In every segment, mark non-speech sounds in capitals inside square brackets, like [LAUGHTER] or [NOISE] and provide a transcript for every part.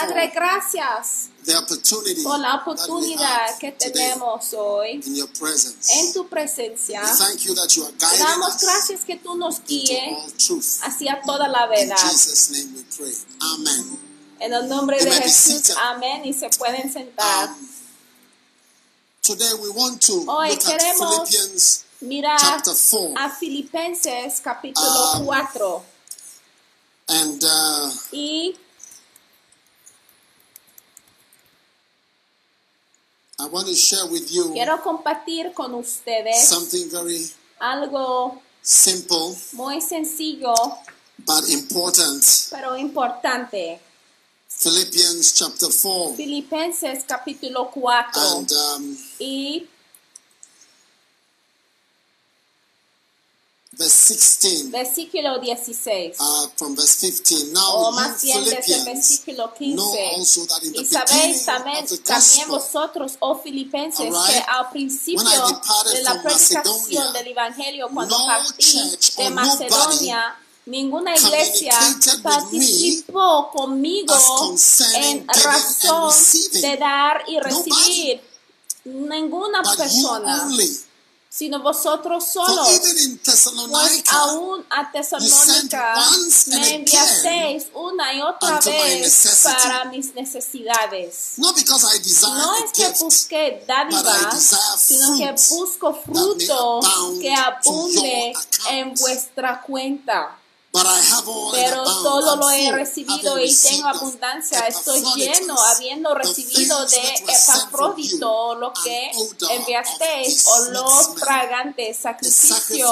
Padre, gracias por la oportunidad que tenemos hoy en tu presencia. We thank you that you are Te guiding damos gracias que tú nos guíes hacia toda la In verdad. Jesus' name we pray. Amen. En el nombre de Jesús, amén. Y se pueden sentar. Um, today we want to Hoy queremos Philippians Mirar chapter 4. a Filipenses capítulo Um, 4 And uh, y I want to share with you quiero compartir con ustedes something very algo simple muy sencillo but important. pero importante. Philippians chapter 4. Filipenses capítulo 4 And um, y verse 16. versículo 16. uh, from verse 15. o Now, más you bien desde el Philippians versículo know 15. also that in the Y beginning sabéis también, vosotros, oh filipenses, que al principio de la predicación Macedonia, del Evangelio, cuando no partí church de Macedonia, ninguna iglesia participó conmigo en razón de dar y Nobody. recibir. Ninguna but persona. Sino vosotros solos. Pues aún a Tesalónica me enviasteis una y otra vez para mis necesidades. No es que busque desire sino que busco fruto que abunde en vuestra cuenta. Pero todo lo he recibido y tengo abundancia. Estoy lleno, habiendo recibido de Epafrodito lo que enviasteis, olor fragante, sacrificio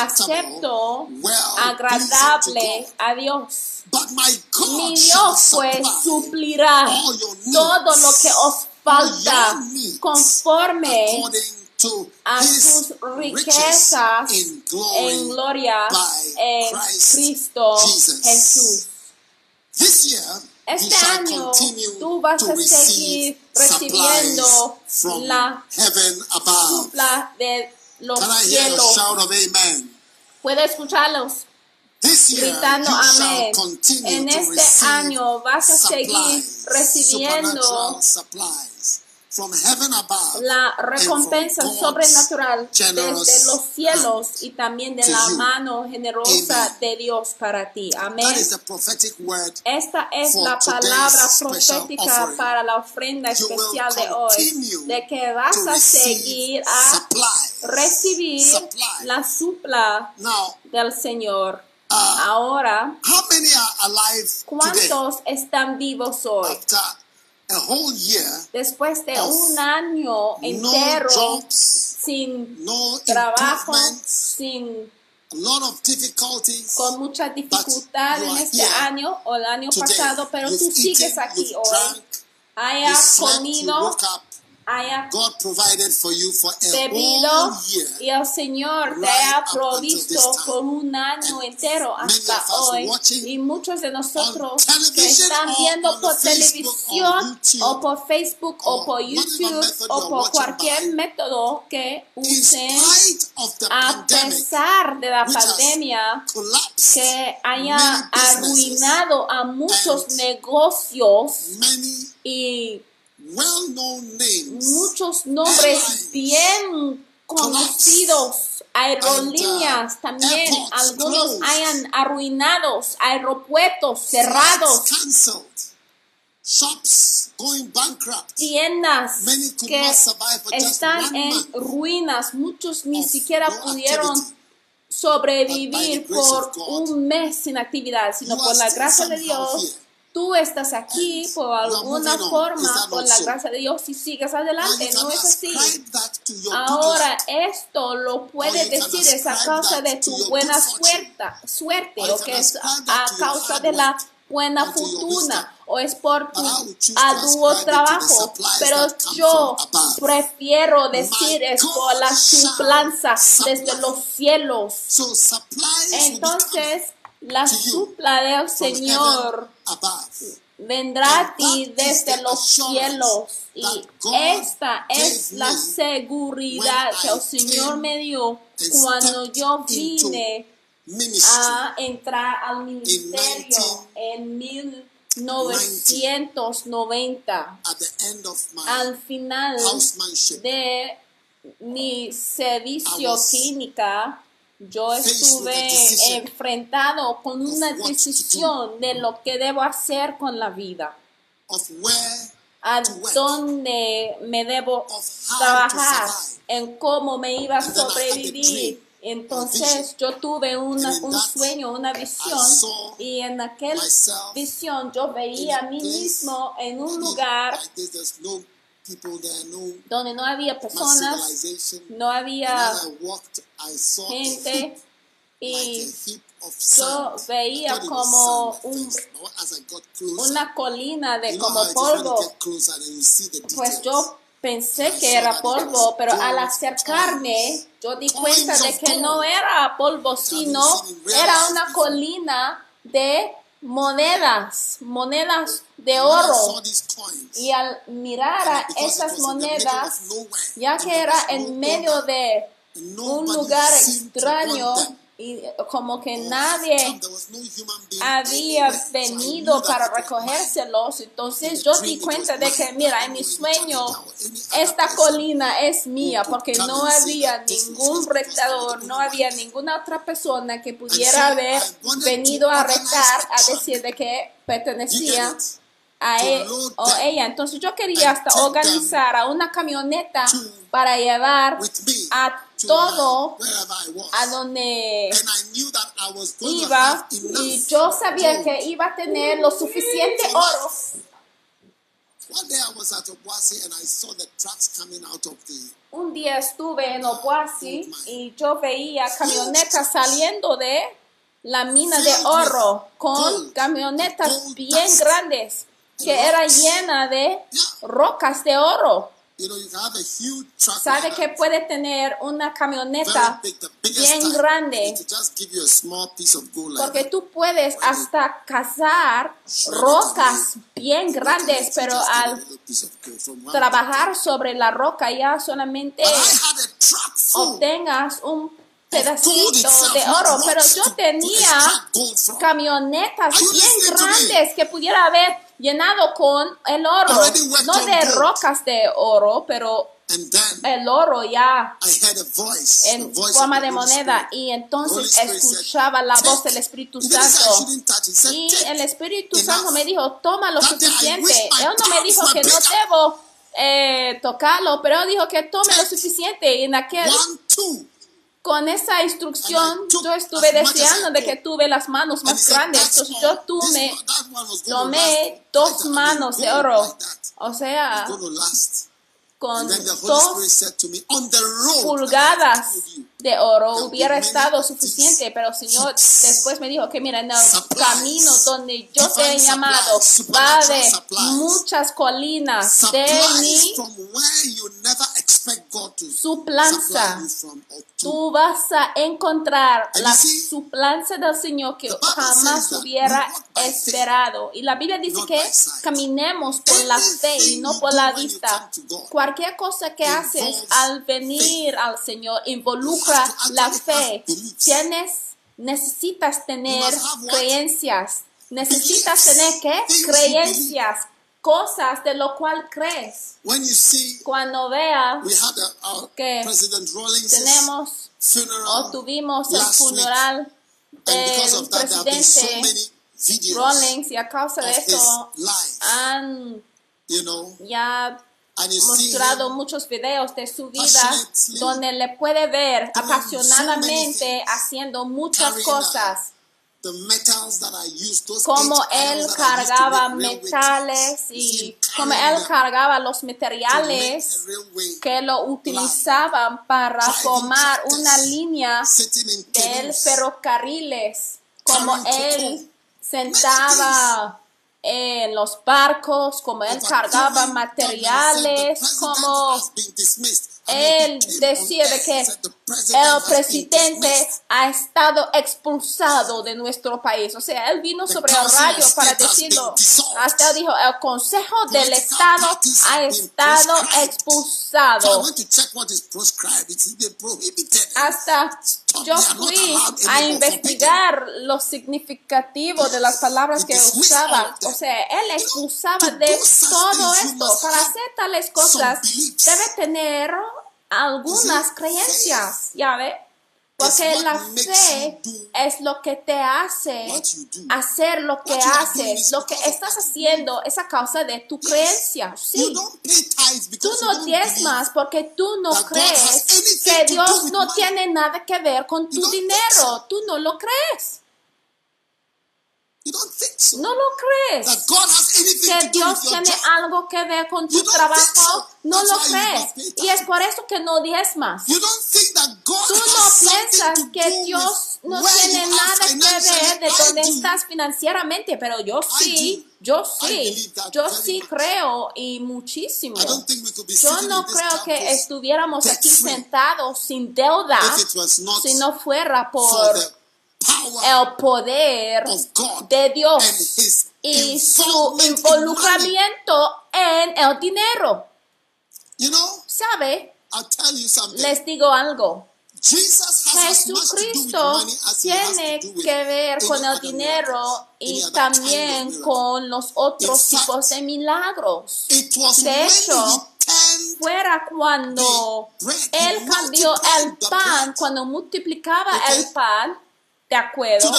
acepto, agradable a Dios. Mi Dios pues suplirá todo lo que os falta conforme a sus riquezas in glory en gloria en Cristo. Jesús. This year you Este año tú vas a seguir recibiendo la supla de los cielos. Puedo escucharlos gritando amén. En este año vas a seguir recibiendo from heaven above la and from recompensa sobrenatural desde los cielos hand y también de la you. mano generosa Amen. de Dios para ti. Amén. Esta es la palabra profética para la ofrenda especial de hoy, de que vas a seguir a recibir la supla Now, del Señor. uh, Ahora, how many are alive today ¿cuántos están vivos hoy? after a whole year? Después de un año entero no jobs, sin no trabajo, sin a lot of difficulties. con mucha dificultad en este año o el año today. pasado, pero You've tú sigues eaten, aquí hoy. drank, Haya comido. Haya God provided for you for a bebido y el Señor te ha provisto por un año And entero hasta hoy. y muchos de nosotros que television están or viendo por televisión o por Facebook o or por YouTube o por cualquier método que usen a pesar de la pandemia que haya arruinado a muchos negocios y muchos nombres bien conocidos, aerolíneas uh, también, algunos hayan arruinados, aeropuertos cerrados, flights cancelled. shops going bankrupt. tiendas que están en ruinas, muchos ni siquiera pudieron sobrevivir por un mes sin actividad, sino por la gracia de Dios. Tú estás aquí por alguna forma, por la gracia de Dios y sigues adelante. No es así. Ahora esto lo puedes decir es a causa de tu buena suerte, suerte o que es a causa de la buena fortuna o es por tu arduo trabajo, pero yo prefiero decir es por la suplanza desde los cielos. Entonces, la supla del Señor vendrá a ti desde los cielos. Y esta es la seguridad que el Señor me dio and cuando yo vine a entrar al ministerio en 1990. at the end of my Al final de mi servicio cínica, yo estuve enfrentado con una decisión de lo que debo hacer con la vida, a dónde me debo trabajar, en cómo me iba a sobrevivir. Entonces yo tuve una- un sueño, una visión, y en aquel myself visión yo veía a mí mismo en un lugar donde no había personas, no había [LAUGHS] as I walked, I saw a heap, gente y yo veía como un- una colina de como polvo. Pues yo pensé que era polvo, pero al acercarme yo di cuenta de que no era polvo, sino era una colina de monedas, monedas de oro. Y al mirar a esas monedas, ya que era en medio de un lugar extraño. Y como que nadie había venido para recogérselos. Entonces yo di cuenta de que, mira, en mi sueño, esta colina es mía porque no había ningún rectador, no había ninguna otra persona que pudiera haber venido a retar a decir de que pertenecía a él o ella. Entonces yo quería hasta organizar a una camioneta para llevar a todo a donde iba y yo sabía que iba a tener lo suficiente oro. One day I was at Obuasi and I saw the trucks coming out of the Un día estuve en Obuasi y yo veía camionetas saliendo de la mina de oro con camionetas bien grandes que era llena de rocas de oro. You know you can have a huge truck Sabe que puede tener una camioneta big, bien grande. like porque tú puedes hasta cazar rocas bien grandes, pero al trabajar sobre la roca ya solamente obtengas un pedacito de oro, pero yo tenía camionetas bien grandes que pudiera haber llenado con el oro, no de rocas de oro, pero el oro ya en forma de moneda y entonces escuchaba la voz del Espíritu Santo y el Espíritu. Santo me dijo, toma lo suficiente. Él no me dijo que no debo eh, tocarlo, pero él dijo que tome lo suficiente. Y en aquel. Con esa instrucción, yo estuve deseando de que tuve las manos más grandes. "That's Entonces yo to tomé dos manos de oro. O sea, con dos pulgadas de oro hubiera estado suficiente, pero el Señor después me dijo que mira, en el camino donde yo te he llamado va de muchas colinas de supplies mi from where you never expect God to suplanza. Tú vas a encontrar la suplanza del Señor que the Bible jamás says that hubiera esperado. Y la Biblia dice not que caminemos por la fe y no por la vista. Cualquier cosa que haces al venir al Señor involucra La fe. Tienes, necesitas tener creencias. Necesitas tener qué? Creencias. Cosas de lo cual crees. When you see, Cuando veas que President Rawlings' tenemos o tuvimos el funeral and because del of that, there have been so presidente many videos Rollins y a causa de eso han you know, ya mostrado muchos videos de su vida donde le puede ver apasionadamente haciendo muchas cosas, the metals that are used, those como él cargaba metales y como él cargaba los materiales que lo utilizaban para formar una línea canoes, ferrocarriles, como él sentaba en los barcos, como él cargaba materiales. And él decía de que el presidente ha estado expulsado de nuestro país. O sea, él vino sobre el radio para decirlo. Hasta dijo, el Consejo del Estado ha estado expulsado. Hasta yo fui a investigar lo significativo de las palabras que usaba. O sea, él expulsaba de todo esto. Para hacer tales cosas, debe tener algunas creencias, ¿ya ve? Porque la fe es lo que te hace hacer lo que haces. Lo que estás haciendo es a causa de tu creencia. Sí. Tú no diezmas porque tú no crees que Dios no tiene nada que ver con tu dinero. Tú no lo crees. You don't think so. No lo crees. That God has anything Que to do Dios with tiene algo que ver con tu You trabajo. so. No That's lo crees. Y es por eso que no diezmas. You don't think that God Tú no has piensas to que do Dios no tiene nada que ver de dónde estás financieramente, pero yo sí, yo sí, yo sí creo y muchísimo. Yo no creo que estuviéramos aquí sentados sin deuda si no fuera por el poder de Dios y su involucramiento en el dinero. You know, ¿Sabe? I'll tell you something. Les digo algo. Jesucristo tiene que ver con el dinero y también con los otros tipos de milagros. It was De hecho, fuera cuando él cambió el pan, cuando multiplicaba el pan, ¿de acuerdo?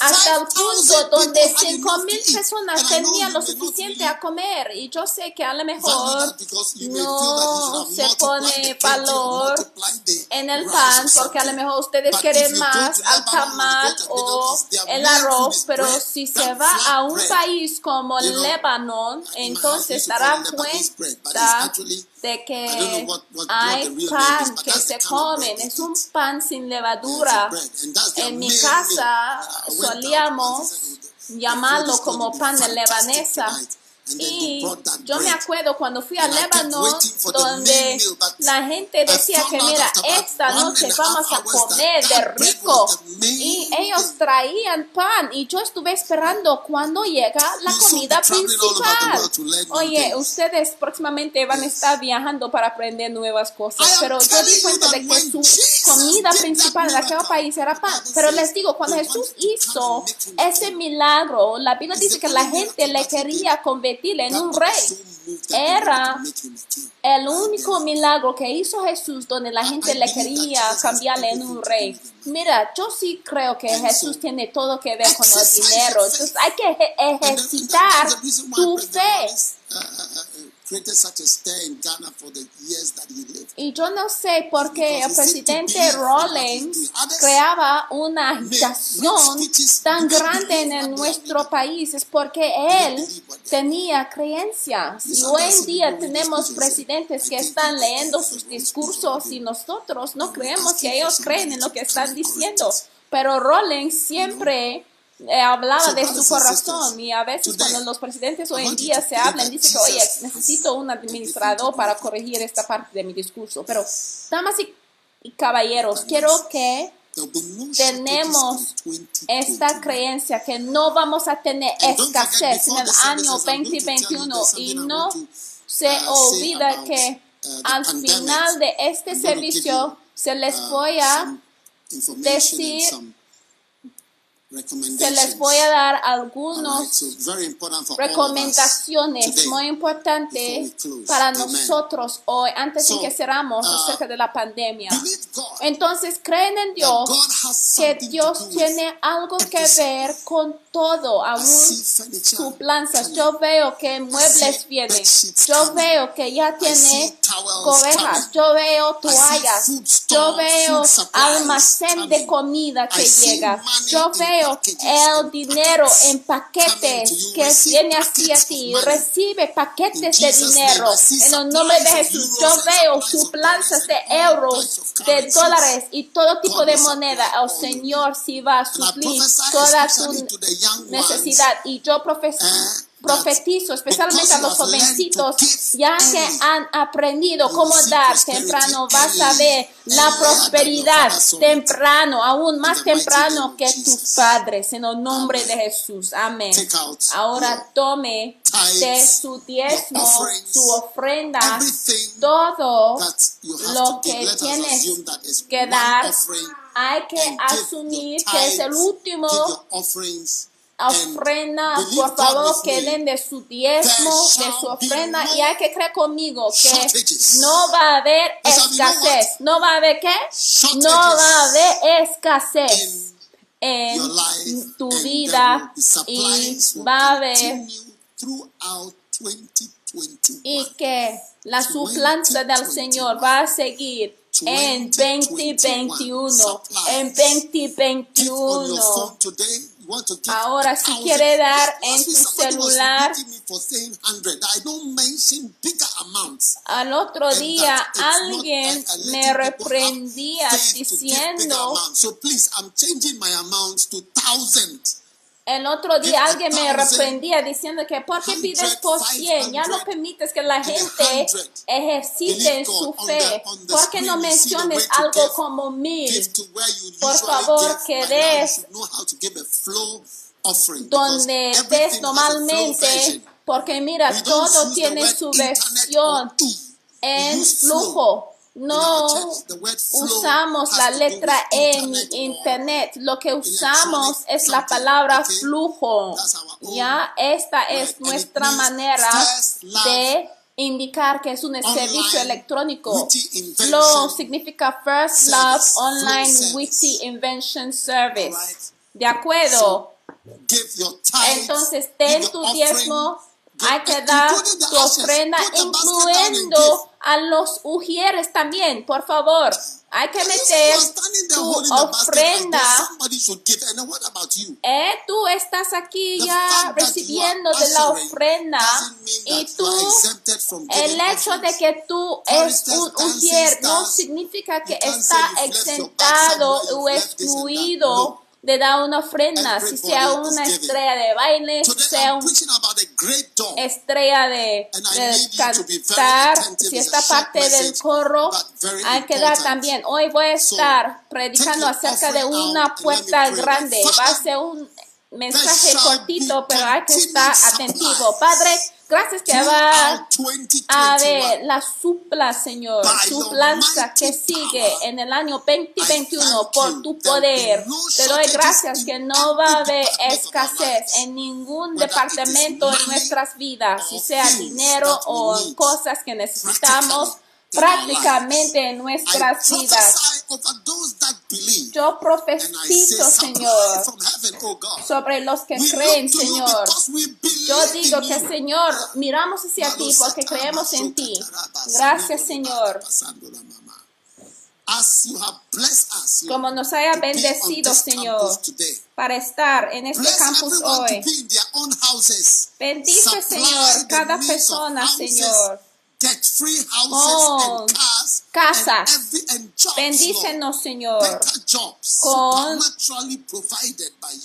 Hasta el 5,000 punto donde people had cinco enough to mil eat. personas tenían lo suficiente a comer. Y yo sé que a lo mejor no se pone valor en el pan or porque a lo mejor ustedes quieren más al Lebanon, tamal o el arroz, pero si se va a un país como house entonces we used to dará call it Lebanese bread, but it's cuenta de que what- what- hay pan que se comen, es un pan sin levadura. En mi casa out solíamos once, I said, "Oh, the- the food llamarlo como pan de lebanesa. Tonight." And then they Y yo me acuerdo cuando fui a Líbano, donde la gente decía que mira, esta noche vamos a comer de rico. Y ellos traían pan y yo estuve esperando cuando llega la comida principal. Oye, ustedes próximamente van a estar viajando para aprender nuevas cosas, pero yo di cuenta de que su comida principal en aquel país era pan. Pero les digo, cuando Jesús hizo ese milagro, la Biblia dice the que la gente le quería convertir en un rey. Era el único milagro que hizo Jesús donde la gente le quería cambiarle en un rey. Mira, yo sí creo que Jesús tiene todo que ver con el dinero. Entonces hay que ejercitar tu fe. Y yo no sé por qué el presidente Rawlings creaba una agitación tan grande en nuestro país. Es porque él tenía creencias. Y hoy en día tenemos presidentes que están leyendo sus discursos y nosotros no creemos que ellos creen en lo que están diciendo. Pero Rawlings siempre eh, hablaba de su corazón y a veces cuando los presidentes hoy en día se hablan, dicen que, oye, necesito un administrador para corregir esta parte de mi discurso. Pero, damas y, caballeros, quiero que tenemos shortages in 2020. esta creencia que no vamos a tener escasez en el año I'm going to tell you 2021 there's y no se uh, olvida que uh, al final de este servicio se les uh, voy a some information decir- se les voy a dar us recomendaciones muy importantes para nosotros hoy antes de que cerramos uh, acerca de la pandemia. Entonces creen en Dios que Dios tiene algo que ver con todo, aún see furniture. su planzas. coming. Yo veo que muebles vienen. Yo veo que ya tiene cobejas. Yo veo toallas. Yo veo almacén de comida que llega. Yo veo el dinero en paquetes que viene hacia ti. Recibe paquetes de dinero. En el nombre de Jesús, yo veo sus planzas de euros, de dólares y todo tipo de moneda. El Señor sí va a suplir toda tu necesidad. Y yo profe- Eh, profetizo, especialmente a los jovencitos, ya que han aprendido cómo dar temprano, vas a ver la than prosperidad temprano, aún más temprano que tus padres, en el nombre Amen. de Jesús. Amén. Ahora tome de su diezmo, su ofrenda, todo lo que tienes que dar, hay que asumir que es el último ofrenda, por favor, que den de su diezmo, de su ofrenda, y hay que creer conmigo que no va a haber escasez. ¿No va a haber qué? No va a haber escasez en tu vida y va a haber continue throughout 2021. y que la suplanza del Señor va a seguir en 2021, en Give on your 2021. Ahora, si quiere dar en tu celular, rebuking me for saying 100. I don't mention bigger amounts. Al otro día alguien me reprendía diciendo, amounts. So please, I'm changing my amounts to thousand. El otro día alguien me reprendía diciendo que ¿por qué pides por 100? Ya no permites que la gente ejercite en su fe. ¿Por qué no menciones algo como mil? Por favor, que des should know how to give a flow offering. Donde des normalmente, porque mira, todo tiene su versión en flujo. No usamos la letra E en internet. Lo que usamos es la palabra flujo. Ya, esta es nuestra manera de indicar que es un servicio electrónico. Flow significa First Love Online. Witty Invention Service. De acuerdo. Entonces, ten tu diezmo, hay que dar tu ofrenda, incluyendo a los ujieres también, por favor. Hay que meter tu ofrenda. Eh, tú estás aquí ya recibiendo de la ofrenda y tú, el hecho de que tú es un ujier no significa que está exentado o excluido. De dar una ofrenda, si sea una estrella de baile, Today sea I'm un preaching about a great door. estrella de, de cantar, si esta parte del corro, hay que dar también. Hoy voy a estar predicando acerca de una puerta grande. Va a ser un mensaje cortito, pero hay que estar atentivo. Padre, gracias que va throughout a ver 2021. la supla, Señor, suplanza que sigue en el año I thank 2021 por tu poder. Te doy gracias que no va a haber escasez en ningún departamento de nuestras vidas, si sea dinero o cosas que necesitamos prácticamente en nuestras vidas. Yo profetizo, Señor, sobre los que creen, Señor. Yo digo que. Señor, miramos hacia ti porque creemos en ti. Gracias, Señor. Como nos haya bendecido, Señor, para estar en este campus hoy. Bendice, Señor, cada persona, houses, Señor. Debt-free houses Con and cars casas. Bendícenos, Señor, Con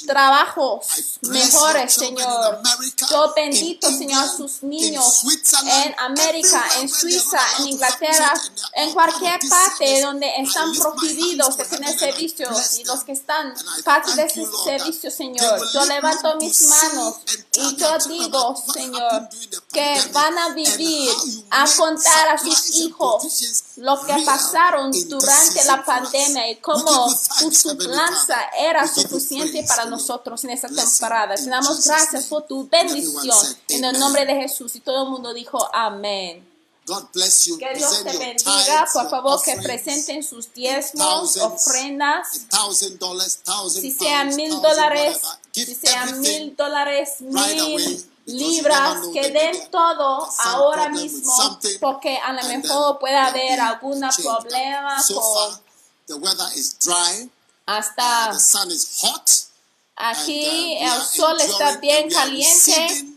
trabajos mejores, Señor. Yo bendito, Señor, sus niños en América, en Suiza, en Inglaterra, en cualquier parte donde están prohibidos de tener servicios y los que están parte de ese servicio, Señor. Yo levanto mis manos y yo digo, Señor, que van a vivir a contar a sus hijos provisions lo que pasaron durante la pandemia y cómo su lanza era suficiente para nosotros en esta temporada. Te damos gracias por tu bendición en el nombre de Jesús. Y todo el mundo dijo amén. God bless you. Que Dios te bendiga. Por favor, que presenten sus diezmos, ofrendas. Si sean mil dólares, si sean mil dólares, mil libras, que den todo ahora mismo, porque a lo mejor puede haber algún problema con... Hasta aquí el sol está bien caliente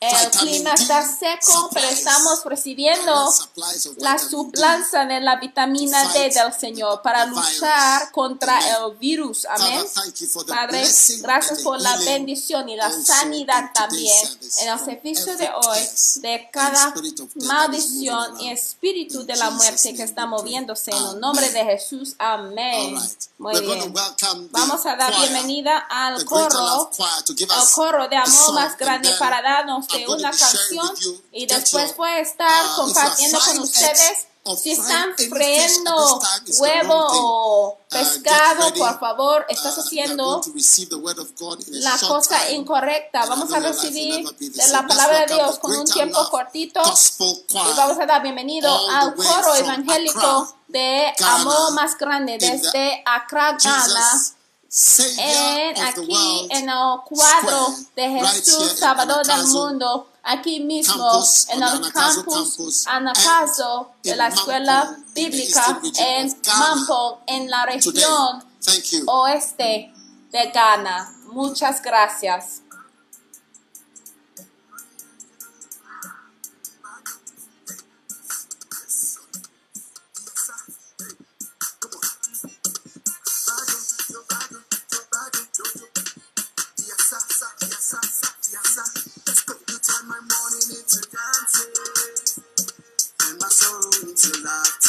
el clima está seco, pero estamos recibiendo la suplanza de la vitamina D del Señor para luchar contra el virus. Amén. Padre, gracias por la bendición y la sanidad también en el servicio de hoy de cada maldición y espíritu de la muerte que está moviéndose en el nombre de Jesús. Amén. Muy bien. Vamos a dar bienvenida al coro, coro de amor más grande para darnos de una canción y después voy a estar compartiendo con ustedes. Si están friendo huevo o pescado, por favor, estás haciendo la cosa incorrecta. Vamos a recibir la palabra de Dios con un tiempo cortito. y vamos a dar bienvenido al coro evangélico de amor más grande desde Accra, Ghana en, aquí en el cuadro de Jesús Salvador del mundo, aquí mismo en el campus Anacaso de la Escuela Bíblica en Mampo, en la región oeste de Ghana. Muchas gracias. to love.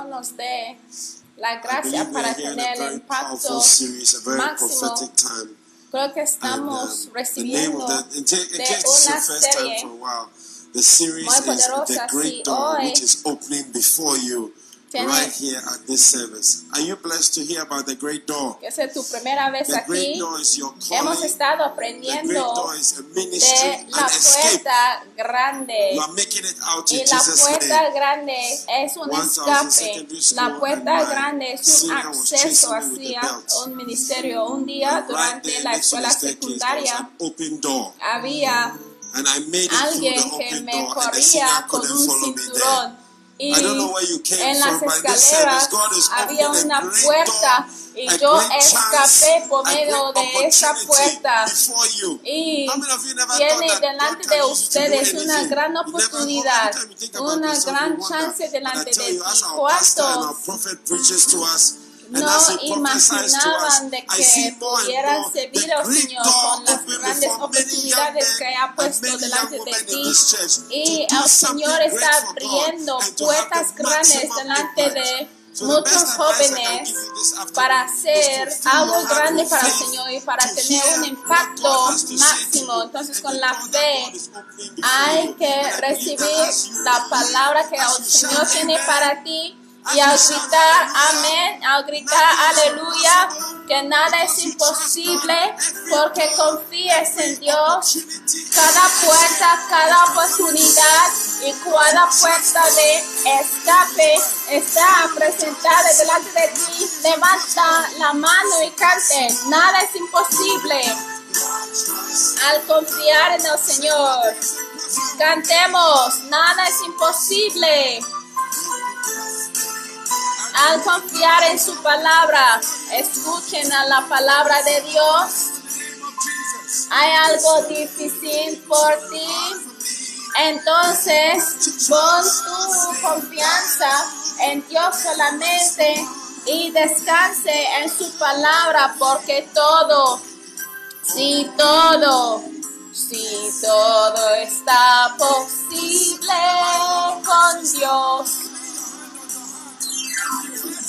honors there. La gracia para tener el impacto series, máximo. Time. Creo que estamos and, um, recibiendo The series is de una serie while, muy poderosa. si hoy right here at this service. Are you blessed to hear about the Great Door? que es tu primera vez The Great aquí. Door is your Hemos estado The Great aprendiendo Door is a ministry, de an la escape. puerta grande. You are making it out in Y la Jesus' puerta name. grande es un Once escape. La puerta grande es un acceso hacia un ministerio. Un día right durante there la escuela secundaria an open door. había And I made it through alguien the que me corría con un cinturón. Y en las escaleras había una puerta y yo escapé por medio de esa puerta. Y tiene delante de ustedes una gran oportunidad, una gran chance delante de ti. pastor and our ¿Cuántos prophet preaches to us, and no as imaginaban de que pudieran servir al Señor con las grandes oportunidades que ha puesto delante de ti? Y el Señor está abriendo puertas grandes delante de muchos jóvenes para hacer algo grande para el Señor y para tener un impacto máximo. Entonces con la fe hay que recibir la palabra que el Señor tiene para ti y shout gritar amén, al gritar aleluya, que nada es imposible porque confíes en Dios. Cada puerta, cada oportunidad y cada puerta de escape está presentada delante de ti. Levanta la mano y cante. Nada es imposible al confiar en el Señor. Cantemos, nada es imposible. Al confiar en su palabra, escuchen a la palabra de Dios. Hay algo difícil por ti. Entonces, pon tu confianza en Dios solamente y descanse en su palabra porque todo, si todo, si todo está posible con Dios.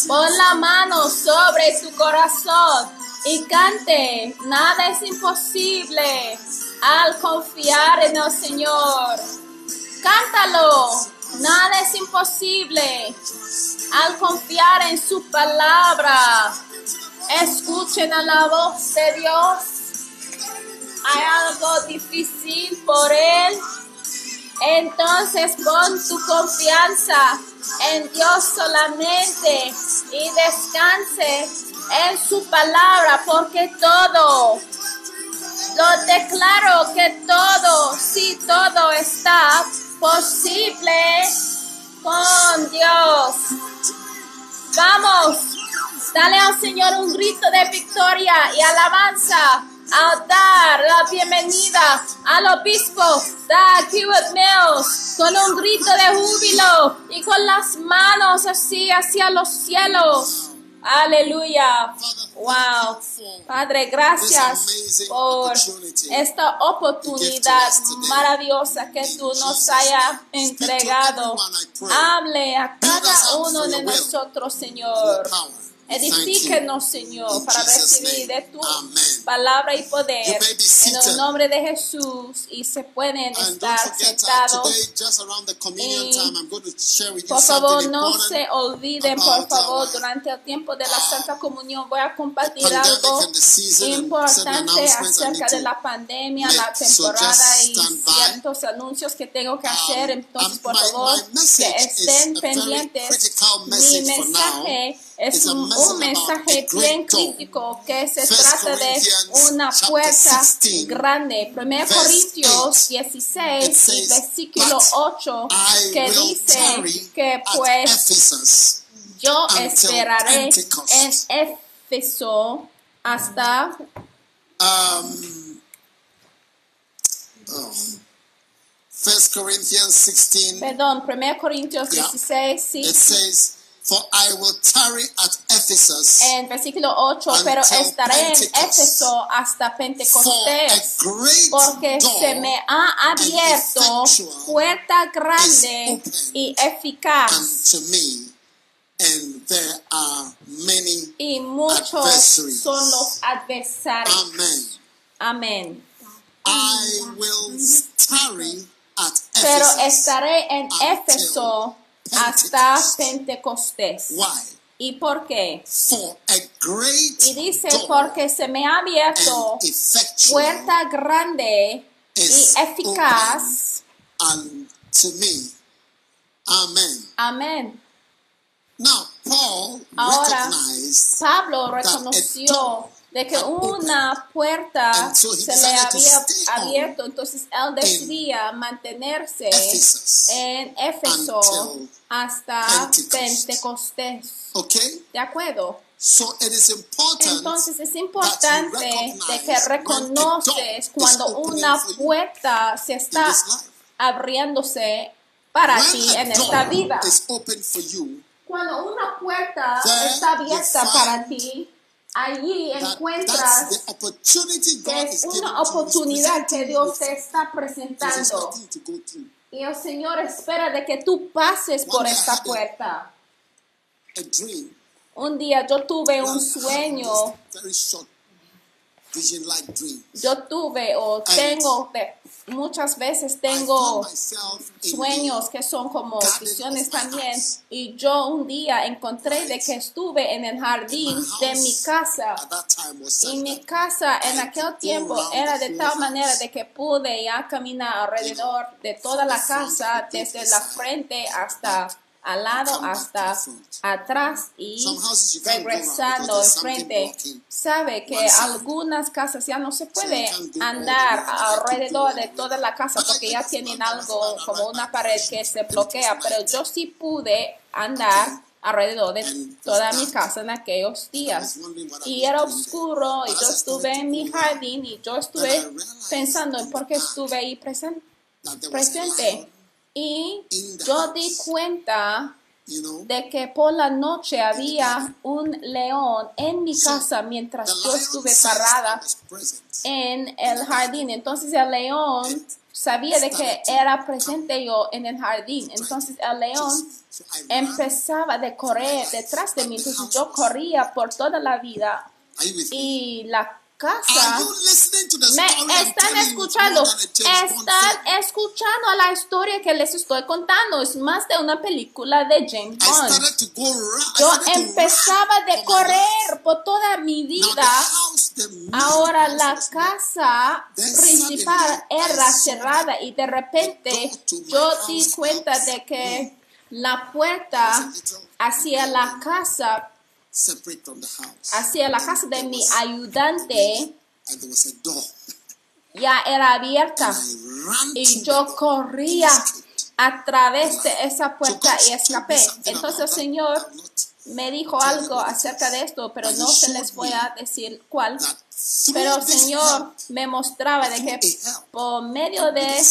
Pon la mano sobre tu corazón y cante. Nada es imposible al confiar en el Señor. Cántalo. Nada es imposible al confiar en su palabra. Escuchen a la voz de Dios. Hay algo difícil por Él. Entonces pon tu confianza en Dios solamente y descanse en su palabra porque todo, lo declaro que todo, sí, todo está posible con Dios. Vamos, dale al Señor un grito de victoria y alabanza a dar la bienvenida al obispo de Kiwit Mills con un grito de júbilo y con las manos así hacia los cielos. Aleluya. Wow. Padre, gracias por esta oportunidad maravillosa que tú nos hayas entregado. Hable a cada uno de nosotros, Señor. Edifíquenos, Señor, para recibir de tu palabra y poder. En el nombre de Jesús y se pueden estar sentados. Por favor, no se olviden, por favor, durante el tiempo de la Santa Comunión voy a compartir algo importante acerca de la pandemia, la temporada y ciertos anuncios que tengo que hacer. Entonces, por favor, que estén pendientes. Mi mensaje es un, un mensaje bien crítico que se trata de una puerta grande. 1 Corintios 16 y versículo 8 que dice que pues yo esperaré en Éfeso hasta Um, oh. First Corinthians 16, perdón, 1 Corintios Yeah. 16 sí, it says, For I will tarry at Ephesus en versículo 8, pero estaré en. Éfeso hasta Pentecostés. porque se me ha abierto puerta grande y eficaz me, and there are many. y muchos son los adversarios. Amen. Amén. I will tarry at Pero Ephesus. estaré en until Éfeso hasta Pentecost. Pentecostés. Why? ¿Y por qué? For a great Y dice, porque se me ha abierto puerta grande y eficaz. Amén. Paul Ahora, Pablo reconoció de que had una puerta so he se le había abierto, entonces él decidía mantenerse en Éfeso hasta Pentecost. Pentecostés. ¿De acuerdo? So it is important Entonces es importante de que reconoces cuando una puerta se está abriéndose para ti en esta vida. Cuando una puerta está abierta para ti, allí encuentras que es una oportunidad que Dios te está presentando. Y el Señor espera de que tú pases por esta a- puerta. Un día yo tuve un sueño, yo tuve o tengo, muchas veces tengo sueños que son como visiones también. Y yo un día encontré de que estuve en el jardín de mi casa. Y mi casa en aquel tiempo era de tal manera de que pude ya caminar alrededor de toda la casa, desde la frente hasta al lado, hasta atrás y regresando enfrente. blocking Sabe que algunas casas ya no se puede andar alrededor de toda la casa porque ya tienen algo como una pared que se bloquea, pero yo sí pude andar alrededor de toda mi casa en aquellos días. Y era oscuro y yo estuve en mi jardín y yo estuve pensando en por qué estuve ahí presen- That there was a presente. Y yo di cuenta de que por la noche había un león en mi casa mientras yo estuve parada en el jardín. Entonces el león sabía de que era presente yo en el jardín. Entonces el león empezaba de correr detrás de mí. Entonces yo corría por toda la vida y la casa. you listening to the Me están escuchando, están escuchando la historia que les estoy contando. Es más de una película de James Bond. Yo empezaba de correr por toda mi vida. Ahora la casa principal era cerrada y de repente yo di cuenta de que la puerta hacia la casa, separate from the house. hacia la casa de mi ayudante ya era abierta y yo corría a través de esa So puerta y escapé. Entonces el. Señor me dijo algo acerca de esto, pero no se les voy a decir cuál. Pero el Señor me mostraba de que por medio de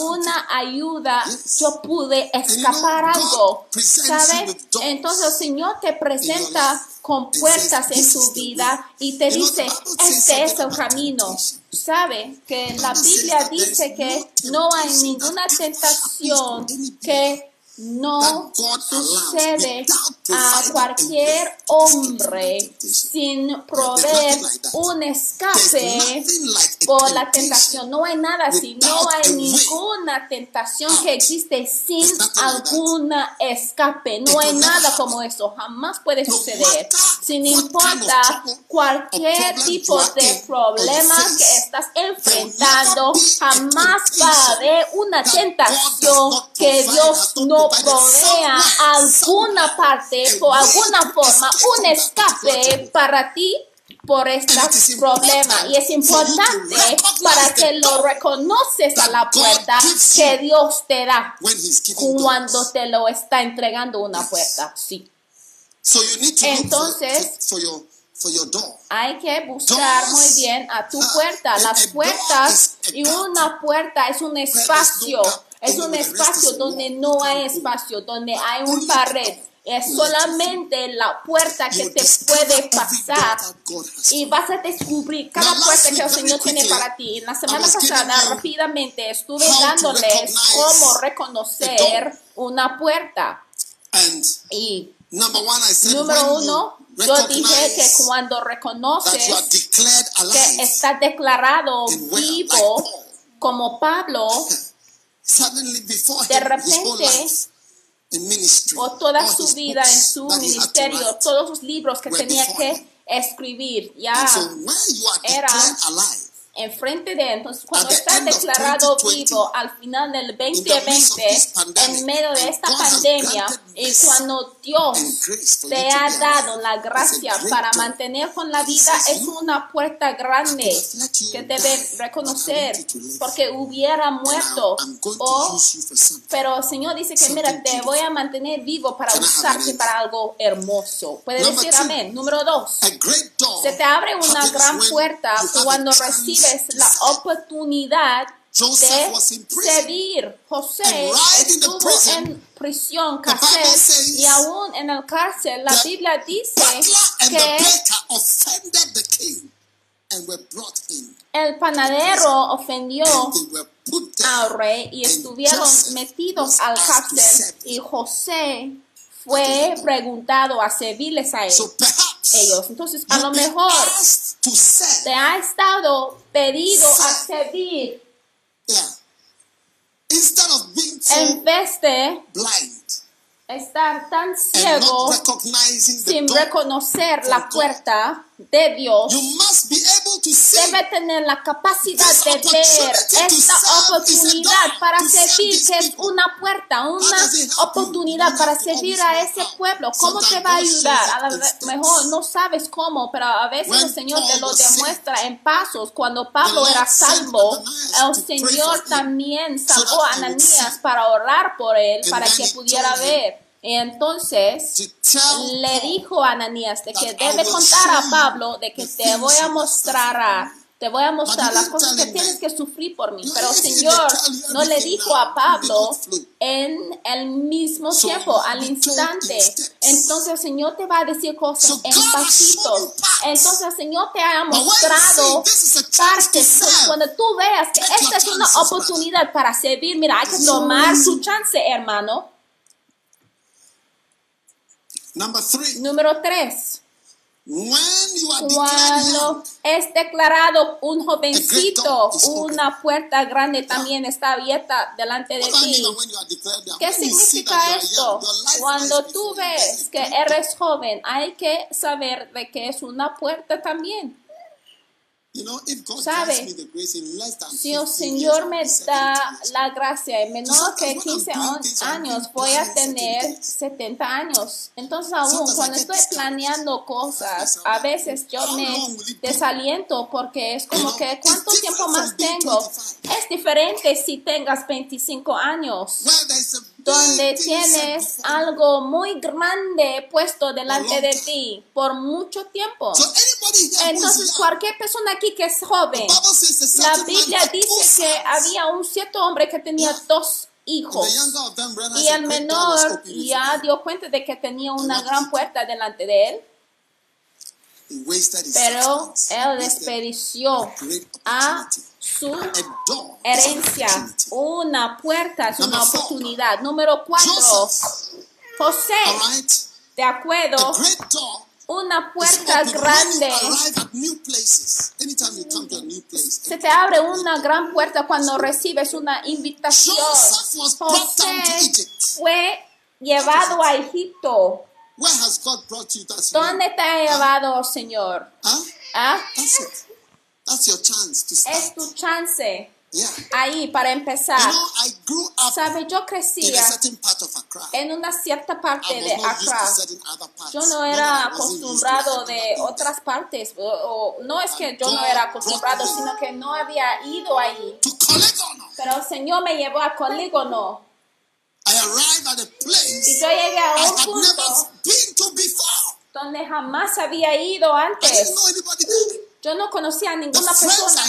una ayuda yo pude escapar algo. ¿Sabe? Entonces el Señor te presenta con puertas en tu vida y te dice, este es el camino. ¿Sabe? Que la Biblia dice que no hay ninguna tentación que no sucede a cualquier hombre sin proveer un escape por la tentación. No hay nada así, no hay ninguna tentación que existe sin alguna escape. No hay nada como eso, jamás puede suceder. Sin importa cualquier tipo de problema que estás enfrentando, jamás va a haber una tentación que Dios no provea alguna parte, por alguna forma, un escape para ti por este problema y es importante para que lo reconoces a la puerta que Dios te da cuando te lo está entregando una puerta. Sí. So you need to look for, Entonces-. Hay que buscar muy bien a tu puerta. Las puertas y una puerta es un espacio. Es un espacio donde no hay espacio, donde hay un pared. Es solamente la puerta que te puede pasar y vas a descubrir cada puerta que el Señor tiene para ti. La semana pasada rápidamente estuve dándoles cómo reconocer una puerta. Y número uno, yo dije que cuando reconoces que está declarado vivo como Pablo [LAUGHS] De repente, o toda su vida en su ministerio, todos los libros que tenía before que escribir ya. Era enfrente de él. Entonces, cuando está declarado 2020, vivo al final del in the midst of 2020, this pandemic, en medio de esta pandemia, y cuando Dios te ha dado la gracia para mantener con la vida, es "You una puerta grande que debe reconocer porque hubiera muerto o pero el Señor dice que, mira, te voy a mantener vivo para usarte para algo hermoso. Puede decir amén. Número dos. Se te abre una gran puerta cuando recibes to la oportunidad Joseph was de in prison. servir. José estuvo prison, en prisión, cárcel, says y aún en el cárcel la Biblia dice que el panadero ofendió al rey y estuvieron Joseph metidos al cárcel y. José fue preguntado a servirles a él, So ellos. Entonces, a lo mejor te ha estado pedido a servir. En vez de estar tan ciego sin reconocer la puerta de Dios, debe tener la capacidad de ver esta oportunidad para servir, que es una puerta, una oportunidad para servir a ese pueblo. ¿Cómo te va a ayudar? A lo mejor no sabes cómo, pero a veces el Señor te lo demuestra en pasos. Cuando Pablo era salvo, el Señor también salvó a Ananías para orar por él, para que pudiera ver. Entonces le dijo a Ananías de que debe contar a Pablo de que te voy a mostrar a- te voy a mostrar las cosas que tienes que sufrir por mí. Pero Señor no le dijo a Pablo en el mismo tiempo, al instante. Entonces el Señor te va a decir cosas en pasitos. Entonces el Señor te ha mostrado partes. Cuando tú veas que esta es una oportunidad para servir, mira, hay que tomar tu chance, hermano. Number three, Número tres. When you are declared Cuando young, es declarado un jovencito, una puerta grande también está abierta delante de ti. ¿Qué significa esto? Cuando tú ves que eres joven, hay que saber de que es una puerta también. You know, if God ¿Sabe? grants me the grace in less than Si el 15 Señor me I'll be 70 da la gracia en menor que 15 Sometimes when I'm doing años, voy a tener certain things. 70 años. Entonces aún cuando estoy planeando cosas, a veces yo me desaliento porque es como que ¿cuánto tiempo más tengo? 25. Es diferente si tengas 25 años. Donde tienes algo muy grande puesto delante de ti por mucho tiempo. Entonces, cualquier persona aquí que es joven, la Biblia dice que había un cierto hombre que tenía dos hijos. Y el menor ya dio cuenta de que tenía una gran puerta delante de él, pero él desperdició a. su herencia. Una puerta es una oportunidad. Número cuatro, José, de acuerdo, una puerta grande. when you arrive at new places. Anytime you come to a new place, Se te abre una gran puerta cuando recibes una invitación. José fue llevado a Egipto. ¿Dónde te ha llevado, Señor? ¿Ah? That's your chance to start. Es tu chance Yeah. ahí para You empezar. know, I grew up Sabe, yo in crecía a certain part of Accra. en una cierta parte de Accra. Yo no era acostumbrado de otras partes. O, o- no es que yo no era acostumbrado, sino que no había ido ahí. Pero el Señor me llevó a Colígono. I arrived at a Y place yo llegué a un punto never been to before. donde jamás había ido antes. Yo no conocía a ninguna persona.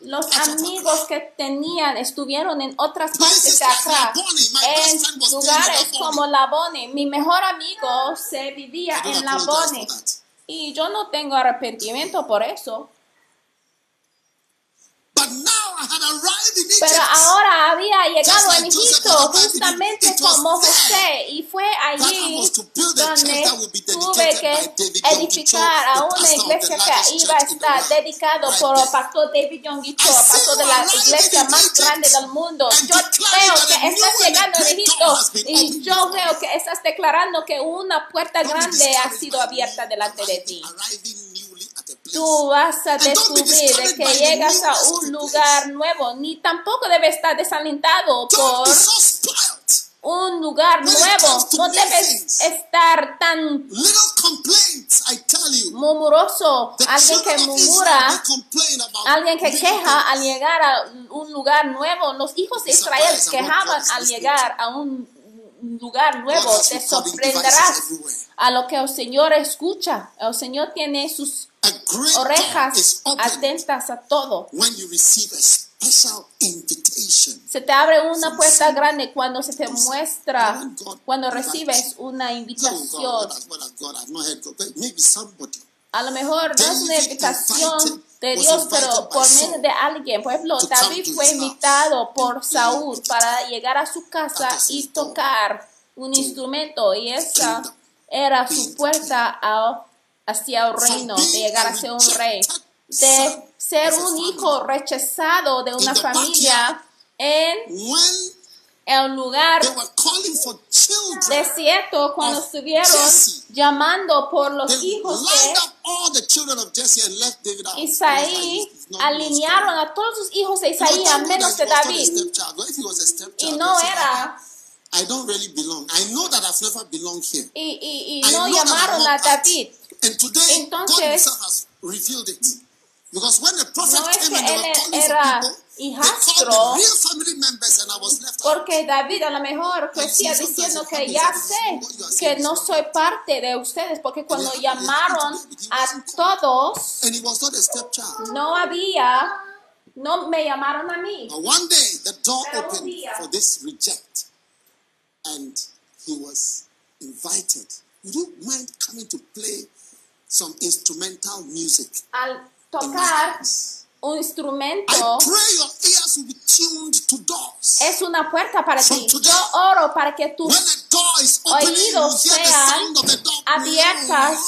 Los amigos que tenían estuvieron en otras partes de best en lugares como Labone. Mi mejor amigo se vivía en Labone. Y yo no tengo arrepentimiento por eso. Pero ahora había llegado Joseph Egipto justamente como José y fue allí a donde tuve que edificar a una iglesia que iba a estar dedicado por el pastor David see pastor de la iglesia más grande del mundo. Yo that que a estás and llegando great Egipto y yo veo que estás declarando que una puerta grande ha sido abierta delante de ti. Tú vas a descubrir que llegas a un lugar nuevo, ni tampoco debes estar desalentado por un lugar nuevo. No debes estar tan murmuroso, alguien que murmura, alguien que queja al llegar a un lugar nuevo. Los hijos de Israel quejaban al llegar a un lugar nuevo. Te sorprenderás a lo que el Señor escucha. El Señor tiene sus orejas atentas a todo. when you receive a special invitation. Se te abre una puerta grande cuando se te muestra, cuando recibes una invitación. A lo mejor no es una invitación de Dios, pero por medio de alguien. Por ejemplo, David fue invitado por Saúl para llegar a su casa y tocar un instrumento y esa era su puerta a- hacia el reino, de llegar a ser un rey, de ser un hijo rechazado de una familia en el lugar desierto cuando estuvieron llamando por los hijos de. Isaí alinearon a todos sus hijos de Isaí a menos de David y no era I don't really belong. I know that I've never belonged here. y, y, y I no llamaron a. David Entonces- Himself has revealed it. Because when the prophet No es came que él era hijastro, called the real family members and I was left out. porque David a lo mejor crecía diciendo que ya sé que no soy parte de ustedes porque cuando llamaron a todos And he was not a stepchild. no había no me llamaron a mí But one day, the door Pero un opened día- for this reject. And he was invited. Would you mind coming to play some instrumental music? al tocar un instrumento pray your ears will be tuned to doors. es una puerta para ti. Yo oro para que tus oídos sean abiertas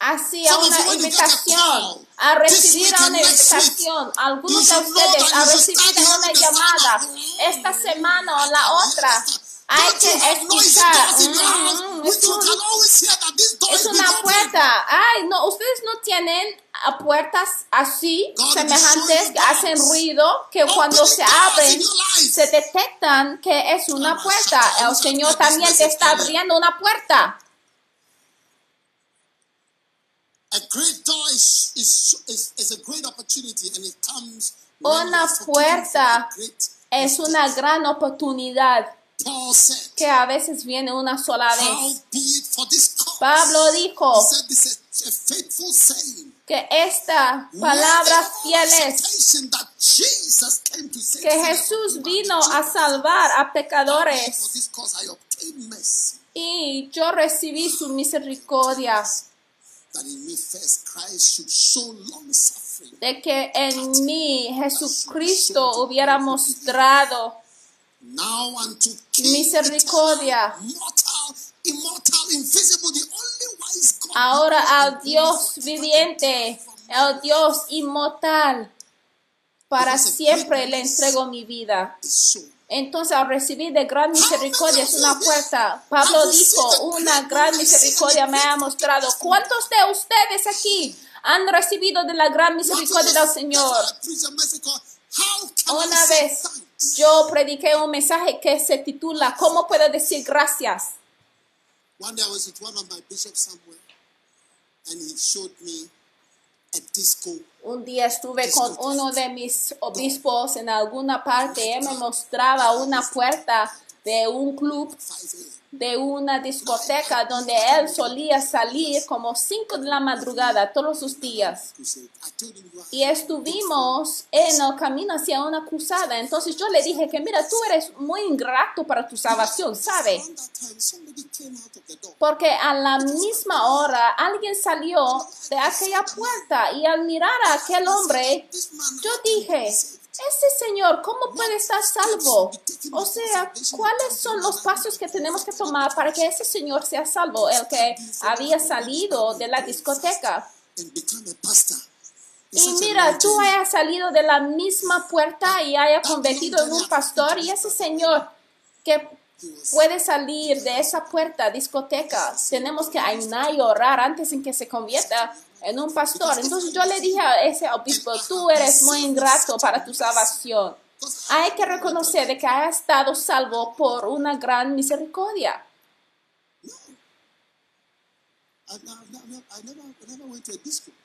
of una invitación a recibir una invitación. Algunos de ustedes recibir start una llamada esta semana o la otra. Es, una puerta. Ay, no, ustedes no tienen a puertas así, God semejantes, que hacen ruido, que cuando se abren, se detectan que es una puerta. El Señor también te está abriendo una puerta. Una puerta Es una gran oportunidad que a veces viene una sola vez. Pablo dijo que esta palabra fiel es que Jesús vino a salvar a pecadores. Y yo recibí su misericordia. That in me first Christ should show long suffering. de que en mí Jesucristo hubiera mostrado Misericordia. eternal, mortal, immortal, invisible, the only wise God. ahora al Dios viviente, al Dios inmortal. Para siempre le entrego mi vida. Entonces, al recibir de gran misericordia es una puerta. Pablo dijo, una gran misericordia me ha mostrado. ¿Cuántos de ustedes aquí han recibido de la gran misericordia del Señor? Una vez yo prediqué un mensaje que se titula ¿Cómo puedo decir gracias? One day I was with one of my bishops somewhere, and he showed me a disco. Un día estuve con uno de mis obispos en alguna parte. Él me mostraba una puerta de un club, 5 a.m. de una discoteca donde él solía salir como 5 de la madrugada todos los días. Y estuvimos en el camino hacia una cruzada. Entonces yo le dije que mira, tú eres muy ingrato para tu salvación, ¿sabe? Porque a la misma hora alguien salió de aquella puerta y al mirar a aquel hombre, yo dije? Ese señor, ¿cómo puede estar salvo? O sea, ¿cuáles son los pasos que tenemos que tomar para que ese señor sea salvo? El que había salido de la discoteca. Y mira, tú hayas salido de la misma puerta y haya convertido en un pastor y ese señor que puede salir de esa puerta discoteca, tenemos que ayunar y orar antes en que se convierta en un pastor. Entonces yo le dije a ese obispo, tú eres muy ingrato para tu salvación. Hay que reconocer que haya estado salvo por una gran misericordia.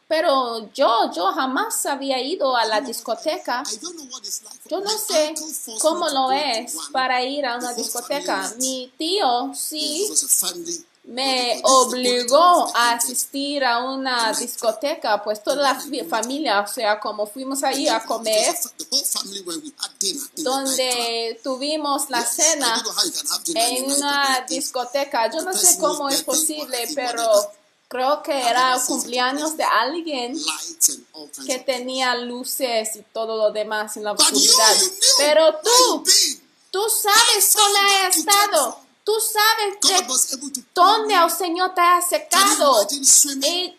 Pero yo, yo jamás había ido a la discoteca. Yo no sé cómo lo es para ir a una discoteca. Mi tío sí. Me obligó a asistir a una discoteca, pues toda la familia, o sea, como fuimos ahí a comer, donde tuvimos la cena en una discoteca. Yo no sé cómo es posible, pero creo que era cumpleaños de alguien que tenía luces y todo lo demás en la oscuridad. Pero tú. Tú sabes dónde has estado. Tú sabes de dónde el Señor te ha secado. Y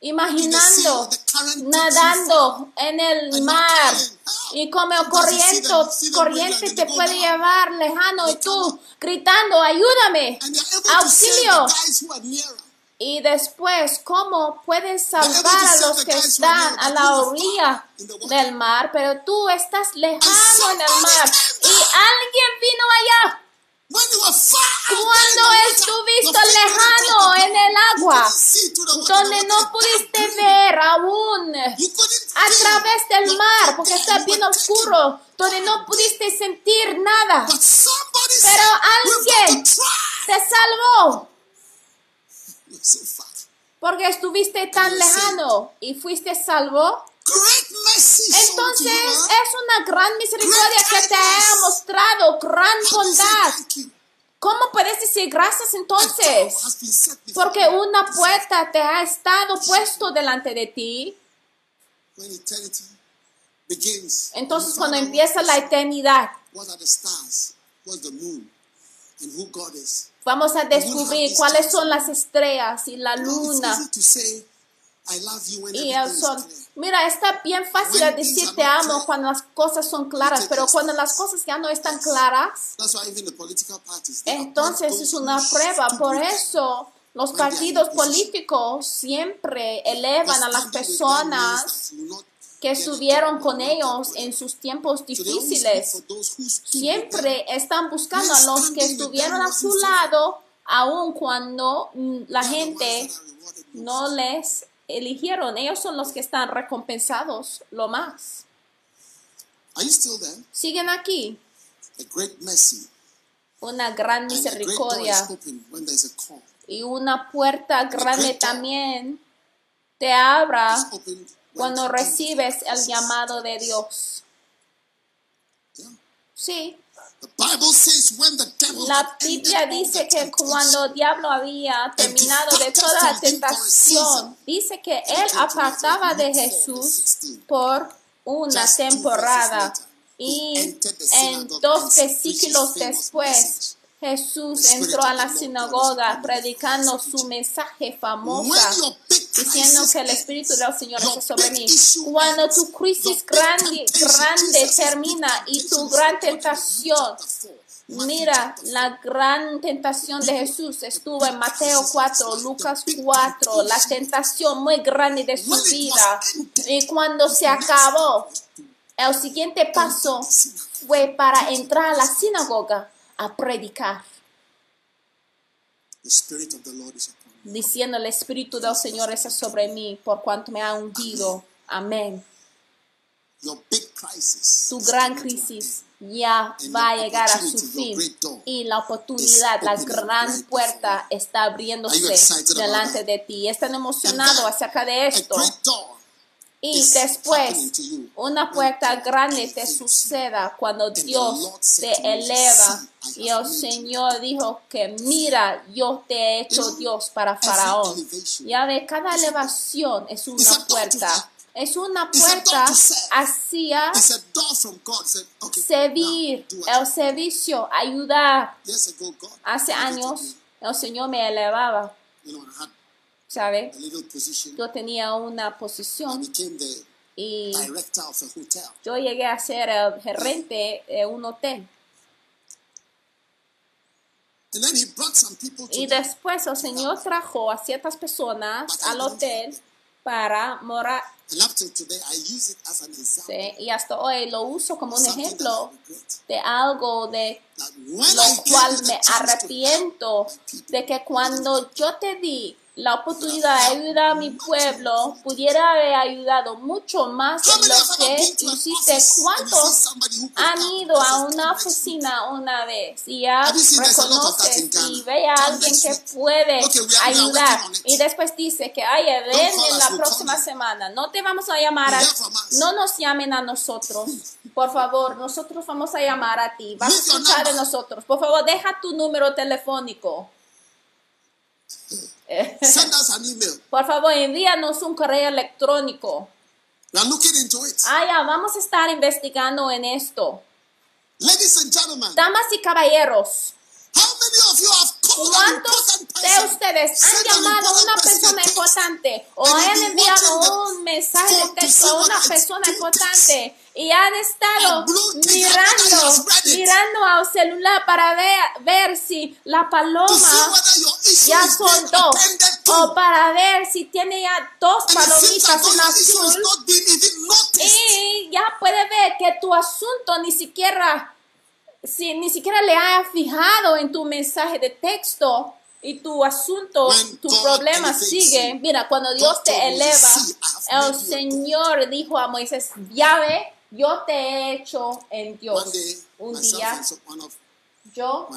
imaginando, nadando en el mar. Y como corriente, corriente te puede llevar lejano y tú gritando, ayúdame, auxilio. Y después, ¿cómo puedes salvar a los que están a la orilla del mar, pero tú estás lejano en el mar? Y alguien vino allá. Cuando estuviste lejano en el agua, donde no pudiste ver aún a través del mar, porque está bien oscuro, donde no pudiste sentir nada. Pero said, "We've alguien got to try." te salvó porque estuviste tan lejano y fuiste salvo. To Entonces es una gran misericordia que te ha mostrado, gran bondad. ¿Cómo puedes decir gracias entonces? Porque una puerta te ha estado puesto delante de ti. Entonces cuando empieza la eternidad. Vamos a descubrir cuáles son las estrellas y la luna. Y clear. Mira, está bien fácil de decir te amo cuando las cosas son claras, pero cuando las cosas ya no están claras, entonces es una prueba. Por eso los partidos políticos siempre elevan a las personas que estuvieron con ellos en sus tiempos difíciles. Siempre están buscando a los que estuvieron a su lado, aun cuando mm, la gente no les eligieron. Ellos son los que están recompensados lo más. Are you still there? Siguen aquí. A great mercy. Una gran misericordia y una puerta grande también te abra cuando recibes el llamado de Dios. Sí, The Bible says when the devil la Biblia dice the que cuando el diablo había terminado de toda la tentación, dice que él apartaba de Jesús por una temporada. Y en dos versículos después, Jesús entró a la sinagoga predicando su mensaje big diciendo que el Espíritu del Señor está sobre mí. Cuando tu crisis grande, grande termina y tu gran tentación Mira, la gran tentación de Jesús. Estuvo en Mateo 4, Lucas 4, la tentación muy grande de su vida. Y cuando se acabó, el siguiente paso fue para entrar a la sinagoga a predicar, The Spirit of the Lord is upon me. diciendo el Espíritu del Señor está sobre mí por cuanto me ha ungido. Amén. Your big crisis. Tu gran crisis ya va a llegar a su fin y la oportunidad, la gran puerta está abriéndose delante de ti. Están emocionados acerca de esto. Y después, una puerta grande te suceda cuando Dios te eleva. Y el Señor dijo que mira, yo te he hecho Dios para Faraón. Ya ve, cada elevación es una puerta. Es una puerta hacia It's a door from God. It's a- okay, servir, el servicio, ayudar. Hace años el Señor me elevaba, ¿sabe? Yo tenía una posición y yo llegué a ser el gerente de un hotel. Y después el Señor trajo a ciertas personas al hotel para morar. ¿sí? Y hasta hoy lo uso como un ejemplo de algo de lo cual me arrepiento de que cuando yo te di la oportunidad de ayudar a mi pueblo, pudiera haber ayudado mucho más de lo que hiciste. ¿Cuántos han ido a una oficina una vez y ya reconoces y ve a alguien que puede ayudar y después dice que ay ven en la próxima semana. No te vamos a llamar a no nos llamen a nosotros. Por favor nosotros vamos a llamar a ti. Vas a escuchar de nosotros. Por favor deja tu número telefónico Send us an email. [LAUGHS] por favor envíanos un correo electrónico We are looking into it. ah ya vamos a estar investigando en esto Ladies and gentlemen, damas y caballeros how many of you an ¿Cuántos de ustedes han llamado a una persona importante o han enviado un mensaje de texto a una persona importante y han estado mirando, mirando al celular para ver, ver si la paloma ya soltó o para ver si tiene ya dos palomitas en azul. y ya puede ver que tu asunto ni siquiera, si ni siquiera le haya fijado en tu mensaje de texto y tu asunto, tu problema sigue. Mira, cuando Dios te eleva, "See, I have el Señor dijo a Moisés, ya ve, yo te he hecho en Dios. Un día, yo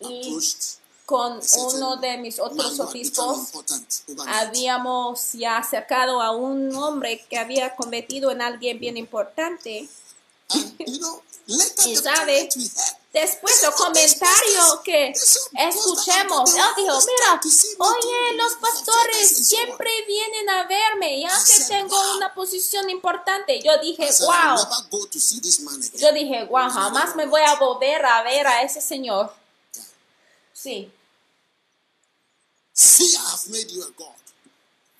Y con uno de mis "Man, otros obispos, important overnight." habíamos ya acercado a un hombre que había convertido en alguien bien importante. Y the sabe, después del comentario que escuchemos, él dijo, mira, oye, los pastores siempre vienen a verme, ya que tengo una posición importante. Yo dije, wow. Yo dije, wow, jamás me voy a volver a ver a ese señor. Sí,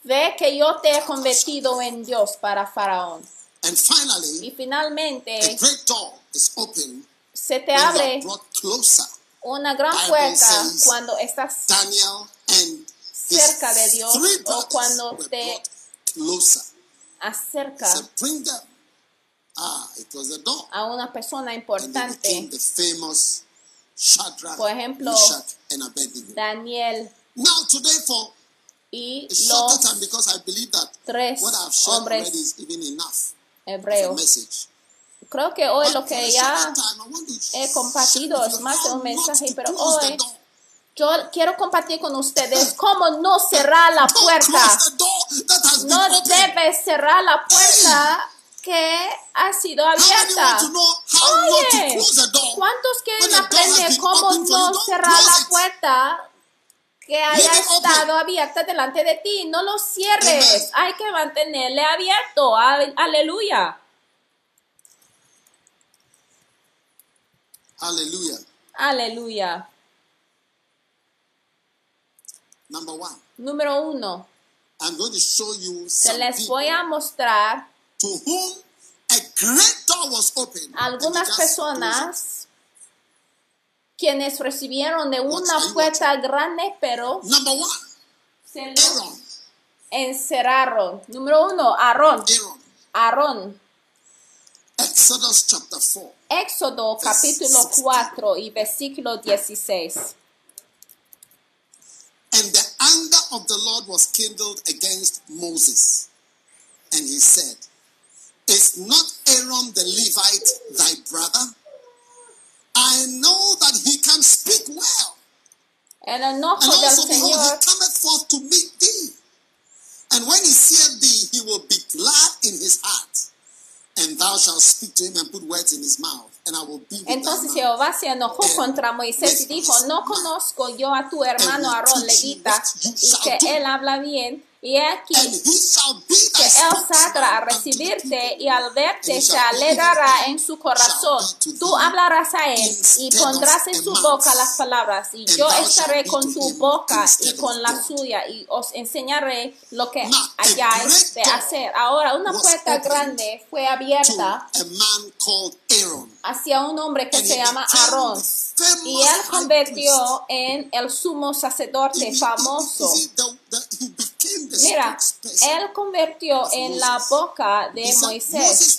ve que yo te he convertido en Dios para Faraón. And Y finally, a finalmente great door is open se te abre closer. una gran Bible puerta says cuando estás Daniel and cerca de Dios three o cuando te acerca. Ah, it was the door. a una persona importante, the famous Shadrach, Por ejemplo, and. Daniel Now, today, for y a shorter time, los because I believe that tres what I've shared hombres message. Creo que hoy lo que ya he compartido es más de un mensaje, pero hoy yo quiero compartir con ustedes cómo no cerrar la puerta. No debes cerrar la puerta que ha sido abierta. Oye? ¿cuántos quieren aprender cómo no cerrar la puerta que haya open. estado abierta delante de ti? No lo cierres. Hay que mantenerle abierto. Al- Aleluya. Hallelujah. Aleluya. Number one, Número uno. I'm going to show you Se les voy a mostrar to whom a great door was they algunas personas quienes recibieron de una puerta grande, pero se encerraron. Número uno, Aarón. Aaron. Aarón. Exodus chapter 4. Éxodo capítulo 4 y versículo 16. And the anger of the Lord was kindled against Moses. And he said, Is not Aaron the Levite thy brother? I know that he can speak well. El And enojo del also, behold, he Señor cometh forth to meet thee. And when he seeth thee, he will be glad in his heart. And thou shalt speak to him and put words in his mouth. And I will be with Entonces. Jehová se enojó contra Moisés y dijo, no conozco yo a tu hermano Aarón levita y que él habla bien. Y aquí que él saldrá a recibirte y al verte se alegrará en su corazón. Tú hablarás a él y pondrás en su boca las palabras y yo estaré con tu boca y con la suya y os enseñaré lo que hayáis de hacer. Ahora una puerta grande fue abierta hacia un hombre que se llama Aarón y él convirtió en el sumo sacerdote famoso. Mira, él convirtió en la boca de Moisés.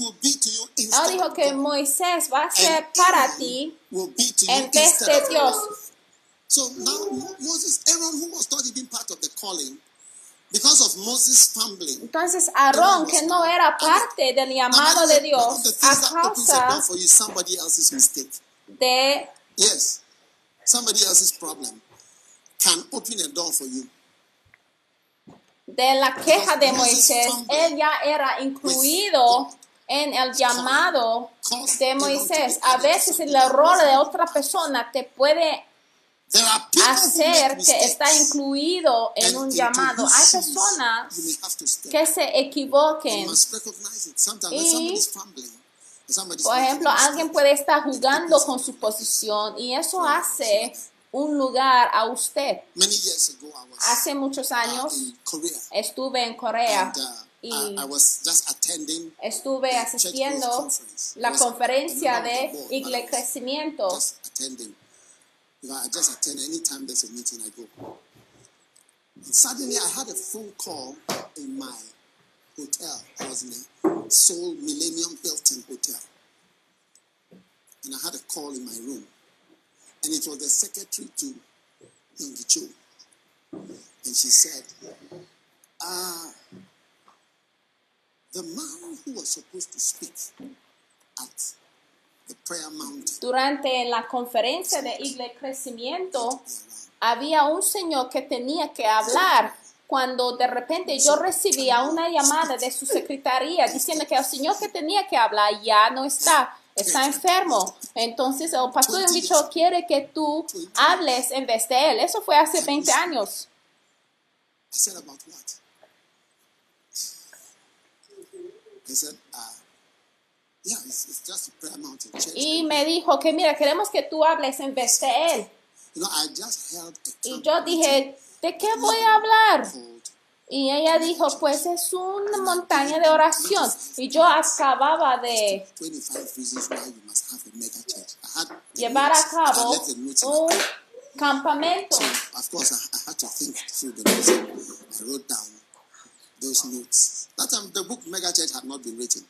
Él dijo que Moisés va a ser para ti en vez de Dios. So now Mo- Moses, Aaron, who was not even part of the calling, because of Moses fumbling, Entonces Aarón, que no era parte del llamado de Dios, a causa de Yes, somebody else's problem can open a door for you. de la queja de Moisés, él ya era incluido en el llamado de Moisés. A veces el error de otra persona te puede hacer que está incluido en un llamado. Hay personas que se equivoquen. Y, Por ejemplo, alguien puede estar jugando con su posición y eso hace un lugar a usted. Many years ago, I was Hace muchos años estuve en Corea uh, y I, I was just attending estuve asistiendo la conferencia de Igle Crecimiento. Just attending. You know, I just attend anytime there's a meeting, I go. And suddenly, I had a phone call in my hotel. I was in a Seoul Millennium Hilton Hotel. And I had a call in my room. And it was the secretary to Yonggi Cho. And she said, uh, the man who was supposed to speak at the prayer mountain Durante la conferencia de Igle Crecimiento había un señor que tenía que hablar cuando de repente yo recibía una llamada de su secretaría diciendo que el señor que tenía que hablar ya no está. está enfermo. Entonces el pastor de dicho quiere que tú hables en vez de él. Eso fue hace 20 años. Y me dijo que mira, queremos que tú hables en vez de él. Y yo dije, ¿de qué voy a hablar? Y ella dijo, pues es una montaña de oración. Y yo acababa de 25 Reasons Why You Must Have a Mega Church. I had the llevar a cabo un campamento. Those notes. That time, the book Mega Church had not been written.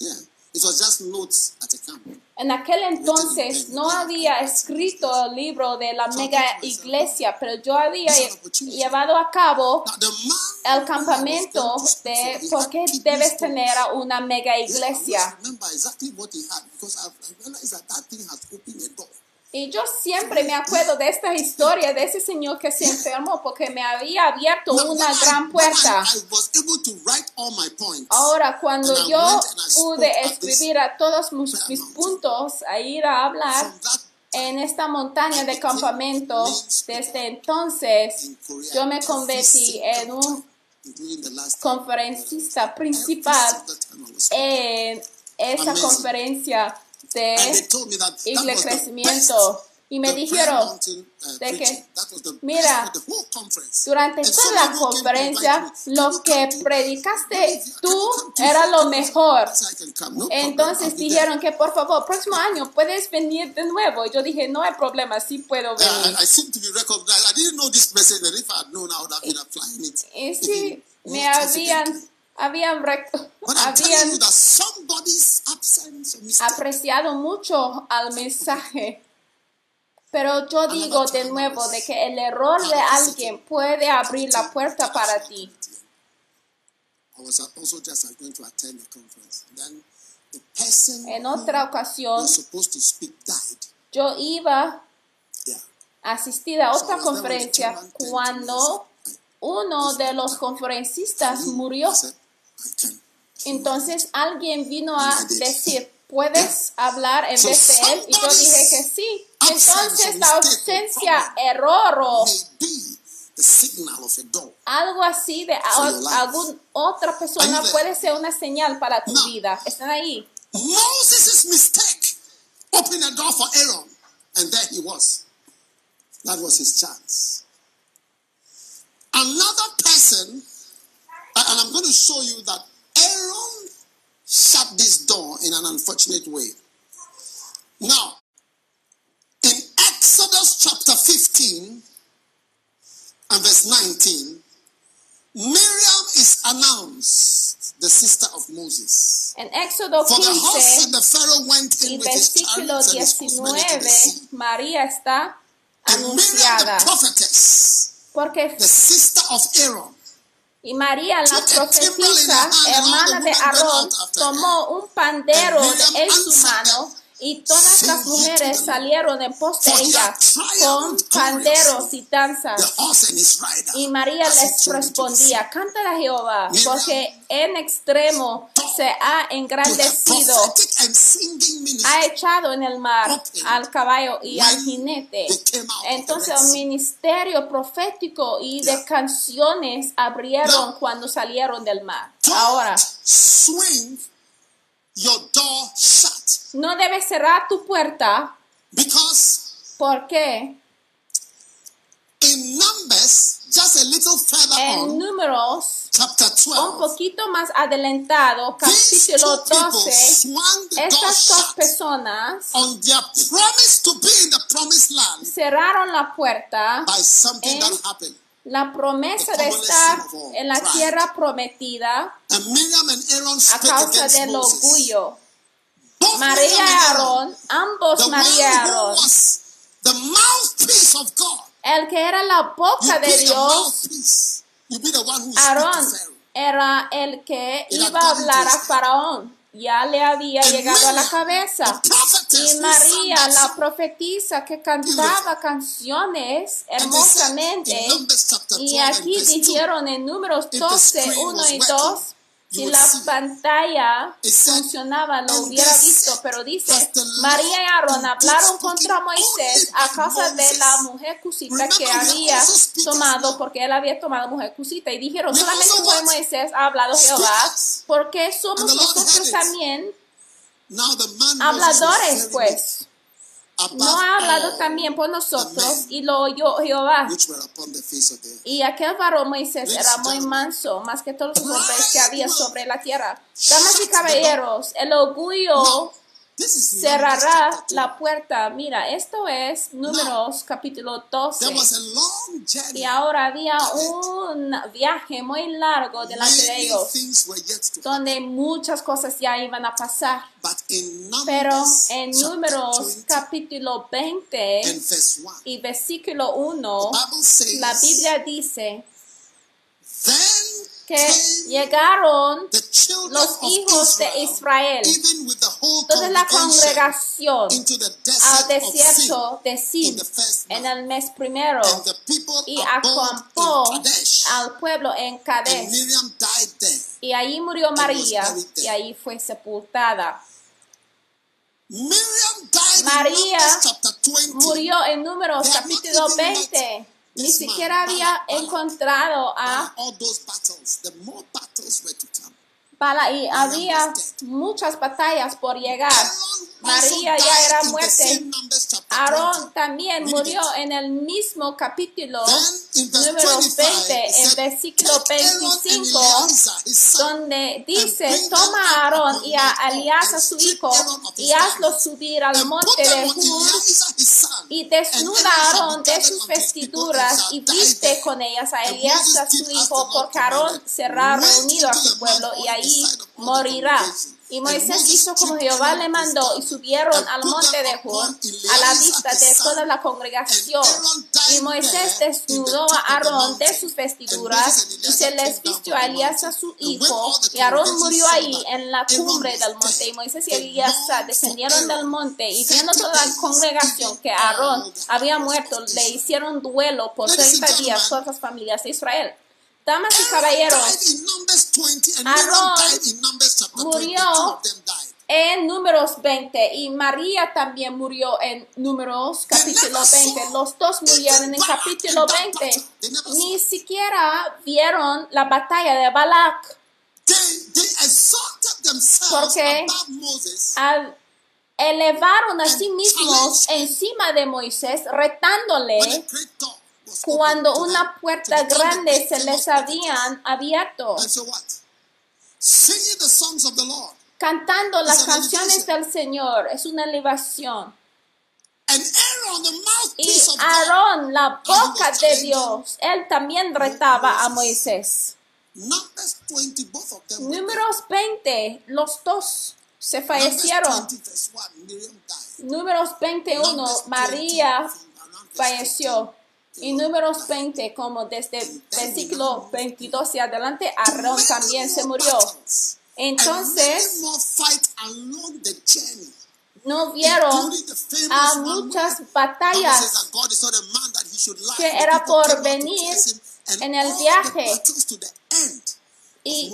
Yeah, it was just notes at a camp. En aquel entonces no había escrito el libro de la mega iglesia, pero yo había llevado a cabo el campamento de por qué debes tener una mega iglesia. Y yo siempre me acuerdo de esta historia de ese señor que se enfermó porque me había abierto Now, una gran puerta. I, I was able to write all my points. Ahora, cuando yo pude escribir a todos mis, mis puntos, a ir a hablar en esta montaña de campamento, desde entonces yo me convertí en un conferencista principal en esa conferencia de told me that that Igle was the Crecimiento. Y me dijeron uh, de que, mira, durante toda la conferencia, lo que predicaste tú era lo mejor. Entonces dijeron que por favor, próximo año puedes venir de nuevo. Y yo dije, no hay problema, sí puedo venir. Y sí, me habían. Habían, habían apreciado mucho al mensaje. Pero yo digo de nuevo de que el error de alguien puede abrir la puerta para ti. I was also just going to attend the conference. Then the person En otra ocasión, was supposed to speak died. yo iba a asistir a otra conferencia cuando uno de los conferencistas murió. Entonces alguien vino a decir, ¿puedes hablar en vez de él? Y yo dije que sí. Entonces la ausencia, error o algo así de a- algún otra persona puede ser una señal para tu vida. Están ahí. Moses' mistake opened a door for Aaron, and there he was. That was his chance. Another person, and I'm going to show you that Aaron shut this door in an unfortunate way. Now, in Exodus chapter 15 and verse 19, Miriam is announced the sister of Moses. En Éxodo For the horse 15 and the Pharaoh went y in with his versículo chariots and his the 19, sea. María está And Miriam anunciada. the prophetess, Porque the sister of Aaron, y María, la profetisa, hermana de Aarón, tomó un pandero en su mano y todas las mujeres salieron en pos de ella con panderos y danzas. Y María les respondía, canta a Jehová, porque en extremo se ha engrandecido, ha echado en el mar al caballo y al jinete. Entonces el ministerio profético y de canciones abrieron cuando salieron del mar. Ahora, swing your door shut no debes cerrar tu puerta because porque in Numbers, just a little further en on, números chapter un 12, poquito más adelantado, capítulo two people 12, swung the door estas dos personas on their promise to be in the promised land cerraron la puerta by something En- that happened. la promesa de estar en la tierra prometida a causa del orgullo. María y Aarón, ambos María y Aarón, el que era la boca de Dios, Aarón era el que iba a hablar a. Faraón. Ya le había llegado a la cabeza. Y María, la profetisa que cantaba canciones hermosamente, y 12 and aquí verse 2, dijeron en números the 12, screen 1 was y working, 2, Si la pantalla funcionaba, lo "And hubiera visto, pero dice, María y Aarón hablaron contra Moisés a causa de la mujer cusita que había tomado, porque él había tomado mujer cusita. Y dijeron, solamente fue? Moisés ha hablado Jehová, porque somos nosotros también habladores, pues. No ha hablado all también por nosotros y lo oyó Jehová. Y aquel varón Moisés era muy manso, más que todos los hombres que había sobre la tierra. Damas y caballeros, el orgullo Cerrará two. la puerta. Mira, esto es Números capítulo 12. There was a long journey. Y ahora había un viaje muy largo delante de ellos, donde muchas cosas ya iban a pasar. Pero en Números 20 capítulo 20 and verse 1, y versículo 1, the Bible says, la Biblia dice que llegaron los hijos de Israel, toda la congregación, al desierto de Sin en el mes primero y acampó al pueblo en there. Y ahí murió María y ahí fue sepultada. María in Numbers chapter 20. Murió en Números capítulo even 20. Ni siquiera había encontrado a Bala y había muchas batallas por llegar. María ya era muerte. Aarón 20. también murió en el mismo capítulo, 25, 20, it en versículo "Take Aaron and 25, Eleazar, his son, donde dice, toma a Aarón y a Mount Hor, Elías a and su hijo y hazlo subir al monte de son, y desnuda a Aarón de sus vestiduras y viste con ellas a And Elías Moses a did su hijo, porque Aarón será reunido a su pueblo y ahí morirá. Y Moisés hizo como Jehová le mandó y subieron al monte de Hor a la vista de toda la congregación. Y Moisés desnudó a Aarón de sus vestiduras y se les vistió a Elías su hijo y Aarón murió ahí en la cumbre del monte y Moisés y Elías descendieron del monte y 30 viendo toda la congregación que Aarón había muerto le hicieron duelo por Ladies and 30 días todas las familias de Israel. Damas y caballeros, died in Numbers 20 and Aarón Miriam died in Numbers chapter 20. murió en números 20 y María también murió en números capítulo 20. Los dos murieron en capítulo 20. Ni siquiera vieron la batalla de Balak. Porque al- elevaron a sí mismos encima de Moisés, retándole cuando una puerta grande se les habían abierto, And so what? Singing the songs of the Lord. cantando las canciones del Señor. Es una elevación. And Aaron, the Y Aarón, la boca de Dios, él también retaba a Moisés. Numbers 20, both of them. were Números 20, los dos se fallecieron. 20, verse 1, Miriam died. Números 21, Numbers 20, María falleció. 15, Y números 20, como desde versículo 22 y adelante, Aarón también se murió. Entonces, no vieron a muchas batallas que era por venir en el viaje. y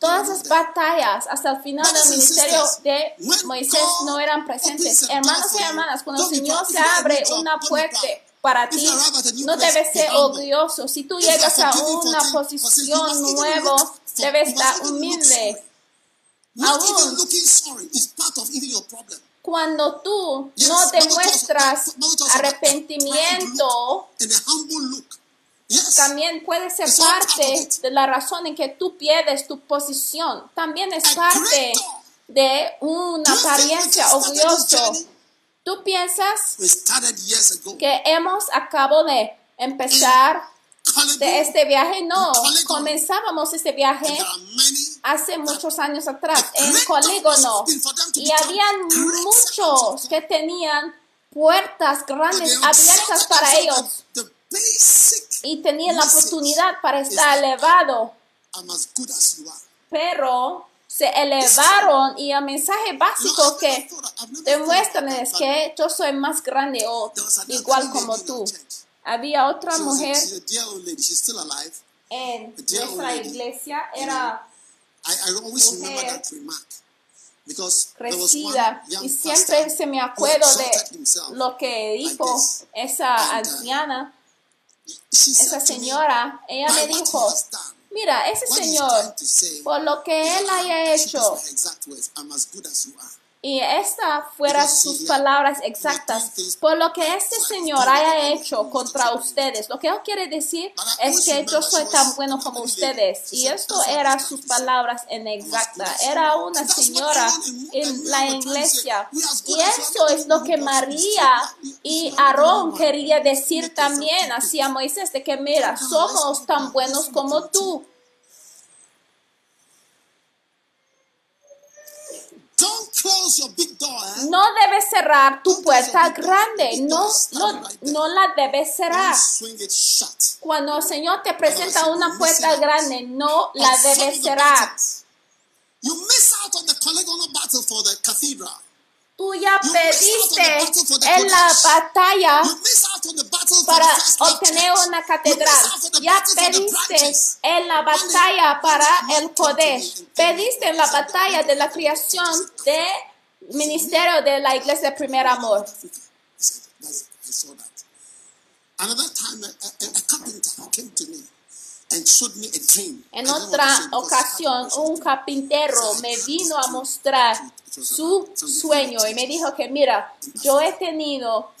todas las batallas hasta el final del ministerio de Moisés no eran presentes. Hermanos y hermanas, cuando el Señor se abre una puerta. Para ti, no place, debes be ser orgulloso. Si tú llegas a una posición for- debes estar humilde. Aún. even looking sorry is part of even your problem. Cuando tú no demuestras arrepentimiento, también puede ser parte de la razón en que tú pierdes tu posición. También es parte de una apariencia just ¿Tú piensas We started years ago. que hemos acabado de empezar de este viaje? No, comenzábamos este And viaje hace muchos años atrás en Colígono y habían muchos que tenían puertas grandes abiertas para ellos. y tenían la oportunidad para estar elevado, pero se elevaron y el mensaje básico que never thought- I've never demuestran thought es about que yo soy más grande o igual como tú. Había otra mujer en nuestra iglesia, era Mujer crecida y siempre se me acuerdo de lo que dijo esa uh, anciana, esa señora, ella "By me dijo, mira, ese señor, por lo que él haya hecho, y estas fueran sus palabras exactas, por lo que este señor haya hecho contra ustedes, lo que él quiere decir es que yo soy tan bueno como ustedes, y esto eran sus palabras en exacta, era una señora en la iglesia, y eso es lo que María y Aarón quería decir también hacia Moisés, de que mira, somos tan buenos como tú. Don't close your big door. Eh? No debes cerrar tu puerta grande, no, no, no la debes cerrar. Cuando el Señor te presenta una puerta grande, no la debes cerrar. You miss out on the polygonal battle for the cathedral. Tú ya pediste en la batalla para obtener una catedral. Ya pediste en la batalla para el Kodesh. Pediste en la batalla de la creación de ministerio de la iglesia de primer amor. Another time, a, a, a carpenter came to me En otra ocasión, un carpintero me vino a mostrar su sueño y me dijo que mira, yo he tenido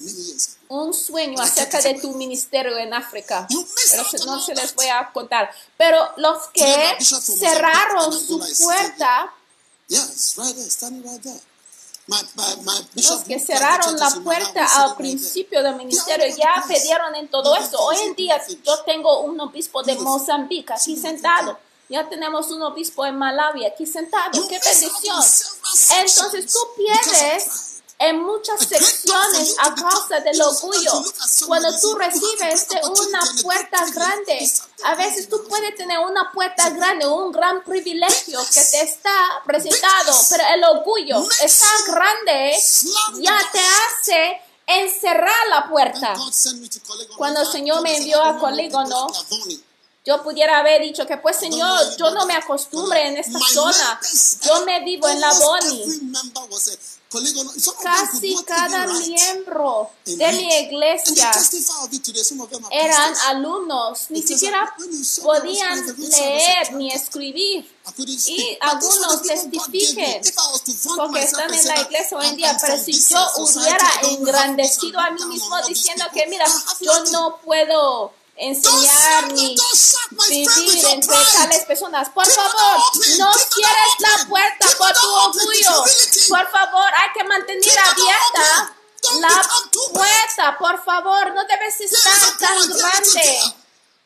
un sueño acerca de tu ministerio en África, pero no se les voy a contar. Pero los que cerraron su puerta, los que cerraron la puerta al principio del ministerio ya pidieron en todo esto. Hoy en día yo tengo un obispo de Mozambique aquí sentado. Ya tenemos un obispo en Malawi aquí sentado. ¡Qué bendición! Entonces tú pierdes. En muchas secciones a causa del orgullo. Cuando tú recibes de una puerta grande, a veces tú puedes tener una puerta grande, un gran privilegio que te está presentado, pero el orgullo está grande, ya te hace encerrar la puerta. Cuando el Señor me envió a Clavoni. Yo pudiera haber dicho que pues Señor, yo no me acostumbre en esta zona. Yo me vivo en la Boni. Casi cada miembro de mi iglesia eran alumnos, ni siquiera podían leer ni escribir. Y algunos testifiquen, porque están en la iglesia hoy en día, pero si yo hubiera engrandecido a mí mismo diciendo que mira, yo no puedo enseñar ni vivir entre tales personas. Por favor, no cierres la puerta por tu orgullo. Por favor, hay que mantener abierta la puerta. Por favor, no debes estar tan grande. time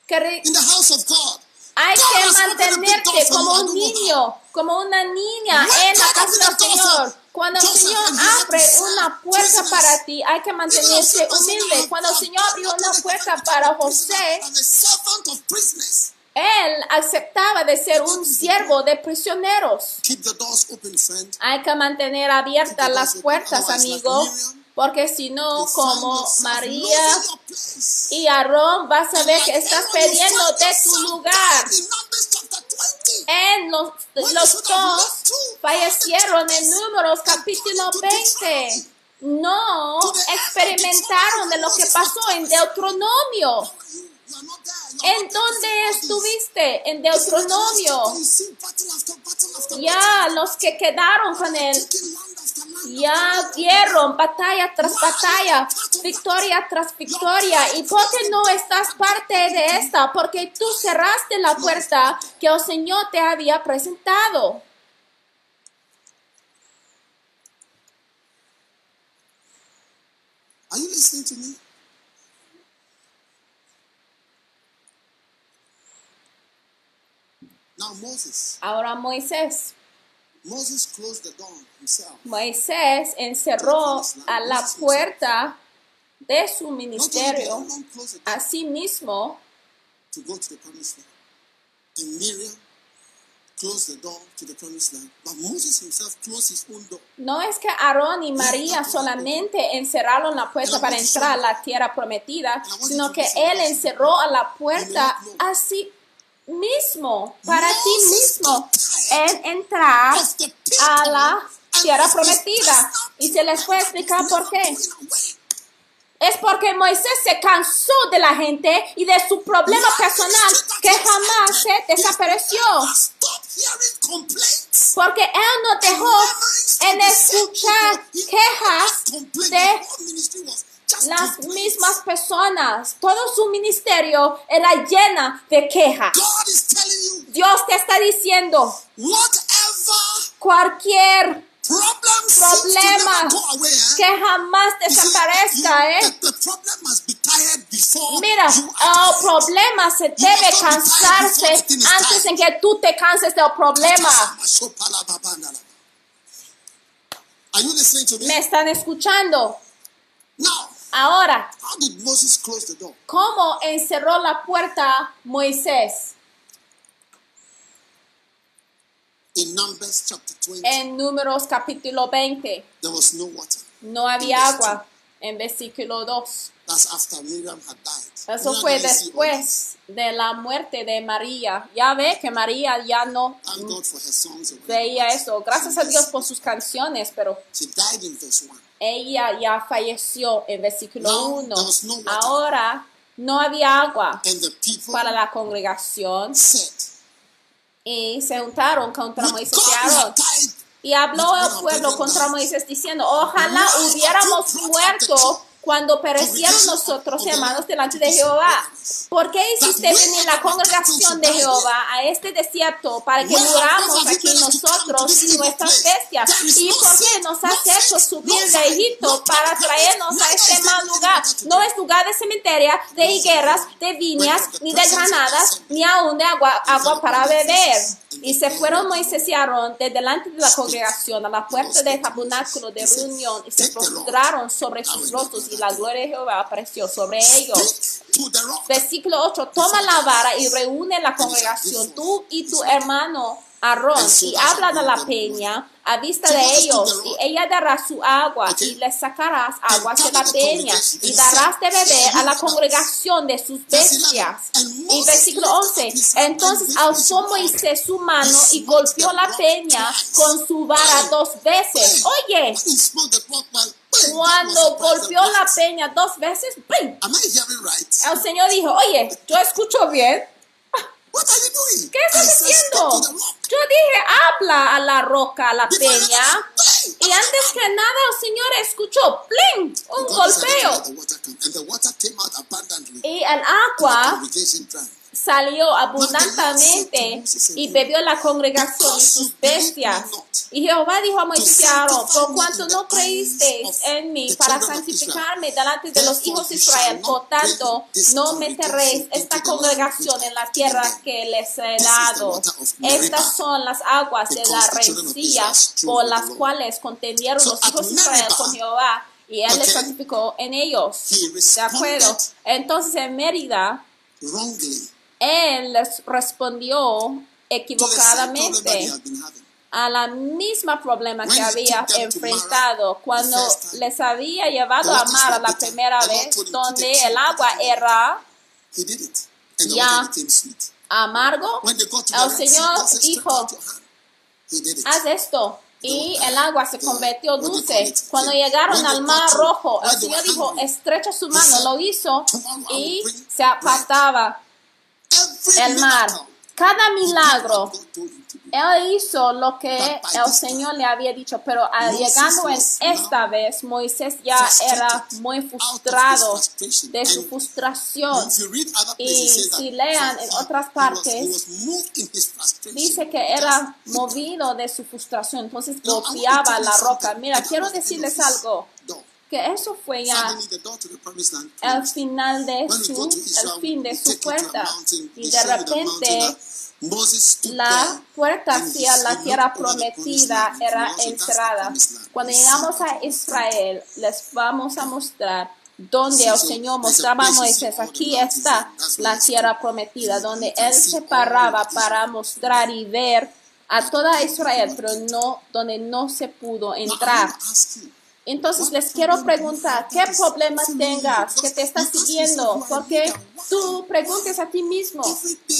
Que re- in the house of God. hay que mantenerte como un niño, como una niña en la casa del Señor. Cuando el Señor abre una puerta para ti, hay que mantenerse humilde. Cuando el "I've Señor abrió una puerta para. José, él aceptaba de ser un siervo de prisioneros. Keep the doors open, friend. Hay que mantener abiertas las puertas, amigo, porque si no, como María y Aarón, vas a ver que estás perdiendo de tu lugar. Dead In Numbers chapter 20. En los, los fallecieron en Números capítulo and gone into 20. Deuteronomy. No experimentaron de lo que pasó en Deuteronomio. ¿En dónde estuviste? En Deuteronomio. Ya los que quedaron con él ya vieron batalla tras batalla, victoria tras victoria. ¿Y por qué no estás parte de esta? Porque tú cerraste la puerta que el Señor te había presentado. Are you listening to me? Now Moses, Ahora Moisés. Moisés encerró a la puerta de su ministerio. Aaron close the door a sí mismo, to go to the promised land, and Miriam closed the door to the promised land, but Moses himself closed his own door. no es que Aarón y María solamente encerraron la puerta para entrar a la tierra prometida, sino que él encerró a la puerta a sí mismo, para ti mismo, en entrar a la tierra prometida. Y se les a explicar por qué. Es porque Moisés se cansó de la gente y de su problema personal que jamás se desapareció. Porque él no dejó en escuchar quejas de las mismas personas. Todo su ministerio era llena de quejas. Dios te está diciendo, cualquier problema eh? que jamás desaparezca, ¿eh? Mira, el problema se debe cansarse antes en que tú te canses del problema. Are you listening to ¿Me me? están escuchando? Now, Ahora, how did Moses close the door? ¿cómo encerró la puerta Moisés? In Numbers chapter 20, En Números capítulo 20, there was no water. no había agua. En versículo 2. That's after Miriam had died. Eso Miriam fue después de la muerte de María. Ya ve que María ya no veía eso. Gracias a Dios por sus canciones, pero She died in verse 1. Ella ya falleció en versículo Now, 1. there was no. Ahora no había agua para la congregación said, y se juntaron contra Moisés Y habló el pueblo contra Moisés diciendo, ojalá hubiéramos muerto cuando perecieron nosotros hermanos delante de Jehová. ¿Por qué hiciste venir la congregación de Jehová a este desierto para que muramos aquí nosotros y nuestras bestias? ¿Y por qué nos has hecho subir de Egipto para traernos a este mal lugar? No es lugar de cementerio, de higueras, de viñas, ni de granadas, ni aún de agua, agua para beber. Y se fueron Moisés y Aarón de delante de la congregación a la puerta del tabernáculo de reunión y se postraron sobre sus rostros y la gloria de Jehová apareció sobre ellos. Versículo 8. Toma la vara y reúne la congregación, tú y tu hermano Aarón, y hablan a la peña a vista de ellos, y ella dará su agua, y les sacarás aguas de la peña, y darás de beber a la congregación de sus bestias. Y versículo 11. Entonces alzó Moisés su mano y golpeó la peña con su vara dos veces. Oye, cuando golpeó la peña dos veces, el Señor dijo, oye, yo escucho bien. What are you doing? ¿Qué estás haciendo? Yo dije, habla a la roca, a la peña. Y antes que nada el Señor escuchó, ¡pling! Un golpeo. the water come, and the water came out abundantly. Y el agua. Salió abundantemente y bebió la congregación y sus bestias. Y Jehová dijo a Moisés y Aarón, por cuanto no creísteis en mí para santificarme delante de los hijos de Israel, por tanto, no meteréis esta congregación en la tierra que les he dado. Estas son las aguas de la rencilla por las cuales contendieron los hijos de Israel con Jehová. Y él les santificó en ellos. ¿De acuerdo? Entonces en Mérida. Él les respondió To the same problem that he equivocadamente a la misma problema que había enfrentado cuando les había llevado a were la primera vez, donde el agua era Ya. amargo, el Señor God said, "Stretch dijo, out your hand." He did it. haz esto. Y el agua se convirtió dulce. Cuando llegaron al mar rojo, el Señor dijo, estrecha su mano, lo hizo "Tomorrow I will y se apartaba el mar. Cada milagro. Él hizo lo que el Señor le había dicho, pero llegando en was esta vez, Moisés ya frustrated era muy frustrado de su frustración. Y si lean he- en otras partes. Dice que era movido de su frustración, entonces golpeaba la roca. Mira, quiero decirles algo. Que eso fue ya el final de su, el fin de su puerta. Y de repente la puerta hacia la tierra prometida era land. Cuando llegamos a. Israel, les vamos a mostrar donde el Señor mostraba a Moisés, aquí está la tierra prometida, donde él se paraba para mostrar y ver a toda Israel, pero no donde no se pudo entrar. Entonces les quiero preguntar, ¿qué problemas tengas que te estás siguiendo? Porque tú preguntes a ti mismo,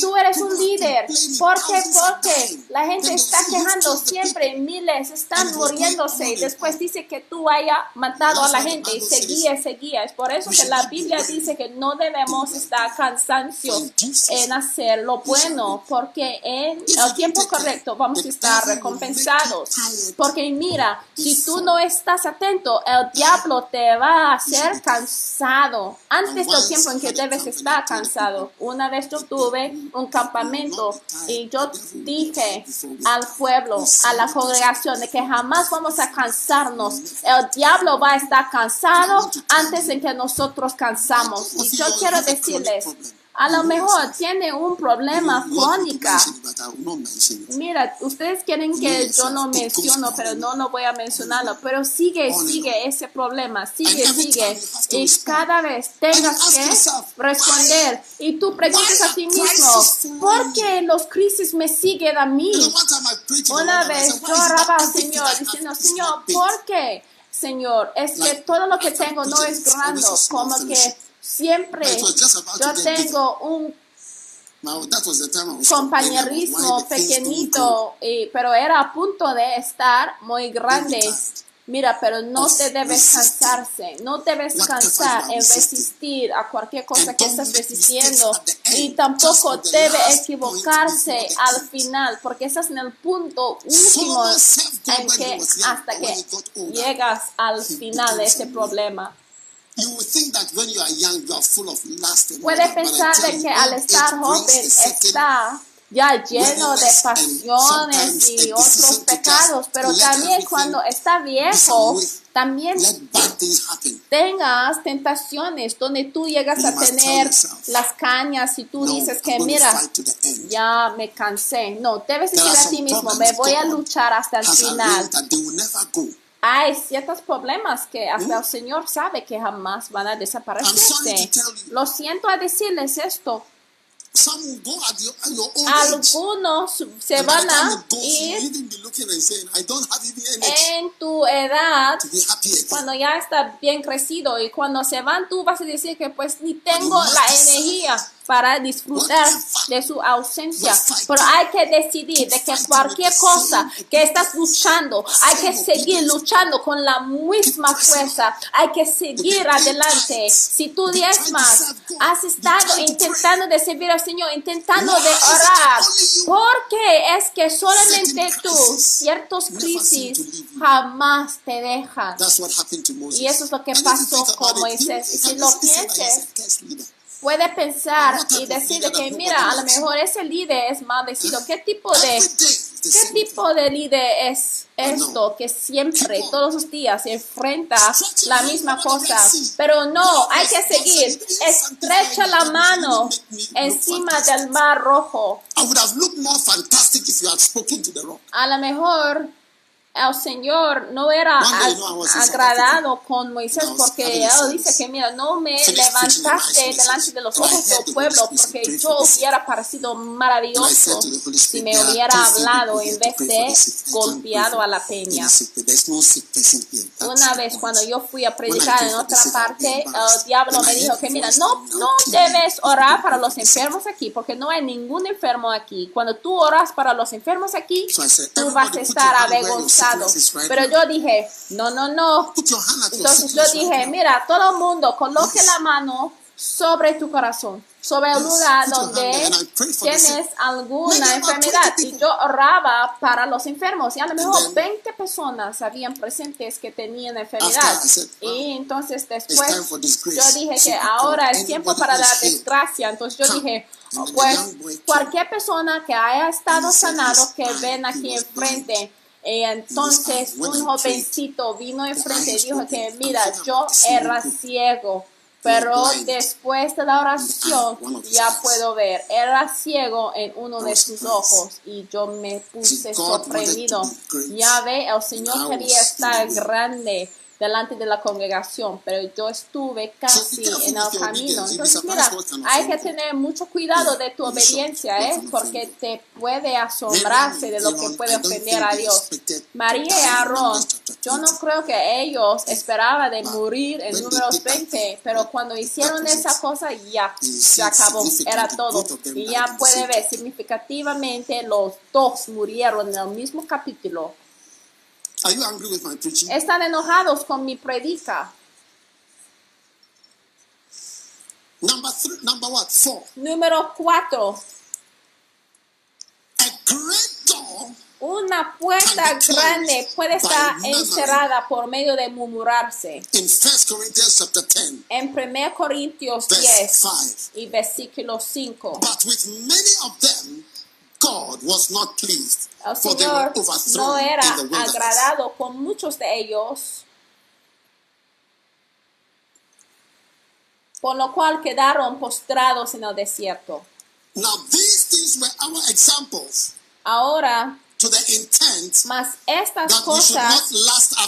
tú eres un líder. ¿Por qué? Porque la gente está quejando siempre, miles están muriéndose y después dice que tú haya matado a la gente y seguía, seguía. Es por eso que la Biblia dice que no debemos estar cansancios en hacer lo bueno, porque en el tiempo correcto vamos a estar recompensados. Porque mira, si tú no estás atento, el diablo te va a hacer cansado antes del tiempo en que debes estar cansado. Una vez yo tuve un campamento y yo dije al pueblo, a la congregación, de que jamás vamos a cansarnos. El diablo va a estar cansado antes de que nosotros cansamos. Y yo quiero decirles, a lo mejor tiene un problema crónico. Mira, ustedes quieren que yo no menciono, pero no, no voy a mencionarlo. Pero sigue, sigue ese problema, sigue, sigue. Y cada vez tengas que responder. Y tú preguntas a ti mismo, ¿por qué los crisis me siguen a mí? Una vez yo oraba al Señor diciendo, Señor, ¿por qué? Señor, es que todo lo que tengo no es grande, como que siempre yo tengo un compañerismo pequeñito, y, pero era a punto de estar muy grande. Mira, pero no te debes cansarse, no debes cansar en resistir a cualquier cosa que estás resistiendo y tampoco debe equivocarse al final, porque estás en el punto último en que hasta que llegas al final de ese problema. Puede pensar de que al estar joven está ya lleno de pasiones y otros pecados, pero también cuando está viejo, también tengas tentaciones donde tú llegas a tener las cañas y tú dices que mira, ya me cansé. No, debes decir a ti mismo, me voy a luchar hasta el final hay ciertos problemas que hasta el Señor sabe que jamás van a desaparecerse. Lo siento a decirles esto. Algunos se van a ir en tu edad cuando ya está bien crecido y cuando se van tú vas a decir que pues ni tengo la energía para disfrutar de su ausencia. Pero hay que decidir de que cualquier cosa que estás luchando, hay que seguir luchando con la misma fuerza. Hay que seguir adelante. Si tú diezmas, has estado intentando de servir al Señor, intentando de orar, porque es que solamente tú, ciertos crisis jamás te dejan. Y eso es lo que pasó con Moisés. Y si lo pienses, puede pensar y decir que mira, a lo mejor ese líder es maldecido. ¿Qué tipo de qué tipo de líder es esto que siempre, todos los días, enfrenta la misma cosa? Pero no, hay que seguir. Estrecha la mano encima del mar rojo. A lo mejor el Señor no era agradado con Moisés porque él dice que mira, no me levantaste delante de los ojos del pueblo porque yo hubiera parecido maravilloso si me hubiera hablado en vez de golpeado a la peña. Una vez cuando yo fui a predicar en otra parte, el diablo me dijo que mira, no, no debes orar para los enfermos aquí porque no hay ningún enfermo aquí. Cuando tú oras para los enfermos aquí, tú vas a estar avergonzado pero yo dije, no, no, no. Entonces yo dije, mira, todo el mundo coloque la mano sobre tu corazón, sobre el lugar donde tienes alguna enfermedad. Y yo oraba para los enfermos. Y a lo mejor 20 personas habían presentes que tenían enfermedad. Y entonces después yo dije que ahora es tiempo para dar desgracia. Entonces yo dije, pues cualquier persona que haya estado sanado, que ven aquí enfrente, y entonces un jovencito vino enfrente y dijo que, mira, yo era ciego, pero después de la oración ya puedo ver. Era ciego en uno de sus ojos y yo me puse sorprendido. Ya ve, el Señor quería estar grande delante de la congregación, pero yo estuve casi en el camino. Entonces, mira, hay que tener mucho cuidado de tu obediencia, ¿eh? porque te puede asombrarse de lo que puede ofender a Dios. María y Aarón, yo no creo que ellos esperaban de morir en números 20, pero cuando hicieron esa cosa ya se acabó, era todo. Y ya puede ver, significativamente los dos murieron en el mismo capítulo. Are you angry with my preaching? Están enojados con mi predica. Number three, number what? Four. Número 4. A great door Una puerta grande puede estar encerrada por medio de murmurarse. in First Corinthians chapter 10, En 1 Corintios verse 10 5. y versículo 5. But with many of them, God was not pleased, El for they were Señor no overthrown era in the wilderness. agradado con muchos de ellos, por lo cual quedaron postrados en el desierto. Now, these things were our examples Ahora, to the intent más estas that cosas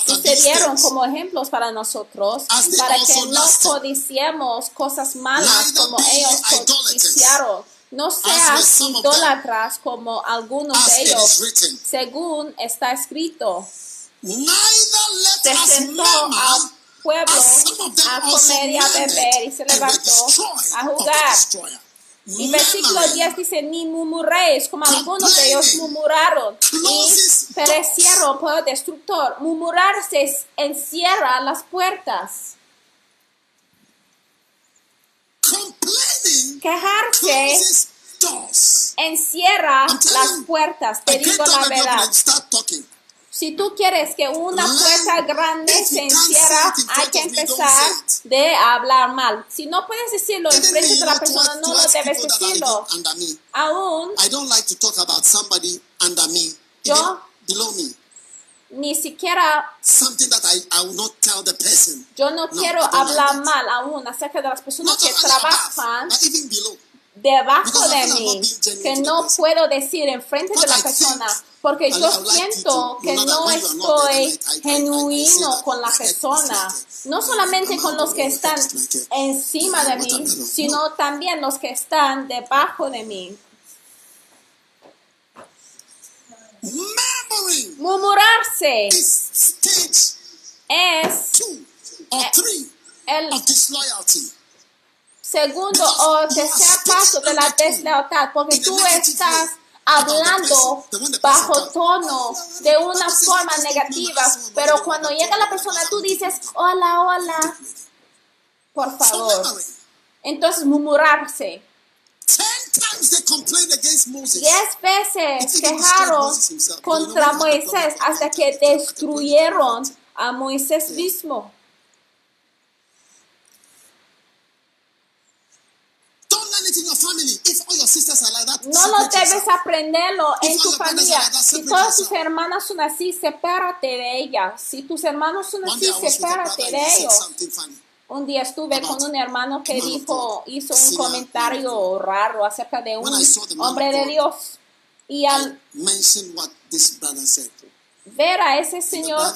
sucedieron como ejemplos para nosotros, para que no codiciemos cosas malas como ellos codiciaron. No seas idólatras como algunos de ellos, según está escrito. Se sentó al pueblo a comer y a beber y se levantó a jugar. Y versículo Murmuring 10 dice, ni murmuréis, como algunos de ellos murmuraron y perecieron por el destructor. Murmurarse encierra las puertas. Quejarse encierra las puertas. Te digo la verdad. Si tú quieres que una puerta grande se encierra, hay que empezar de hablar mal. Si no puedes decirlo Even enfrente me, de la persona, no lo debes decirlo. Aún I don't like to talk about somebody under me, Yo- even below me. Ni siquiera Something that I, I will not tell the person. yo no, No, quiero like hablar that. mal aún acerca de las personas Not que above, trabajan even below. debajo Because de mí que no puedo decir enfrente de But la I persona porque yo like siento to que no estoy genuino con la persona, like no solamente con los que están encima de mí, sino también los que están debajo de mí. Murmurarse. Es Eh, el segundo o tercer paso de la deslealtad, porque tú estás hablando bajo tono de una forma negativa, pero cuando llega la persona tú dices, hola, hola, por favor. Entonces murmurarse. Diez veces quejaron contra Moisés hasta que destruyeron a Moisés mismo. No lo debes aprenderlo en tu familia. Si todas tus hermanas son así, sepárate de ellas. Si tus hermanos son así, sepárate de ellos. Un día estuve con un hermano que dijo, hizo un Sinner, comentario raro acerca de un hombre de Dios. Y al Ver a ese señor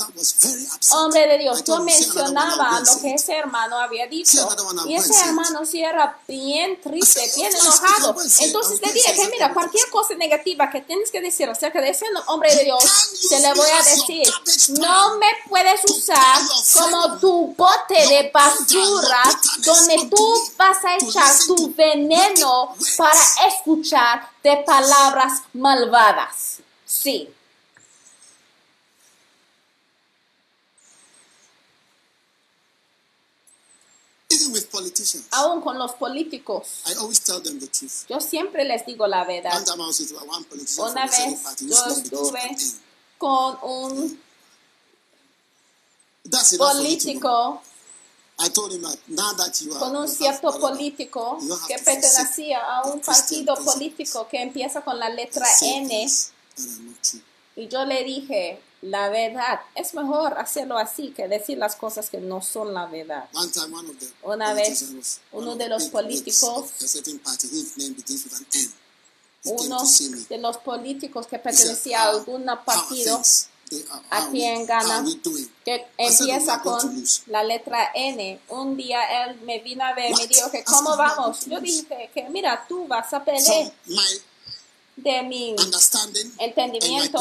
hombre de Dios, yo told him, "Say another one, mencionaba lo que say it." ese hermano había dicho. Y ese hermano sí era bien triste, bien "I'll go and enojado. Entonces le dije say que it." mira, cualquier cosa negativa que tienes que decir acerca de ese hombre de Dios, se le voy a decir, no me puedes usar como tu bote de basura donde tú vas a echar tu veneno para escuchar de palabras malvadas. Sí. Even with politicians, Aún con los políticos. I always tell them the truth. Yo siempre les digo la verdad. One time I was with one politician Una vez yo estuve con un That's político, I told him that now that you are con un cierto político que pertenecía a un partido político que empieza con la letra N. y yo le dije, la verdad, es mejor hacerlo así que decir las cosas que no son la verdad. One time, one of the Una vez, uno de los políticos, a uno de los políticos que pertenecía a "How- algún partido things?" how aquí we- en how Ghana, we doing? que "We empieza con lose." la letra N. Un día él me vino a ver y me dijo que cómo said, "We are vamos. Yo lose." dije que mira, tú vas a pelear de mi entendimiento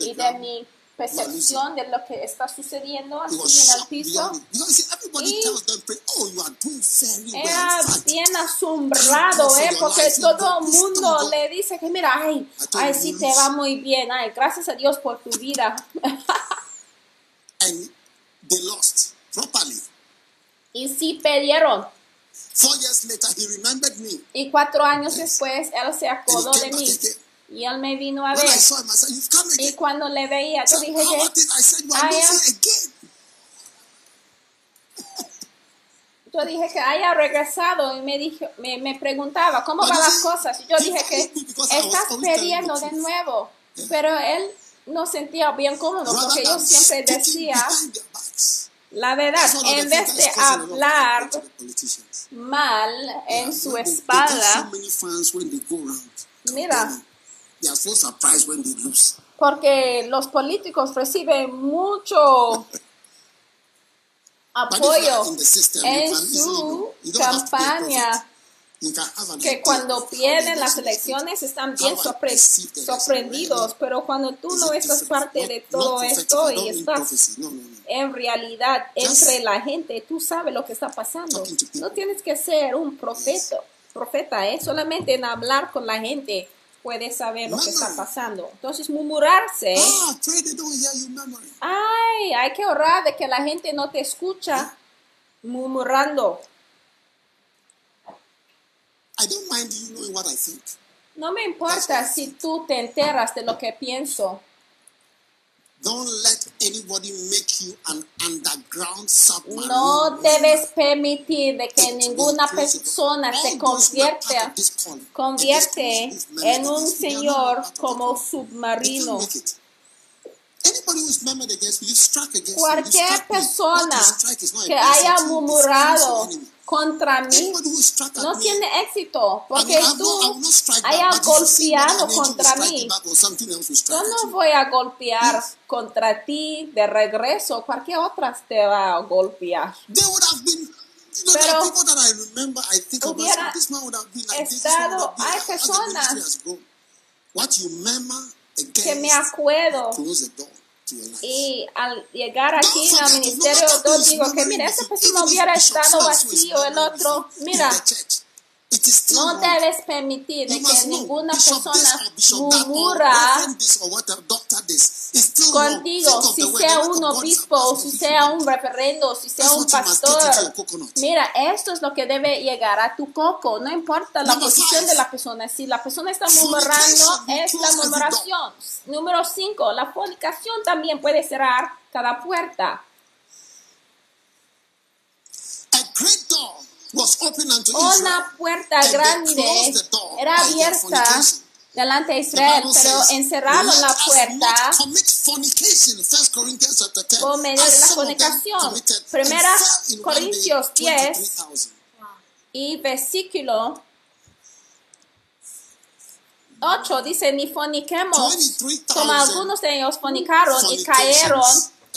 y de mi percepción de lo que está sucediendo así en el piso. Y- oh. Era bien asombrado, ¿eh? Porque todo el mundo le dice que mira, ay, ay, sí te va muy bien, ay, gracias a Dios por tu vida. and they lost properly. y sí perdieron. Four years later, he remembered me. Y cuatro años después, él se acordó de mí. Y él me vino a ver. Y cuando le veía, yo dije que, [LAUGHS] yo dije que haya regresado y me dijo, me, me preguntaba cómo van las cosas. Y yo dije que estás perdiendo de nuevo. Pero él no sentía bien cómodo porque yo siempre decía la verdad. En vez de hablar mal en su espalda. Mira. They are so surprised when they lose. porque los políticos reciben mucho apoyo system, en can su know. You campaña que cuando pierden las elecciones están bien sorpre- sorprendidos, pero cuando tú no estás parte de todo esto y estás en realidad entre la gente, tú sabes lo que está pasando. No tienes que ser un profeta, profeta, ¿eh? solamente en hablar con la gente puedes saber lo que está pasando. Entonces, murmurarse, Ah, ay, hay que orar de que la gente no te escucha murmurando. I don't mind you knowing what I think. No me importa si tú te enteras de lo que pienso. Don't let anybody make you an underground submarine. No debes permitir de que ninguna persona se convierta, convierte en un señor como submarino. Cualquier persona que haya murmurado contra mí no tiene éxito I porque tú hayas golpeado contra mí. Yo no voy a golpear contra ti de regreso, cualquier otra te va a golpear. Pero remember, hubiera estado- hay personas. What you murmur Que me acuerdo. y al llegar aquí al ministerio yo digo que mira, esa persona hubiera estado vacío, el otro, mira, no debes permitir de que ninguna persona murmura wrong. contigo, si sea un obispo, o si sea un referendo, si sea un pastor. Mira, esto es lo que debe llegar a tu coco, no importa la posición de la persona. Si la persona está murmurando, es la murmuración. Número 5, la fornicación también puede cerrar cada puerta. A great door Una puerta grande era abierta delante de Israel, pero encerraron "Let la puerta not commit fornication. 1 Corinthians chapter 10. por medio de la fornicación. Primera Corintios 10 23,000. y versículo 8 dice, ni forniquemos, 23,000 como algunos de ellos fornicaron y cayeron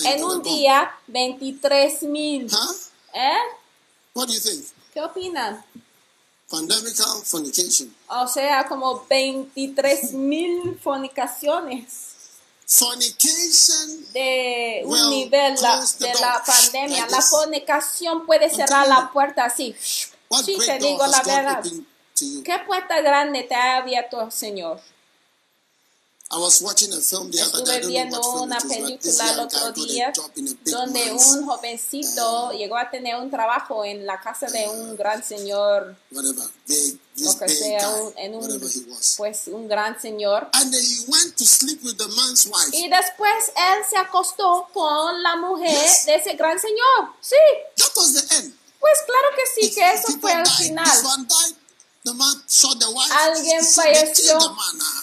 en un día 23 mil. ¿Eh? What do you think? ¿Qué opinan? Pandemical fornication. O sea, como 23 mil fornicaciones Fornication de un Well, nivel la- de door. la pandemia. Like La fornicación puede cerrar la puerta así. Sí, te digo la verdad. ¿Qué puerta grande te ha abierto, Señor? I was watching a film the other day. I Estuve viendo una película el otro día donde un jovencito llegó a tener un trabajo en la casa de un gran señor, lo que sea, un- en un, whatever he was. pues un gran señor. And he went to sleep with the man's wife. Y después él se acostó con la mujer de ese gran señor. Sí, That was the end. pues claro que sí, que eso fue el final. Alguien He said, "They killed falleció.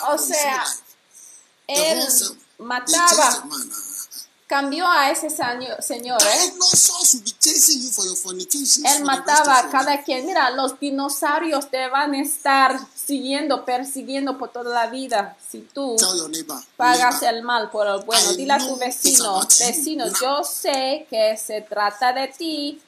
ah, O sea, own life." The Él mataba cambió a ese señor, ¿eh? Él mataba a cada quien. Mira, los dinosaurios te van a estar siguiendo, persiguiendo por toda la vida. Si tú pagas el mal por el bueno, dile a tu vecino, vecino, yo sé que se trata de ti.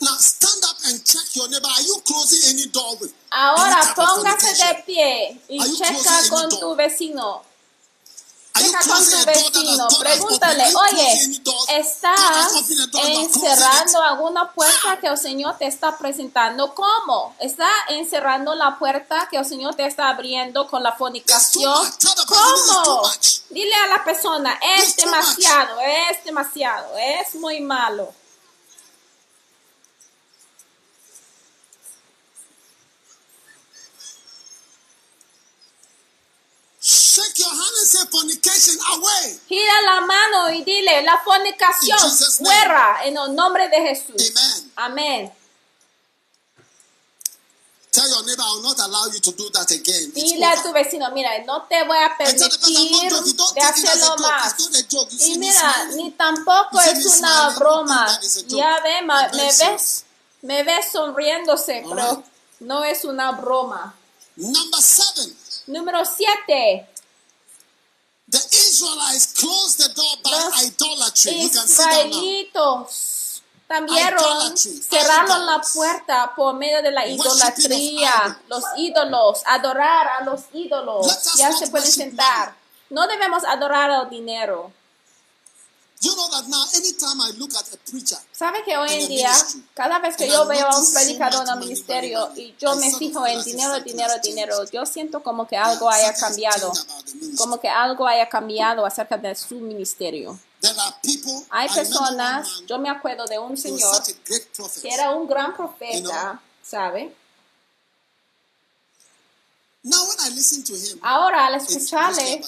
Now stand up and check your neighbor. Are you closing any door with Ahora póngase de pie y checa con tu vecino. Checa con tu vecino, pregúntale, oye, ¿estás encerrando alguna puerta que el Señor te está presentando? ¿Cómo? ¿Está encerrando la puerta que el Señor te está abriendo con la fornicación? ¿Cómo? Dile a la persona, es demasiado, es demasiado, es muy malo. Shake your hand and say fornication away. Gira la mano y dile, la fornicación fuera en el nombre de Jesús. Amen. Amén. Tell your neighbor, I will not allow you to do that again. Dile a tu vecino, mira, no te voy a permitir de hacerlo más. Y mira, ni tampoco es una broma. Ya ve, me ves, me ves sonriéndose, pero no es una broma. Number seven. Número 7. The Israelites closed the door by Los idolatry. You can see that now. Idolatry, cerraron la puerta por medio de la idolatría, los ídolos, adorar a los ídolos. Ya se pueden sentar. No debemos adorar al dinero. ¿Sabe que hoy en día, cada vez que yo veo a un predicador en el money, ministerio y yo me fijo en dinero, dinero, dinero, yo siento como que algo haya cambiado, como que algo haya cambiado acerca de su ministerio. Hay personas, yo me acuerdo de un señor que era un gran profeta, ¿sabe? Now when I listen to him, Ahora al escucharle,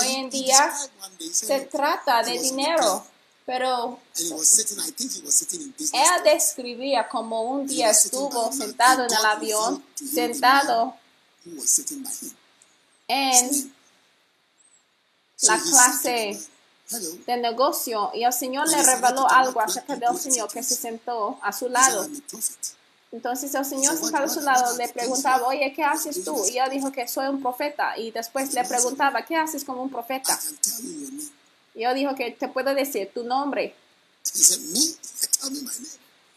hoy en día se trata de dinero, pero And he was sitting, I think he was sitting in business. él describía como un día estuvo sentado en el avión, sentado en la clase de negocio y el Señor le reveló algo acerca del Señor que se sentó a su lado. Entonces el Señor sentado a su lado le preguntaba, oye, ¿qué haces tú? Y él dijo que soy un profeta. Y después le preguntaba, ¿qué haces como un profeta? Y él dijo que te puedo decir tu nombre.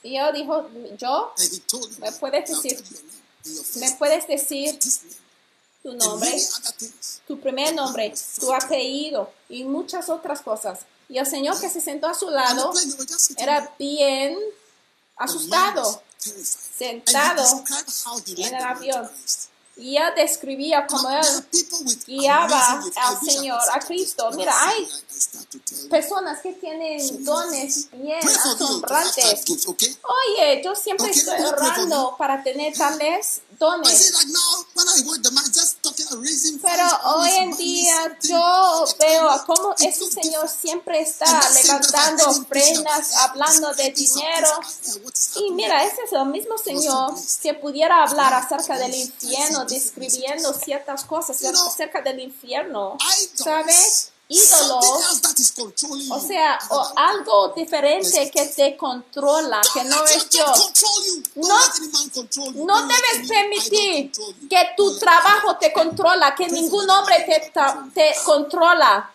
Y él dijo, yo, ¿Me puedes "I'll decir- ¿me puedes decir tu nombre, tu primer nombre, tu apellido y muchas otras cosas? Y el Señor que se sentó a su lado era bien asustado. Sentado en el avión. Y él describía are él guiaba al Señor, a. Cristo. Mira, hay personas que tienen dones bien asombrantes. Oye, yo siempre estoy orando para tener tales dones. raising Pero hoy en día yo veo cómo It ese Señor siempre está levantando ofrendas, hablando de dinero. Y mira, ese es el mismo Señor que pudiera hablar acerca del infierno, describiendo ciertas cosas acerca del infierno. ¿Sabes? Ídolos, o sea, o algo diferente que te controla, que no es Dios. No-. No debes permitir que tu trabajo te controla, que ningún hombre te, te controla.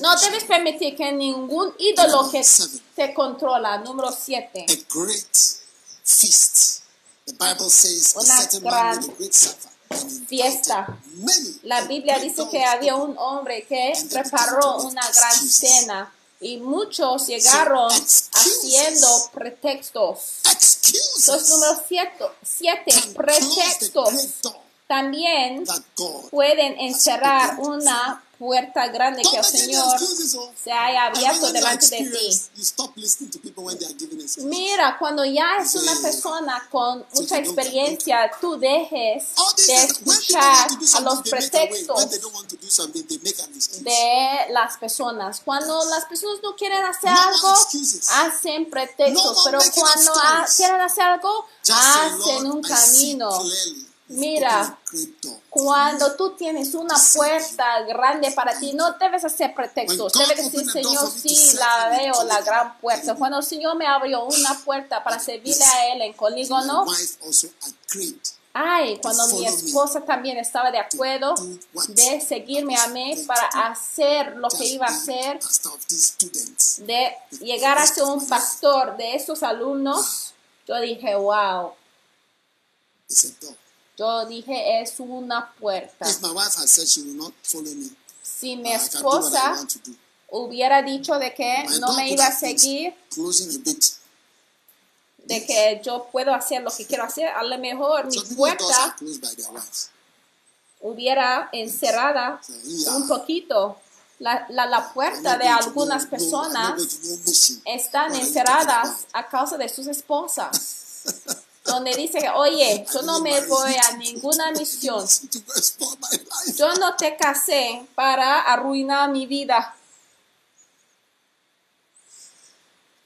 No debes permitir que ningún ídolo que te controla. Número 7. A great feast. The Bible says a Una certain man gran fiesta. La Biblia dice que había un hombre que preparó una gran cena y muchos llegaron haciendo pretextos. Excuses. Entonces, número 7. Siete, the pretextos. También pueden encerrar una puerta grande que el Señor se haya abierto delante de ti. Mira, cuando ya es una persona con mucha experiencia, tú dejes de escuchar a los pretextos de las personas. Cuando las personas no quieren hacer algo, hacen pretextos, pero cuando quieren hacer algo, hacen un camino. Mira. Cuando tú tienes una puerta grande para ti, no debes hacer pretextos. Debes decir, Señor, sí, la veo, la gran puerta. Cuando el Señor me abrió una puerta para servirle a Él en agreed. ay, cuando mi esposa también estaba de acuerdo de seguirme a mí para hacer lo que iba a hacer, de llegar a ser un pastor de estos alumnos, yo dije, wow. Yo dije, es una puerta. If my wife had said she will not follow me, Si mi esposa hubiera dicho de que My no me iba a seguir, de que yo puedo hacer lo que quiero hacer, a lo mejor mi doors are puerta hubiera encerrada So, yeah. un poquito. La, la, la puerta de algunas personas están encerradas a causa de sus esposas, [LAUGHS] donde dice, que, oye, yo no me voy a ninguna misión, [LAUGHS] yo no te casé para arruinar mi vida.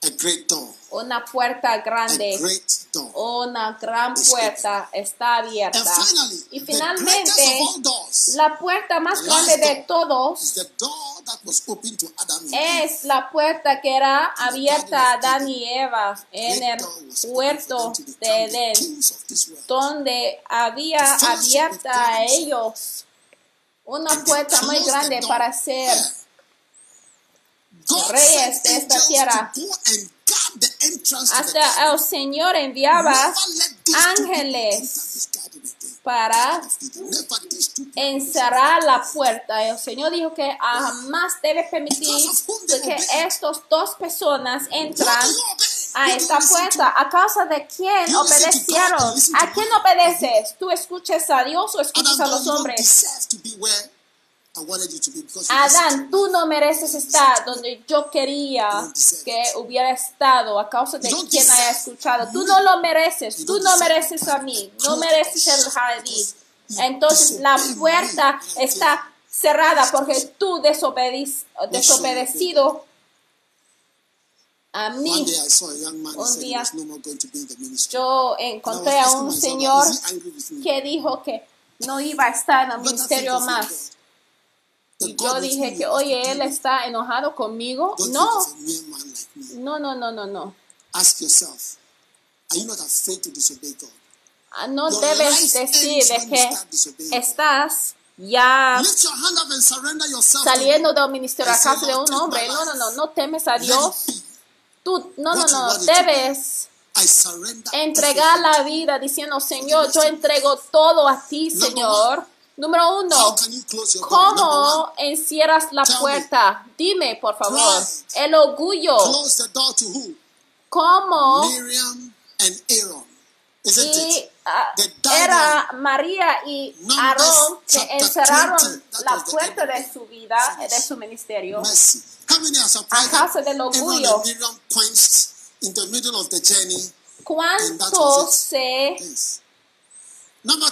A great door. Una puerta A grande. great door. una gran puerta está abierta. And finally, Y finalmente, doors la puerta más grande de todos is the door that was open to Adam and Eve. es la puerta que era abierta a Adán y Eva en el door was open for huerto them to de Edén, donde había abierta a ellos una puerta muy grande para ser reyes de esta tierra. hasta el Señor enviaba ángeles para encerrar la puerta. El Señor dijo que jamás debe permitir que estas dos personas entran a esta puerta. ¿A causa de quién obedecieron? ¿A quién obedeces? ¿Tú escuchas a Dios o escuchas a los hombres? Adán, tú no mereces estar donde yo quería que hubiera estado a causa de quien haya escuchado. Tú no lo mereces, tú no mereces a mí, no mereces el jardín. Entonces la puerta está cerrada porque tú desobedecido a mí. Un día was no more going to be in the ministry. Yo encontré a un señor que dijo que no iba a estar en el ministerio más. God yo dije que, oye, él está enojado conmigo. No, no, no, no, no, no. Ask yourself, are you not afraid to disobey God? Ah, No debes decir de que estás ya saliendo del ministerio a casa de un hombre. No, no, no, no temes a Dios. Tú, no, no, no, debes entregar la vida diciendo, Señor, yo entrego todo a ti, Señor. Número uno, can you close your door? Number ¿cómo encierras la puerta? Dime, por favor. El orgullo. ¿Cómo? Miriam and Aaron. Isn't y it? The diamond. era María y Aarón que encerraron 20, that la puerta de su vida, de su ministerio. A causa del orgullo. ¿Cuántos se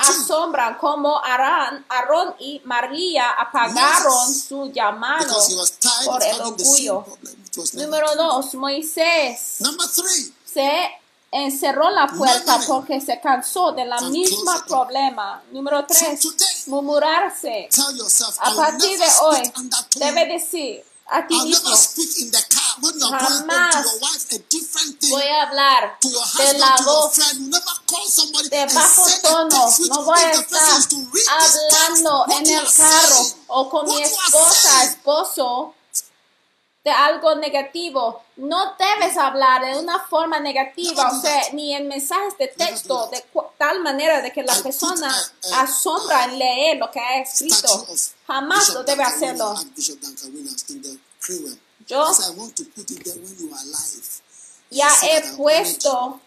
asombran como Aarón, Aarón y María apagaron Moses. su llamado por el orgullo? Número dos, Moisés three, se encerró la puerta Murmuring. porque se cansó de la misma problema. Número tres, So today, murmurarse. tell yourself, A partir de hoy, debe decir a ti mismo, Jamás voy a hablar de la voz friend, you never call somebody de bajo tono. No voy a estar hablando en el carro o con mi esposa, esposo, de algo negativo. No debes hablar de una forma negativa, o sea, ni en mensajes de texto, de tal manera de que la persona asombra en leer lo que ha escrito. Jamás lo debe hacerlo. Yo-. Ya He puesto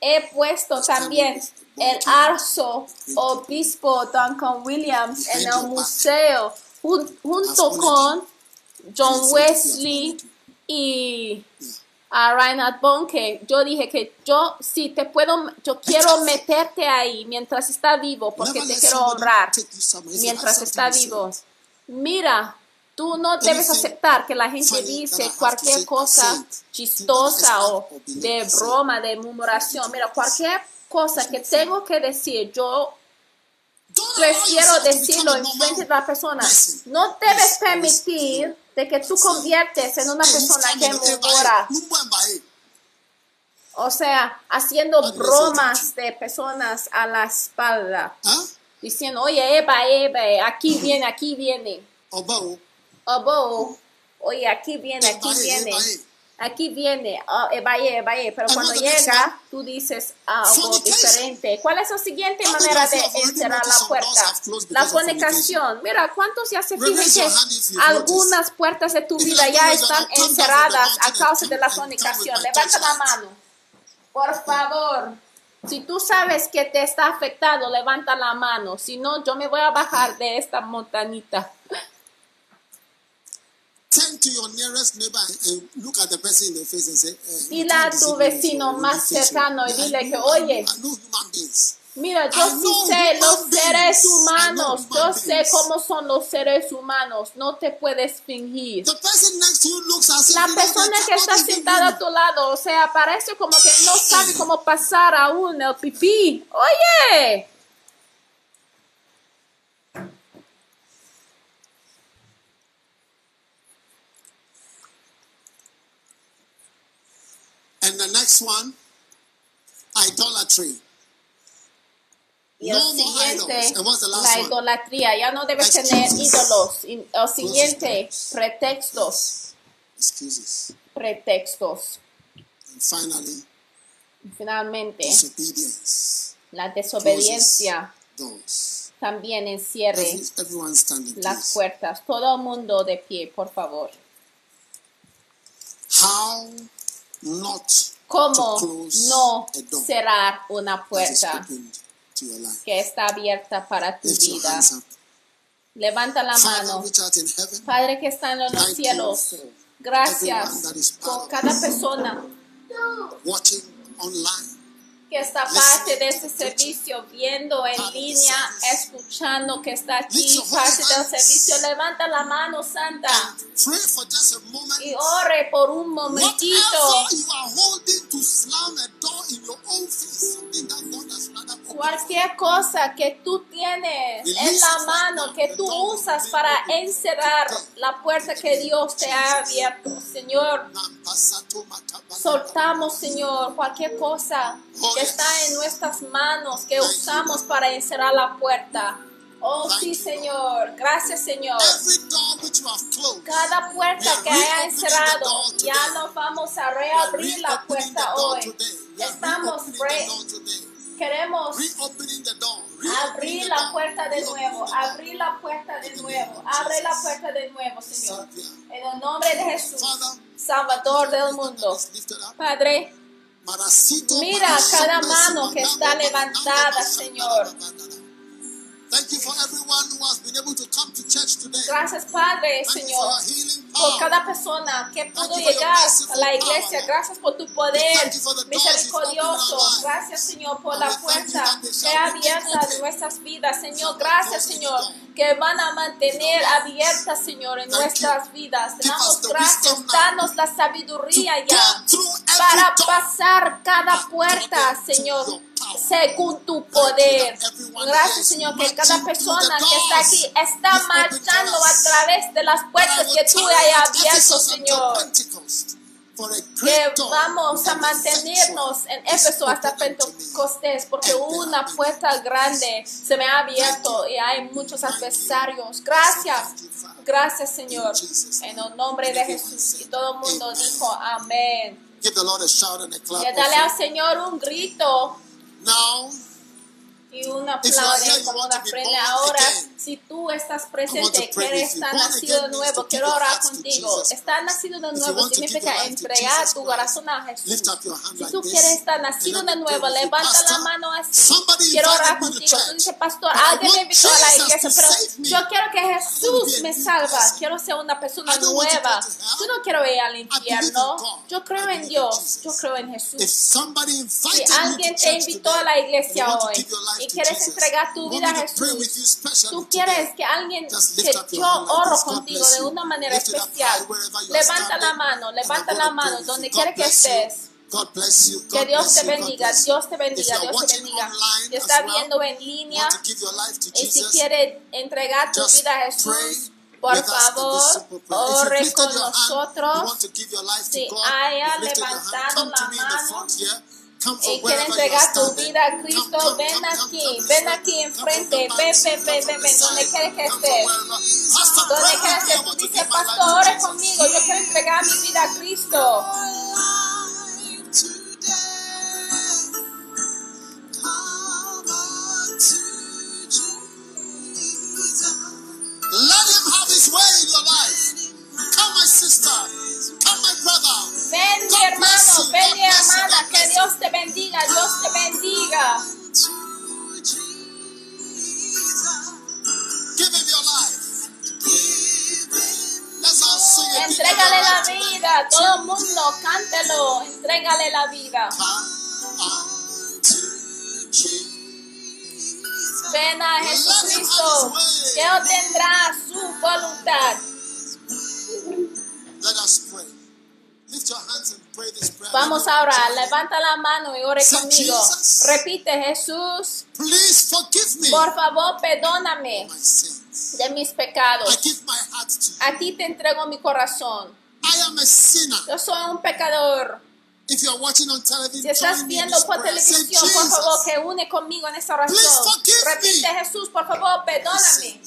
he puesto también el arzo obispo Duncan Williams en el museo jun- junto con John Wesley y a Reinhard Bonke. Yo dije que yo sí te puedo, yo quiero meterte ahí mientras está vivo porque te quiero honrar mientras está vivo. Mira, tú no debes aceptar que la gente dice cualquier cosa chistosa o de broma, de murmuración. Mira, cualquier cosa que tengo que decir, yo prefiero decirlo en frente de la persona. person. No debes permitir de que tú conviertes en una persona que murmura. O sea, haciendo bromas de personas a la espalda. Diciendo, oye, Eva, Eva, aquí viene, aquí viene. Obo, oye, aquí viene, aquí viene. Aquí viene, oh, ebaye, ebaye. Pero cuando Another next llega, tú dices algo Fornication. diferente. ¿Cuál es la siguiente manera de noticed la puerta? La fornicación. Mira, ¿cuántos ya se fijan que algunas puertas de tu vida ya están encerradas a causa de la fornicación? Levanta la mano. Por favor. Si tú sabes que te está afectado, levanta la mano. Si no, yo me voy a bajar de esta montañita. Dile a tu vecino más cercano y dile que, oye. Mira, yo sí sé los seres humanos, yo sé cómo son los seres humanos, no te puedes fingir. La persona que está sentada a tu lado, o sea, parece como que no sabe cómo pasar aún el pipí. Oye, And the next one, idolatry. y el No more siguiente, idols. And what's the last la one? idolatría. Ya no debes Excuses. tener ídolos. Y El siguiente, pretextos, Excuses. pretextos. And finally, Finalmente, disobedience. la desobediencia Doors. también encierre Every, standing, las please. puertas. Todo el mundo de pie, por favor. How not ¿Cómo no cerrar una puerta que está abierta para tu vida? Levanta la mano. Padre que está en los cielos, gracias por cada persona watching online. Que está parte de este servicio, viendo en línea, escuchando que está aquí, parte del servicio. Levanta la mano, Santa, y ore por un momentito. Cualquier cosa que tú tienes en la mano que tú usas para encerrar la puerta que Dios te ha abierto, Señor, soltamos, Señor, cualquier cosa que está en nuestras manos que usamos para encerrar la puerta. Oh, sí, Señor. Gracias, Señor. Cada puerta que haya encerrado, ya nos vamos a reabrir la puerta hoy. Estamos re- queremos abrir la puerta de nuevo, abrir la puerta de nuevo, abre la puerta de nuevo, Señor. En el nombre de Jesús, Salvador del mundo. Padre, Mira cada mano que está levantada, Señor. Thank you for everyone who has been able to come to church today. gracias Padre, Señor. por cada persona que pudo llegar a la iglesia. Gracias por tu poder misericordioso. Gracias, Señor, por la puerta que ha abierta en nuestras vidas. Señor, gracias, Señor, que van a mantener abiertas, Señor, en nuestras vidas. Damos gracias. Danos la sabiduría ya para pasar cada puerta, Señor, según tu poder. Gracias, Señor, que cada persona que está aquí está marchando a través de las puertas que tú hayas abierto, Señor. Que vamos a mantenernos en Éfeso hasta Pentecostés, porque una puerta grande se me ha abierto y hay muchos adversarios. Gracias, gracias, Señor, en el nombre de Jesús. Y todo el mundo dijo amén. Y dale al. Señor un grito y un aplauso be ofrenda. born Ahora. Si tú estás presente, quieres estar nacido de nuevo, quiero orar contigo. Estar nacido de nuevo significa entregar tu corazón a Jesús. Si tú quieres estar nacido de nuevo, levanta la mano así. Quiero orar contigo. Tú dices, pastor, alguien me invitó a la iglesia, pero yo quiero que Jesús me salva. Quiero ser una persona nueva. Yo no quiero ir al infierno. Yo creo en Dios. Yo creo en Jesús. Si alguien te invitó a la iglesia hoy y quieres entregar tu vida a Jesús, tú. Quieres que alguien que yo oro contigo de una manera especial. Levanta la mano, levanta la mano donde quiera que estés. God bless you. Que God Dios bless te bendiga. Dios te bendiga, Dios te bendiga. Si well, viendo en línea y si Jesus, quieres entregar tu vida a Jesús, por favor, ore con nosotros. Si haya levantado la mano y from quiere wherever you are entregar tu standing. vida a Come, Cristo, come, ven come, come, aquí, come this ven way. aquí Come from the enfrente, ven, back, ven, come ven, from ven, the ven, donde side, quiera que come from estés. wherever. Pastor, Donde pray quiera with me. que I tú want to dices, give my life pastor, to ore Jesus. conmigo, yo quiero entregar mi vida a Cristo. life today. Come unto Jesus. Let him have his way in your life. Come, my sister. Come, my brother. Ven mi hermano, ven mi hermana, que Dios te bendiga, Dios te bendiga. Entrégale la vida, todo el mundo, cántelo, entrégale la vida. Ven a Jesucristo, que obtendrá su voluntad. Let us. Vamos a orar, levanta la mano y ore conmigo. Repite, Jesús, por favor, perdóname de mis pecados. A ti te entrego mi corazón. Yo soy un pecador. If you are watching on television, Si estás viendo por televisión, por favor, que une conmigo en Please oración. Repite. Jesús, por favor, perdóname.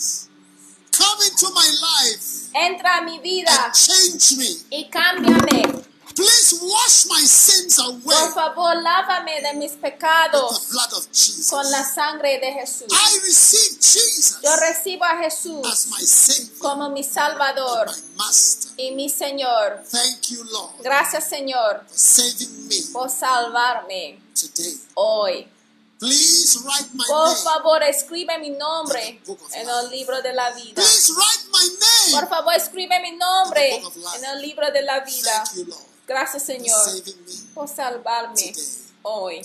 Come into my life Entra a mi vida and change me. y cámbiame. Please wash my sins away Por favor, lávame de mis with the pecados blood of Jesus. con la sangre de Jesús. I receive Jesus Yo recibo a Jesús as my Savior, como mi and Salvador my Master. y mi Señor. Thank you, Lord, Gracias, Señor, for saving me por salvarme today. hoy. Please write my Por name. favor, escribe mi nombre en el libro de la vida. Please write my Por name. favor, escribe mi nombre en el libro de la vida. You, Gracias, Señor, por salvarme today. hoy.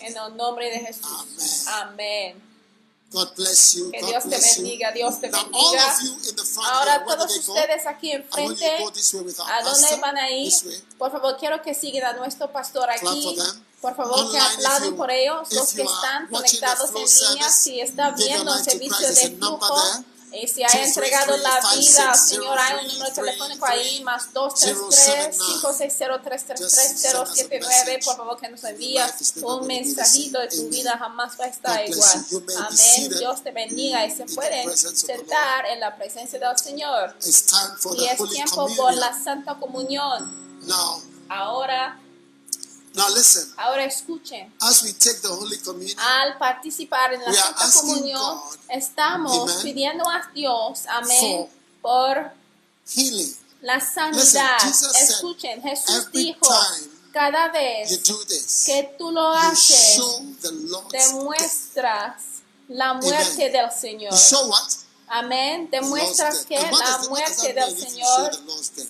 En el nombre de Jesús. Amén. God bless you. Que God Dios te you. bendiga, Dios te Now, all bendiga. of you in the front Ahora here, todos go? ustedes aquí enfrente, ¿a dónde van a ir? Por favor, quiero que sigan a nuestro pastor aquí. Por favor, que aplauden por ellos, los que están conectados en línea, si está viendo el servicio de flujo, y si haya entregado la vida Señor, hay un número telefónico ahí, más 233-560-3333-079. Por favor, que nos envías un mensajito de tu vida, jamás va a estar igual. Amén. Dios te bendiga y se pueden sentar en la presencia del Señor. Y es tiempo por la Santa Comunión. Ahora, now listen. ahora escuchen. As we take the Holy Communion, Al participar en la We Santa Comunión, God, estamos Amen, pidiendo a Dios, amén, por healing. la sanidad. Listen, Escuchen, Jesús every dijo, time cada You vez do this. que tú lo haces, death. demuestras la muerte del Señor. Amén. Death. que la muerte del Señor?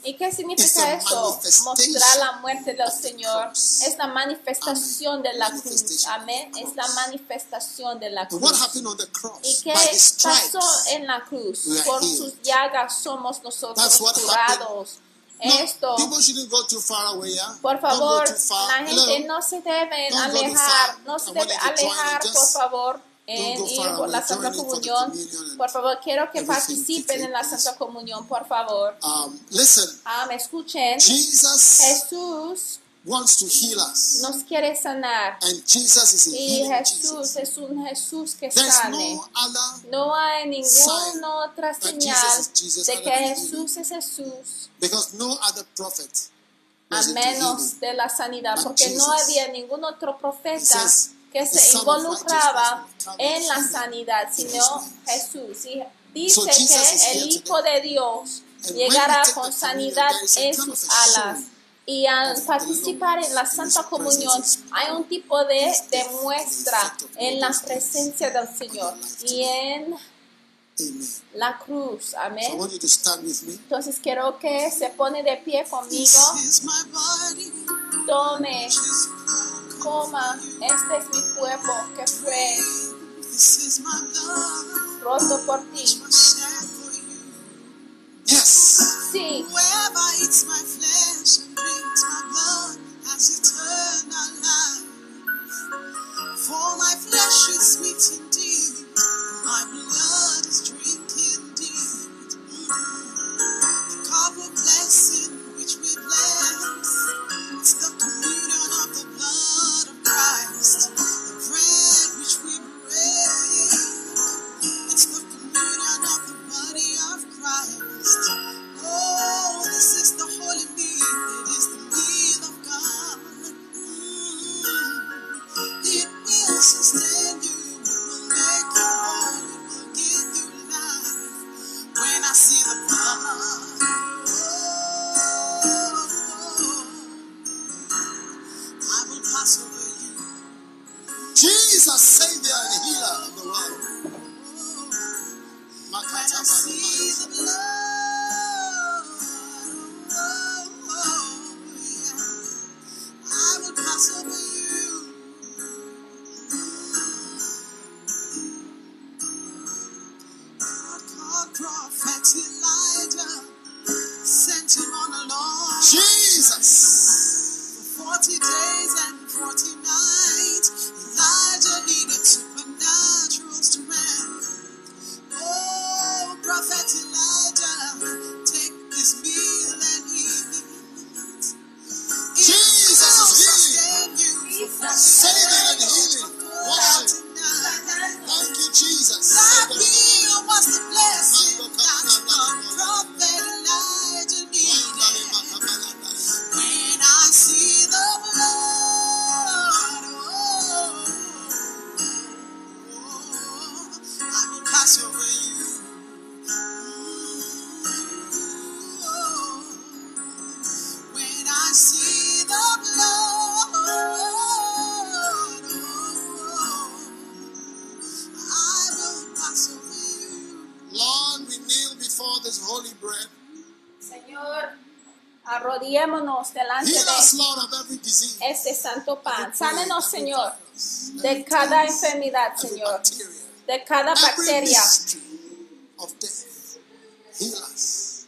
¿Y qué significa eso? Mostrar la muerte del Señor es la manifestación de la cruz. Amén. Es la manifestación de la cruz. happened on the cross? ¿Y qué pasó en la cruz? Por sus llagas somos nosotros curados. Esto, por favor, la gente no se debe alejar, no se debe alejar, por favor, ir far por la. Santa Comunión. Por favor, quiero que participen en la Santa Comunión, por favor. Um, listen, me escuchen. Jesus Jesús wants to heal us. nos quiere sanar. And Jesus is a Y Jesús Jesus. es un Jesús que There's sane. no other, No hay ninguna otra señal Jesus Jesus de que. Jesús es Jesús, because no other prophet a menos de la sanidad, porque no había ningún otro profeta que se involucraba en la sanidad, sino Jesús. Y dice que el Hijo de Dios llegará con sanidad en sus alas. Y al participar en la Santa Comunión hay un tipo de demuestra en la presencia del Señor y en la cruz. Amén. Entonces quiero que se pone de pie conmigo. Tome. Coma. Este es mi cuerpo que fue This is my blood. roto por ti. which was shed for you. Yes. Sí, Whoever eats my flesh and drinks my blood has eternal life. For my flesh is sweet indeed, my blood is drink indeed. The cup of blessing which we bless, it's the Christ. Señor, de cada enfermedad, Señor, bacteria, de cada bacteria. Heal us,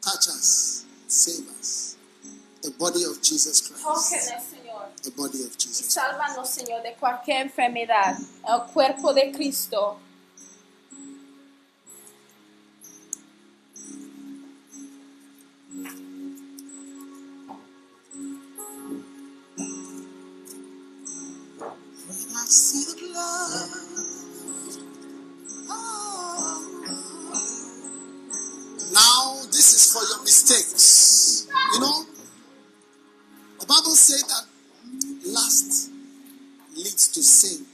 touch us, save us. The body of Jesus Christ. Tóquenos, Señor. The body of Jesus. Sálvanos, Señor, de cualquier enfermedad. El cuerpo de Cristo. See the blood. Now, this is for your mistakes. You know, the Bible says that lust leads to sin,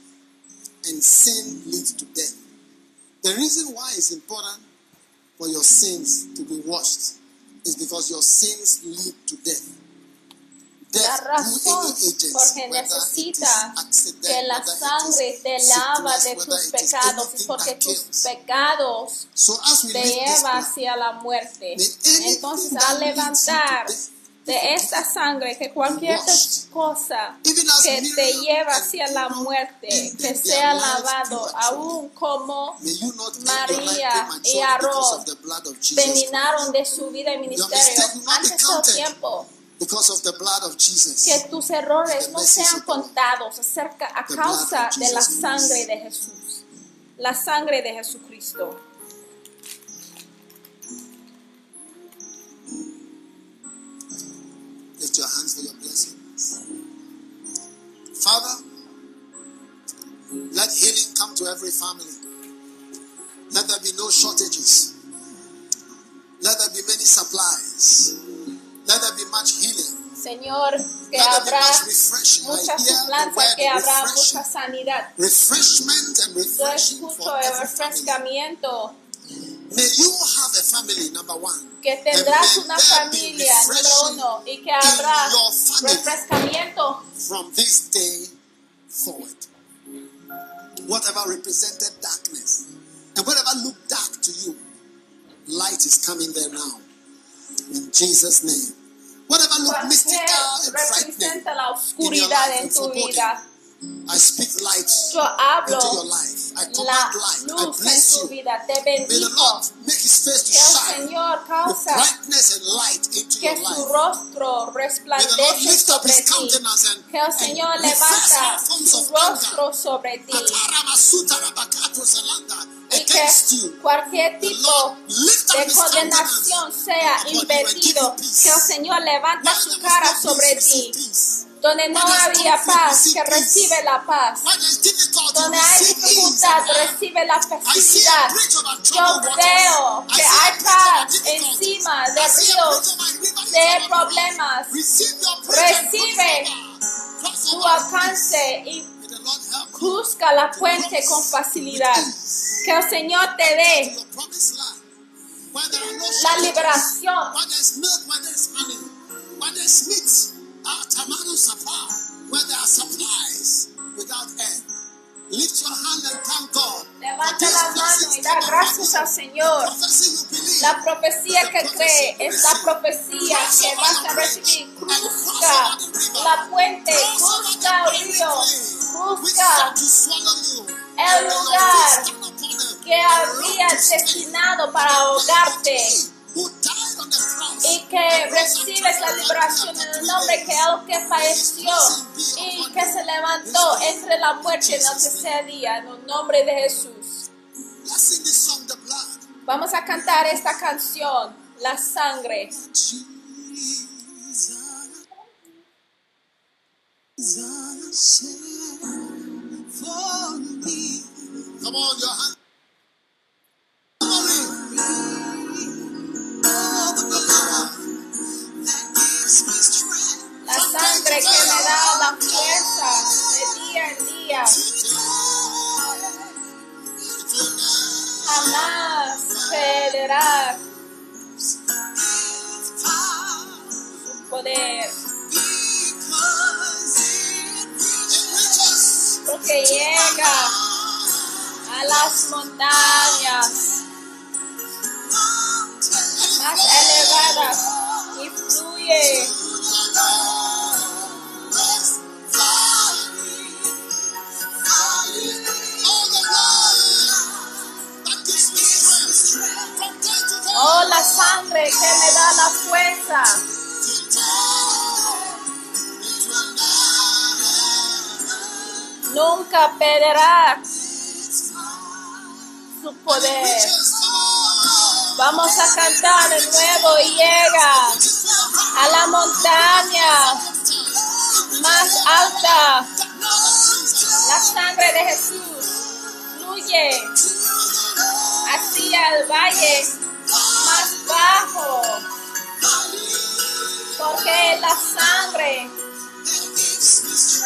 and sin leads to death. The reason why it's important for your sins to be washed is because your sins lead to death. La razón porque necesita que la sangre te lava de tus pecados porque tus pecados te lleva hacia la muerte. Entonces, al levantar de esta sangre, que cualquier cosa que te lleva hacia la muerte, que sea lavado, aún como María y Aarón terminaron de su vida y ministerio antes del tiempo. Because of the blood of Jesus. que tus errores no sean contados acerca a The causa blood of de la Jesus sangre de Jesús, la sangre de Jesucristo. Lift your hands for your blessings. Father, let healing come to every family. Let there be no shortages. Let there be many supplies. Let there be much healing. Señor, que Let there be habrá much refreshing. Mucha hear the semblanza, word que habrá mucha sanidad. Refreshment and Yo escucho el refrescamiento May you have a family, number one. que tendrás una familia, número uno, y que habrá your family. refrescamiento from this day forward. Whatever represented darkness and whatever looked dark to you, light is coming there now. In Jesus' name. Whatever looked mystical and frightening, representa la oscuridad en tu vida. I speak light Yo hablo into your life. I command light. I bless you. vida. Te May the. Lord make his face to shine Señor causa brightness and light into que your su life. May the Lord lift up his ti. countenance and, Que el and Señor reverse levanta su rostro sobre ti. Y que cualquier The tipo Lord lift up de his condenación countenance sea and invertido. Que el Señor levanta su cara sobre ti. Donde no había paz, que recibe la paz. Donde hay dificultad, recibe la facilidad. Yo veo que hay paz encima de ríos de problemas. Recibe Tu alcance y juzga la puente con facilidad. Que el Señor te dé la liberación. Ah, tamanu sapa, where there are supplies without end. Lift your hand and thank God. Levanta la mano y da gracias al. Señor. La profecía que cree es la profecía que vas a recibir. Cruzca la puente, cruzca el río, cruzca el lugar que había destinado para ahogarte y que recibes la liberación en el nombre que el que falleció y que se levantó entre la muerte en el tercer día en el nombre de Jesús. Vamos a cantar esta canción, La Sangre. Come on, your hand. La sangre que me da la fuerza de día en día. Jamás perderá su poder. Porque llega a las montañas más elevadas y fluye Oh, la sangre que me da la fuerza. Nunca perderá su poder. Vamos a cantar de nuevo y llega a la montaña más alta. La sangre de Jesús fluye hacia el valle más bajo. Porque la sangre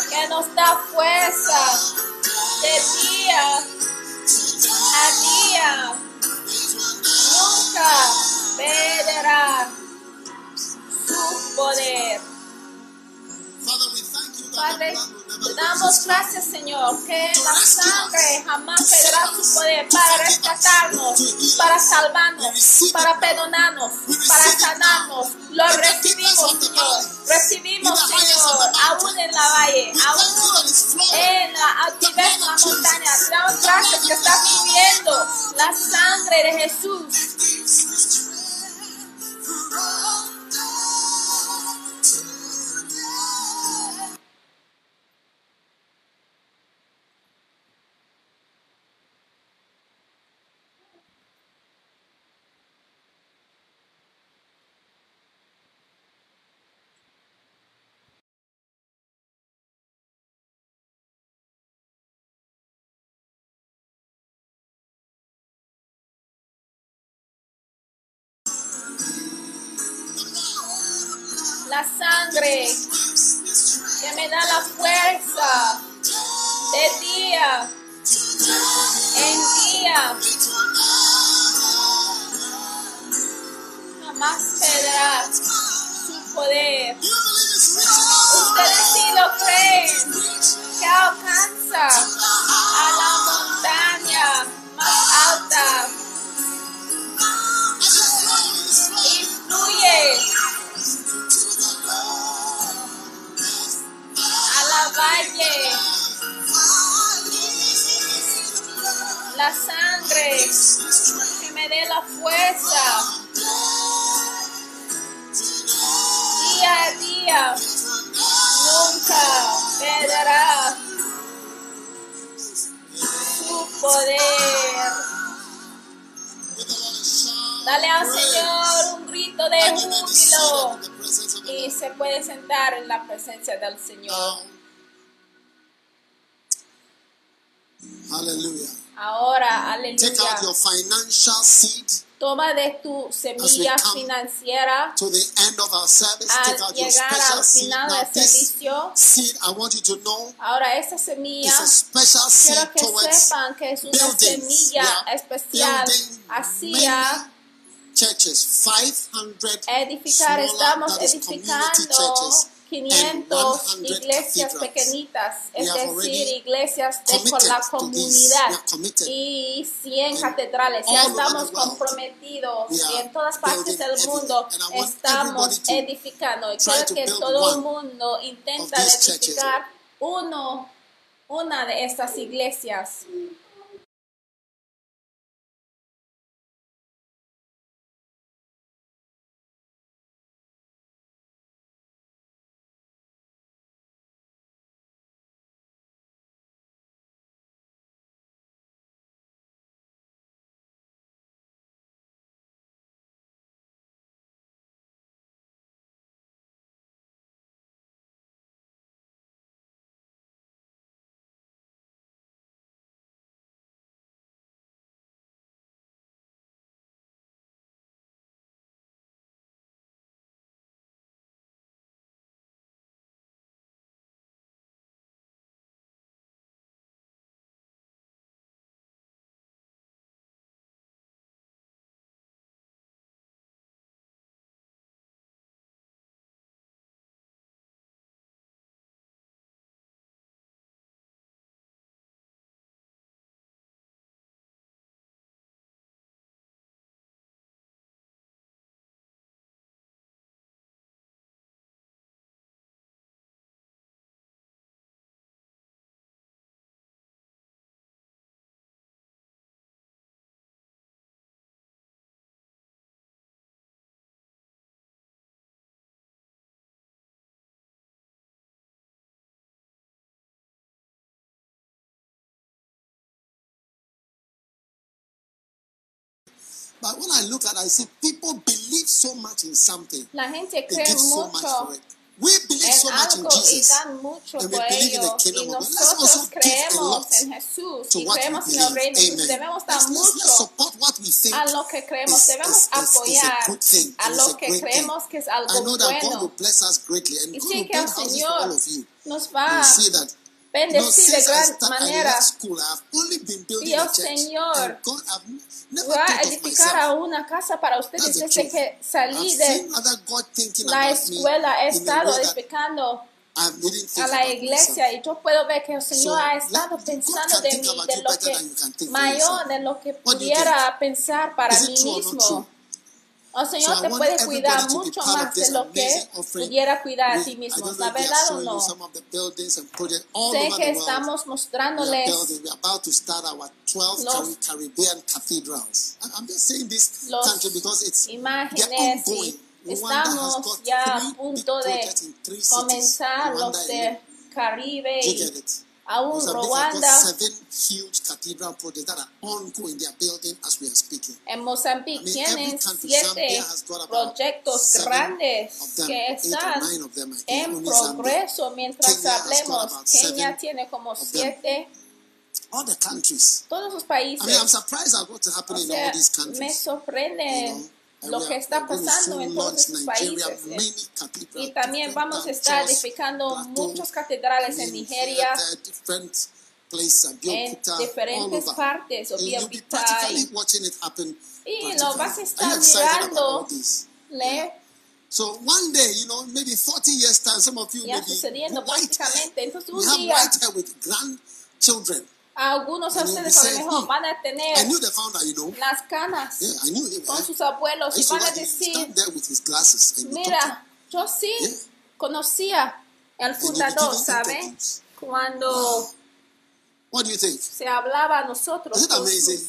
que nos da fuerza de día a día nunca perderá su poder. Padre, te damos gracias, Señor, que la sangre jamás perderá su poder para rescatarnos, para salvarnos, para perdonarnos, para sanarnos. Lo recibimos, Señor. Recibimos, Señor, aún en la valle, aún en la altivez de la montaña. Te damos gracias que está fluyendo la sangre de Jesús que me da la fuerza de día en día. Jamás perderá su poder. Ustedes sí lo creen que alcanza a la montaña más alta valle. La sangre que me dé la fuerza día a día nunca perderá su poder. Dale al Señor un grito de júbilo y se puede sentar en la presencia del Señor. Hallelujah. Ahora, Take out aleluya. your financial seed Toma de tu semilla come financiera to the end of our service. Take out your al seed. final Now, del servicio. seed, I want you to know, Ahora, esta semilla is a special seed Quiero que towards sepan que es una buildings. semilla especial hacia churches, 500 edificar. Estamos edificando churches, 500 100 iglesias pequeñitas, es decir, iglesias de con la comunidad y 100 In catedrales. Ya estamos comprometidos y en todas partes del mundo estamos edificando. Y to que todo el mundo intenta edificar uno, una de estas iglesias. But when I look at it, I see people believe so much in something. La gente They cree give so much mucho for it. We believe so much in Jesus. mucho And we believe in the kingdom of God. Let's also give a lot en Jesús to what we creemos en el believe. Amen. debemos dar Let's, let's, let's mucho support what we think a lo que creemos. is- Debemos is- is- is a apoyar good thing. a lo que creemos thing. que es I algo know that God will bueno. bless us greatly and God will build houses for all of you. nos va You see that bendecir de gran manera. Y el. Señor Va a edificar a una casa para ustedes desde que salí de la escuela. He estado edificando a la iglesia y yo puedo ver que el Señor ha estado pensando de mí, de lo que mayor de lo que pudiera pensar para mí mismo. El Señor te puede cuidar mucho más de lo que pudiera cuidar a ti mismo. ¿La verdad o no? Sé que estamos mostrándoles building. We are about to start our 12 Los- imágenes y estamos ya a punto de comenzar los de Caribe y? Aún Rwanda. En Mozambique I mean, tienen siete proyectos grandes que están en progreso. Mientras Kenya hablemos, Kenia tiene como siete, All the countries. todos los I mean, I'm países. surprised at what's O happening in all these me countries. sorprende You know, And lo que está pasando en todos países. cathedrals, Y también vamos a estar edificando muchas catedrales en Nigeria, en diferentes partes, y lo vas a estar mirando. So one day, you know, maybe 40 years time, some of you ya may be sucediendo prácticamente. Entonces We un have día white hair with grandchildren. Algunos de ustedes a lo saying, mejor "Hmm, van a tener las canas con sus abuelos y van a decir, mira, yo sí conocía al fundador, ¿sabe? Cuando se hablaba a nosotros con sus,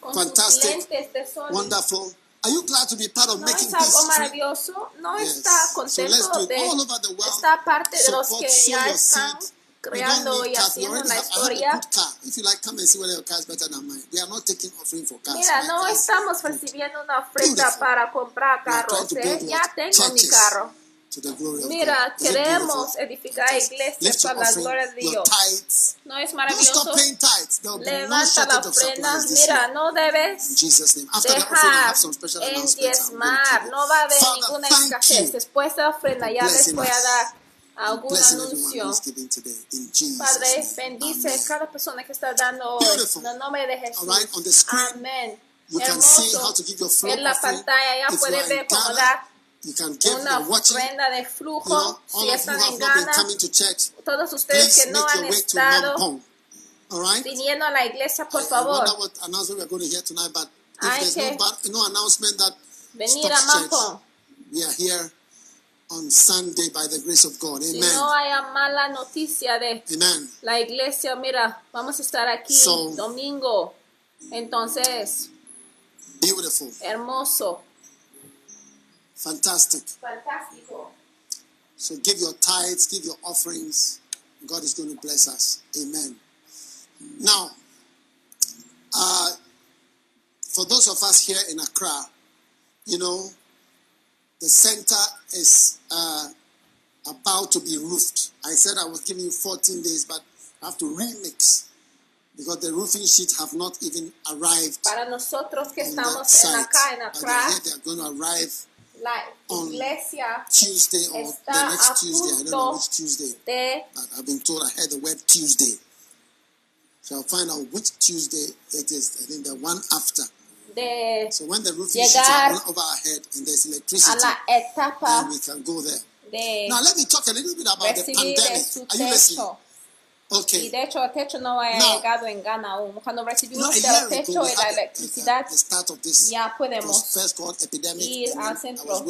con sus Fantastic. lentes de sol. Are you glad to be part of ¿No making es algo maravilloso? ¿No Yes. está So contento it de esta parte de los que ya están creando y haciendo la historia? Mira, no estamos recibiendo una ofrenda para comprar carros. ¿eh? Ya tengo mi carro. Mira, queremos edificar iglesias para la gloria de Dios. ¿No es maravilloso? Levanta la shortage of ofrenda. supplies this Mira, no debes dejar en diezmar. No va a haber ninguna escasez. Después de la ofrenda ya les voy a dar algún anuncio. Padre, bendice cada persona que está dando hoy. En el nombre de Jesús. All right, on the screen, Amén. You can see how Hermoso. to give your flow En la pantalla ya in ver cómo Ghana, dar you can give. una ofrenda de You flujo. know, all Si están en Ghana, church. todos ustedes que no han estado right. viniendo a la iglesia, por I- favor, Hay there's que no, ba- no announcement that venir a Mampong. We are here on Sunday by the grace of God. Si Amen. no haya mala noticia de Amen. la iglesia, mira, vamos a estar aquí So- domingo. Entonces, Beautiful. hermoso, Fantastic. fantástico. So give your tithes, give your offerings. God is going to bless us. Amen. Now, uh, for those of us here in Accra, you know, the center is uh, about to be roofed. I said I was giving you 14 days, but I have to remix because the roofing sheets have not even arrived Para nosotros que estamos en site. acá en Accra, they're going to arrive la on iglesia Tuesday or Está the next Tuesday. I don't know which Tuesday. de But I've been told I heard the word Tuesday. So I'll find out which Tuesday it is. I think the one after. De So the Llegar sheets are over our head and there's a electricity, la etapa then we can go there. de Now let me talk a little bit about the recibir pandemic. su techo. Y Okay. de hecho el techo no ha Now- llegado en Ghana aún. Cuando recibimos el techo y la the, electricidad, the ya podemos ir al centro.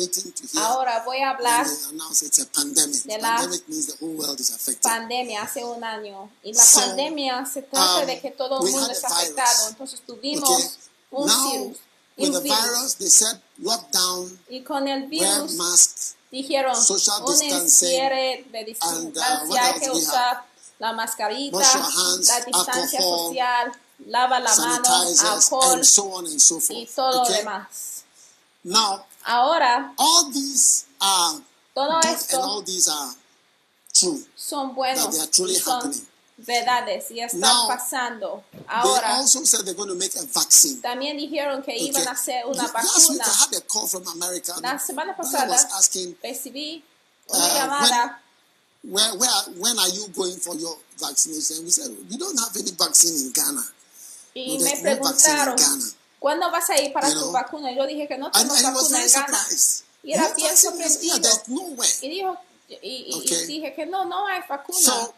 Ahora voy a hablar de la Pandemic means the whole world is affected. pandemia hace un año. Y la So, pandemia se trata um, de que todo el mundo had es a virus. afectado. Entonces tuvimos. Un Now, virus. with the virus. they said lockdown, Y con el wear virus masks, dijeron social un distancing, encierre de and, uh, distancia, hay else que usar la mascarita, hands, la distancia alcohol, social, lava la mano, alcohol and so on and so y forth. todo lo Okay? demás. Now, Ahora, all these are todo esto and all these are true. son buenos that they are truly y son happening. Verdades y están Now, pasando. They Ahora, also said they're going to make a vaccine. también dijeron que Okay. iban a hacer una Last week vacuna. I had a call from America. La semana pasada was asking recibí Uh, llamada where, where, when are you going for your vaccination? We said we don't have any vaccine in Ghana. y no, me no preguntaron. ¿cuándo vas a ir para You tu know? vacuna? Yo dije que no and was vacuna en Ghana. surprised. Y era bien yeah, no. Y dijo y, y- y Okay. dije que no, no hay vacuna So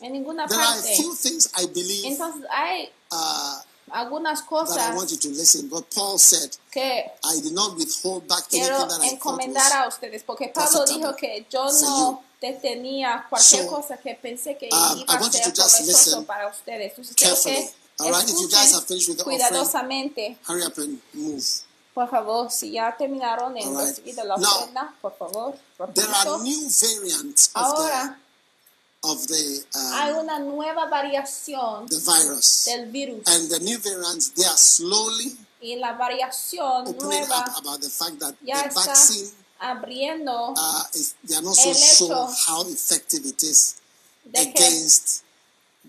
en ninguna there are a parte. few things I believe Entonces hay uh, algunas cosas want you to listen. But Paul said, que I did not withhold back quiero anything that I thought encomendar a ustedes, porque Pablo dijo que yo no detenía cualquier So, cosa que pensé que um, iba I a want you ser to just provechoso listen para ustedes. Entonces que right, if you guys have escuchen finished with the offering, cuidadosamente. hurry up and move. Por favor, si ya terminaron en right. recibir la ofrenda, por favor, There rapidito. are new variants of Ahora of the hay um, una nueva variación the virus, del virus and the new variants they are slowly y la variación nueva up about the fact that ya the está vaccine abriendo uh, is they are not so sure how effective it is against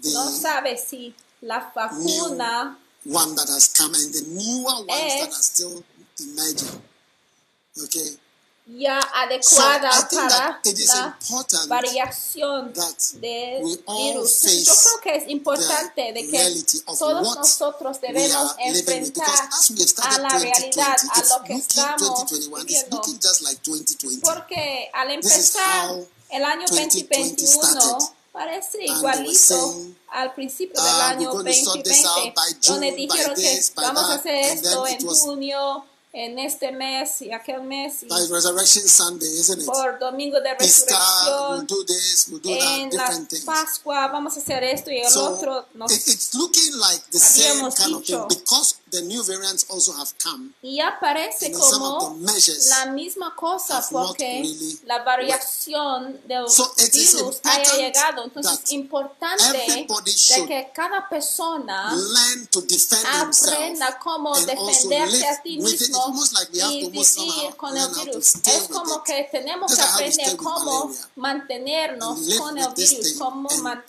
no the sabe si la vacuna one that has come and the newer ones that Es are still emerging. Okay? Ya adecuada para la variación del virus. Yo creo que es importante de que todos nosotros debemos enfrentar a la 2020, realidad, a lo que estamos 2021, it's viviendo. looking just like 2020. Porque al empezar el año 2020 started. 2021 parece igualito al principio del "Ah, año we're going to sort this 2020, out by donde dijeron que vamos a that", hacer esto en junio, en este mes y aquel mes, y Resurrection Sunday, isn't it? por domingo de Easter, we'll resurrección, do this, we'll do that, en different things. Pascua vamos a hacer esto y el So otro. Nos, it- it's looking like the same kind of thing because the new variants also have come. y ya parece And some of como la misma cosa porque really la variación del So virus haya llegado. Entonces es importante de que cada persona learn to defend himself aprenda cómo defenderse a. It's mismo like y vivir con el virus. Es como que tenemos que aprender cómo mantenernos con el virus, cómo, man-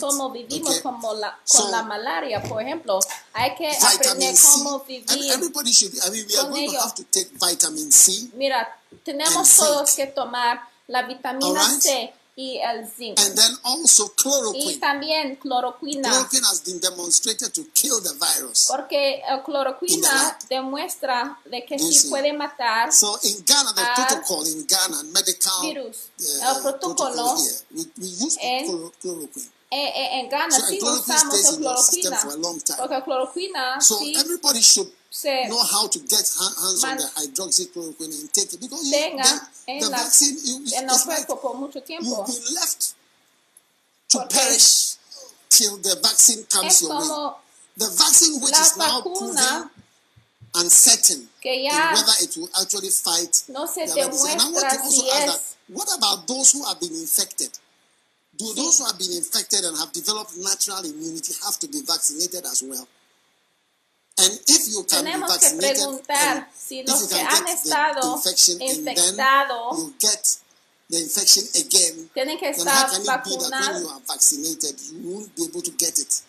cómo vivimos Okay? como la, So, con la malaria, por ejemplo. Hay que aprender C. vivir. everybody should, I mean, we are going to have to take vitamin C Mira, tenemos and zinc. todos que tomar la vitamina Alright. C y el zinc. and then also Y chloroquine. también cloroquina. Chloroquine has been demonstrated to kill the virus. Porque el cloroquina demuestra de que sí puede matar So in Ghana, the protocol in Ghana, medical virus. uh, El protocolo here, we, we use chloro- chloroquine. Eh, eh, en Ghana So, and usamos stays in system cloroquina. for a long time. So everybody should know how to get hands on the hydroxychloroquine and take it because you, tenga the, the vaccine you, it's like cuerpo por mucho tiempo. you've been left to perish till the vaccine comes your way. The vaccine which is now proven uncertain in whether it will actually fight no the virus. And I want to also ask that what about those who have been infected? Do those who have been infected and have developed natural immunity have to be vaccinated as well? And if you can be Tenemos que vaccinated, preguntar and si if los you que can han get estado the infection and then infectados you get the infection again, tienen que then how estar can it be that when you vacunados. are vaccinated, you won't be able to get it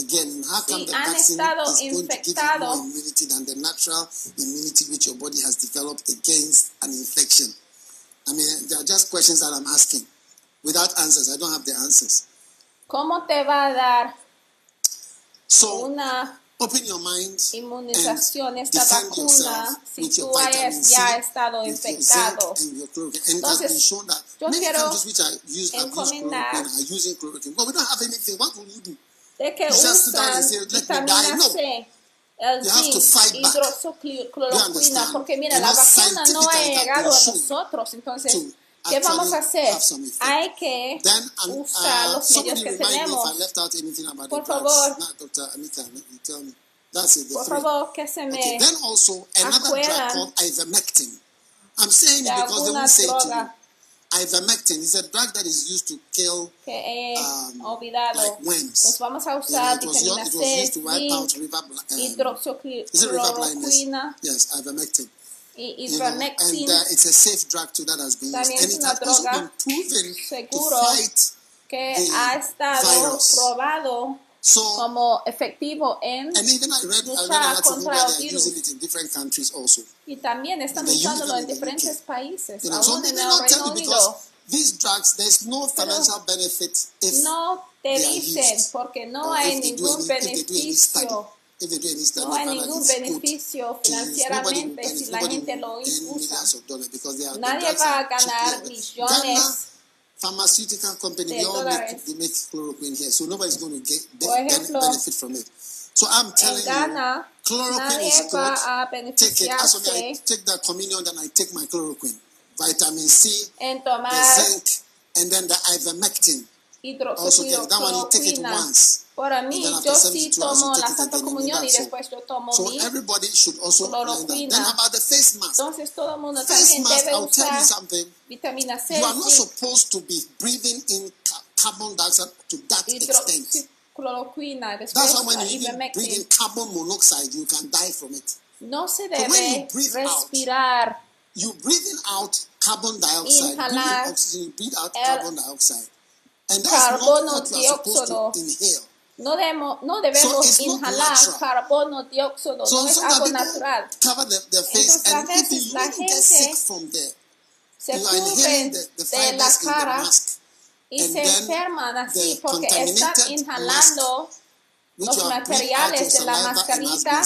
again? How come Si the han vaccine estado is going to give you infectados. more immunity than the natural immunity which your body has developed against an infection? I mean, there are just questions that I'm asking without answers. I don't have the answers. ¿Cómo te va a dar So una open your mind inmunización, esta vacuna, si tú hayas ya estado infectado? Entonces, yo quiero encomendar- chloroquine are using chloroquine. But we don't have anything. What will you do? De que usan and say, "Let me die." vitamina. C, el You have to zinc, understand? porque mira, la vacuna no ha llegado a nosotros, entonces, to ¿qué vamos a hacer? Hay que Then usar uh, los medios que tenemos. Por favor. Por favor, que se me Okay, then also another drug called ivermectin. I'm saying it because they won't say it to you. Ivermectin is a drug that is used to kill um, olvidado. like worms. Pues vamos a You know, usar it, was, it used to wipe out river, um, is it river blindness? Yes, ivermectin. Y You know, and uh, it's a safe drug too that has been used. También And es it has been proven to seguro fight. que the ha estado virus. probado So, como efectivo en and even I read, I contra el virus. using it in different countries also. y también están usándolo and en diferentes países, You know, aún en el Reino Unido. these drugs, there's no financial benefit if No te dicen used. porque no hay ningún any, beneficio. If they do any No hay ningún beneficio to use. Nobody will financieramente si la gente lo usa. millions of dollars because they are, the Nadie va a ganar millones pharmaceutical company, they all make, they make chloroquine here, so nobody's going to get be- ejemplo, benefit from it. So I'm telling Ghana, you, chloroquine is good. Take it. As for me, I take the communion, then I take my chloroquine, vitamin C, en the zinc, and then the ivermectin. Also, get that one you take it hidroxicloroquina. once. Para mí, And then after yo 72 sí hours, tomo you la take it Santa again and Comunión y back. So- después yo tomo So mi. everybody should also learn that. Chloroquina. Then about the face mask. Entonces todo el mundo Face también mask, debe I'll tell you usar something. vitamina C, You are not zinc, supposed to be breathing in ca- carbon dioxide to that extent. hidroxicloroquina, That's después why when la you even breathe in ivermectin. carbon monoxide, you can die from it. No se when you debe breathe out, respirar You breathing out carbon dioxide, Inhalar breathing oxygen, you breathe out el carbon dioxide. Carbono dióxido. No, demo- no debemos not inhalar carbono, dióxido, So no es some algo natural. the, face Entonces, a veces la gente. Se the, the de la the cara y se enferman así the porque están inhalando los materiales de la mascarita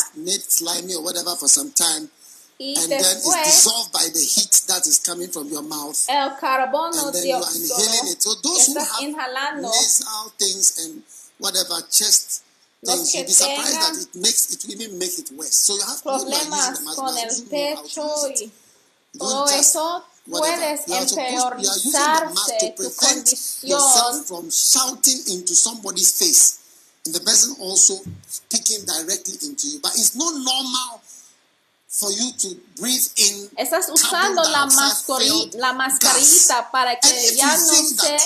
been made slimy or whatever for some time, y and then it's dissolved by the heat that is coming from your mouth. el carbono and then you are inhaling it. So those who have inhalando nasal things and whatever chest things, you'll be surprised that it makes it even make it worse. So you have problemas the mask, con el should know how to pecho y todo eso puedes are supposed- you are using the mask to empeorizarse tu prevent condición yourself from shouting into somebody's face. And the person also speaking directly into you. But it's not normal for you to breathe in Estás usando la, dioxide mascari- filled la para que ya no se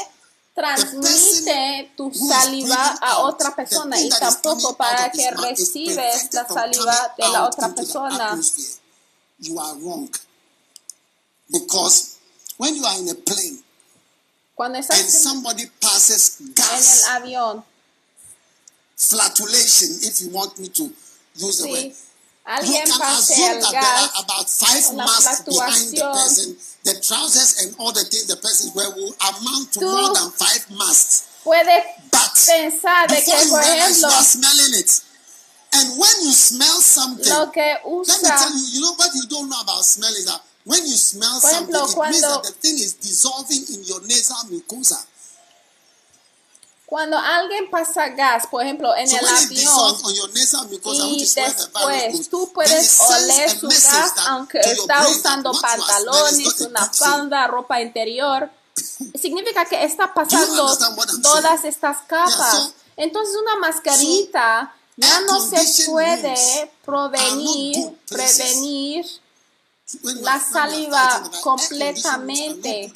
transmite tu saliva a otra persona y tampoco para que recibes la saliva de la otra persona. You are wrong. Because when you are in a plane Cuando and estás en, somebody passes en el avión, flatulation, if you want me to use the word, you can assume that there are about five masks behind the person. The trousers and all the things the person wear will amount to more than five masks. puedes But pensar de before que, you por realize you ejemplo, are smelling it. And when you smell something, lo que let me tell you, you know what you don't know about smell is that when you smell something, ejemplo, it means that the thing is dissolving in your nasal mucosa. Cuando alguien pasa gas, por ejemplo, en so el avión, y después tú puedes oler su gas aunque está usando pantalones, una falda, ropa interior. [LAUGHS] Significa que está pasando todas estas capas. Entonces una mascarita ya no se puede rooms prevenir, La saliva completamente.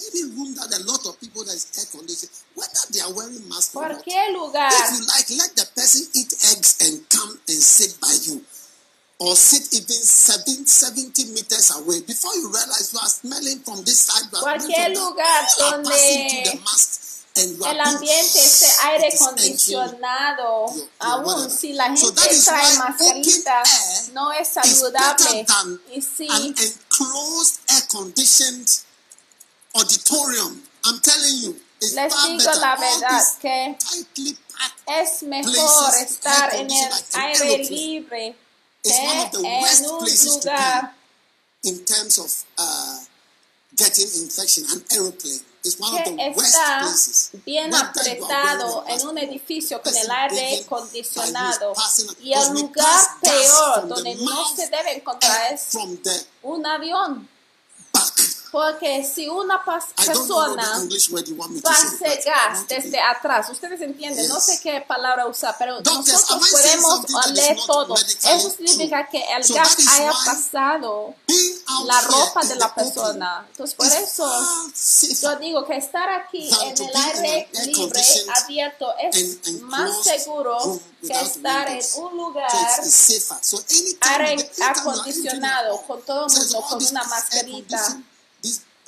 Conditioners are not good at all. Any room that a lot of people that is air conditioned, whether they are wearing masks or not, lugar. if you like, let the person eat eggs and come and sit by you. Or sit even seven, 70 meters away. Before you realize you are smelling from this side, you are smelling Cualquier lugar You are passing donde the mask and you are el ambiente esté aire it is entering acondicionado, your- your aún whatever. si la So gente that is trae why mascarita, no es saludable. Y si an enclosed, air-conditioned auditorium. I'm telling you, it's les digo la verdad que tightly packed es mejor estar en el aire libre of the que worst en un places to lugar in terms of uh, getting infection. An aeroplane is one of que the worst está places. bien apretado en un edificio con el aire acondicionado. Y el lugar peor the donde no se debe encontrar es the un avión. back. Porque si una persona want to be- desde atrás. Ustedes entienden, no sé qué palabra usar, pero nosotros podemos oler todo. Eso significa que el gas haya pasado la ropa de la persona. Entonces, por eso yo digo que estar aquí en el aire libre, abierto, es más seguro que estar en un lugar aire acondicionado, a con todo el mundo con una mascarita.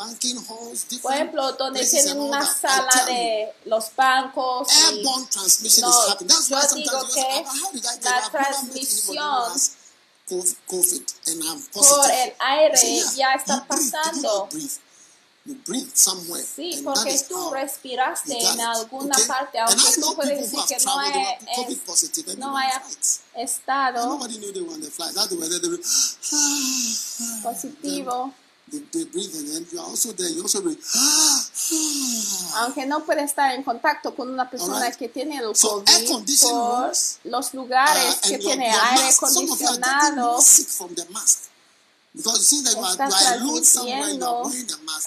Banking halls, different Por ejemplo, donde tienen una sala de los bancos y airborne transmission No, is happening. That's yo why digo que ask, "Ah, how did I get la transmisión has COVID- COVID and I'm por el aire yeah, ya está pasando. breathe? You breathe somewhere. Sí, porque tú respiraste en alguna okay? parte, aunque tú puedes decir que no, es- positive haya estado [SIGHS] positivo, Aunque no puede estar en contacto con una persona Alright. que tiene el So, COVID, air-conditioned por los lugares Uh, que tiene aire acondicionado, more sick from the mask. Because you see that you are, está you are alone somewhere, you transmitiendo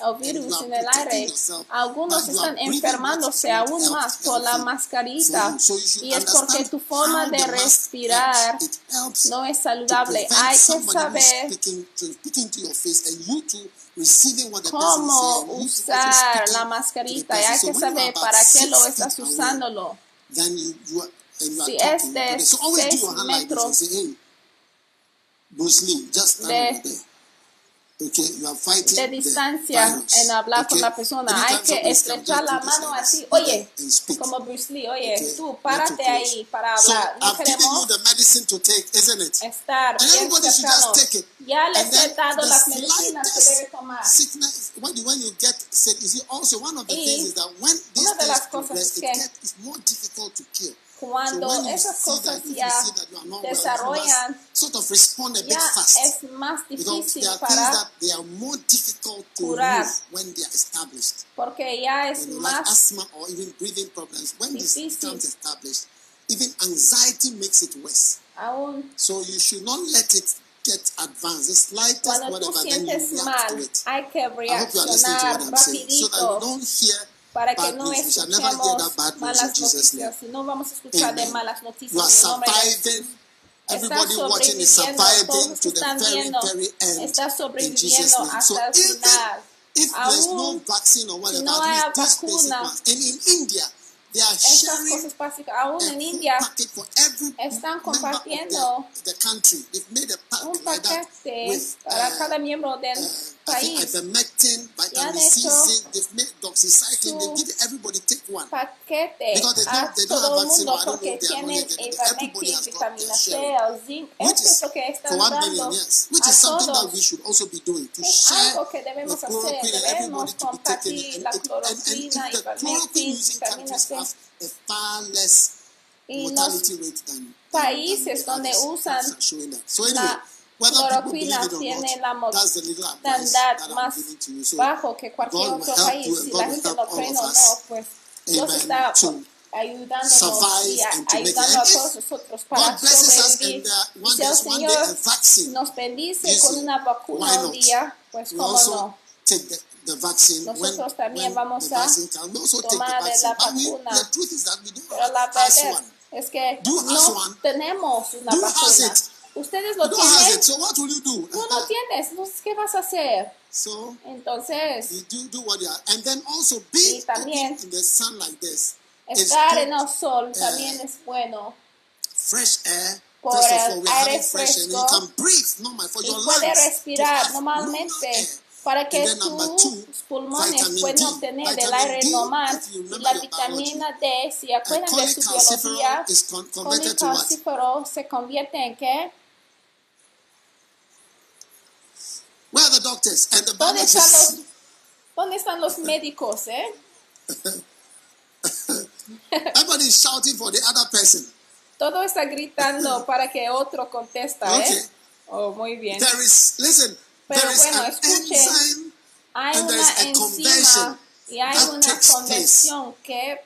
el virus en el aire. Algunos están enfermándose aún más por la mascarita y es porque tu forma de respirar no es saludable. Hay que saber cómo usar la mascarita y hay que saber para qué lo estás usándolo. Si es de them. So always do seis your hand like this and metros Lee, just stand de- there. Okay, you are fighting de the distancia virus, en hablar con la persona. Hay que estrechar la mano this así. Oye, this como Bruce Lee, oye, Okay, tú párate ahí para So hablar. No I've given you queremos the medicine to take, isn't it? estar bien. Ya les he dado the las medicinas que slightest debe tomar. Sickness, when you, when you get sick, you see, also one of the Y things is that when these una de las things cosas progress, es it que gets, it's more difficult to kill. Cuando so when you esas see cosas that, if you ya see that you are not well, you desarrollan, must sort of respond a bit ya fast. es más Because difícil there are things para that they are more difficult to curar. remove when they are established. porque ya es You know, like más asthma or even breathing problems. When this difícil. becomes established, even anxiety makes it worse. aún So you should not let it get advanced. The slightest cuando tú whatever, then you sientes react to mal, it. hay que I hope you are listening to reaccionar what I'm saying. So that you rapidito don't hear para que no escuchemos malas noticias. Si no vamos a escuchar de Amen. malas You are noticias de surviving. Estás Everybody watching is surviving to the very, very end. Jesus' sobreviviendo name. So hasta el even final. if there's no vaccine or whatever, no at haya least these basic vacuna, ones. And in India, they are sharing cosas básicas, aún a en India, packet for every están member of compartiendo the, the country. They've made a pack un like that paquete with para uh, cada miembro del uh, I think país. ivermectin, vitamin C, hecho zinc. They've made doxycycline. They su give everybody take one. paquete Because they a don't- they don't todo have el vaccine, mundo or I don't know porque if they are tienen not getting it. Everybody ivermectin, has got vitamina their C sharing. o zinc. Which Esto es is lo que for están one dando million, yes. Which a is something that todos. we should also be doing to Es share algo que the debemos hacer. chloroquine and Debemos everybody to be taking it. compartir And, la it- and, and cloroquina, if the chloroquine ivermectin, using vitamina countries C. have a far less Y los mortality rate than países than, than donde the others. usan That's showing that. So anyway, la or tiene la I'm más bajo que cualquier otro país. Si la gente all cree o no, pues Dios está ayudándonos y ayudando a todos nosotros para sobrevivir. uh, si el Señor nos bendice con una vacuna un día, pues cómo no. Nosotros también vamos a tomar de la vacuna. Pero la verdad es que no tenemos una vacuna. Ustedes lo tienen. So what will you do? tú no tienes, entonces ¿qué vas a hacer? So Entonces, you do do what you are, and then also Y también in the sun like this is estar en el sol eh, también es bueno. fresh air. Por First of el all, aire fresh fresco. can breathe normal for y your puede respirar normalmente para que two, tus pulmones puedan obtener del aire normal y la vitamina D, si Uh, acuerdan de su biología, con- colicalcífero se convierte en qué? Where are the doctors and the ¿Dónde están los, dónde están los médicos, eh? [LAUGHS] Everybody is shouting for the other person. Todo está gritando [LAUGHS] para que otro contesta, Okay. ¿eh? Oh, muy bien. There is, listen, Pero there is bueno, an escuche. enzyme Hay and there una is a enzima conversion y hay that una takes conversión que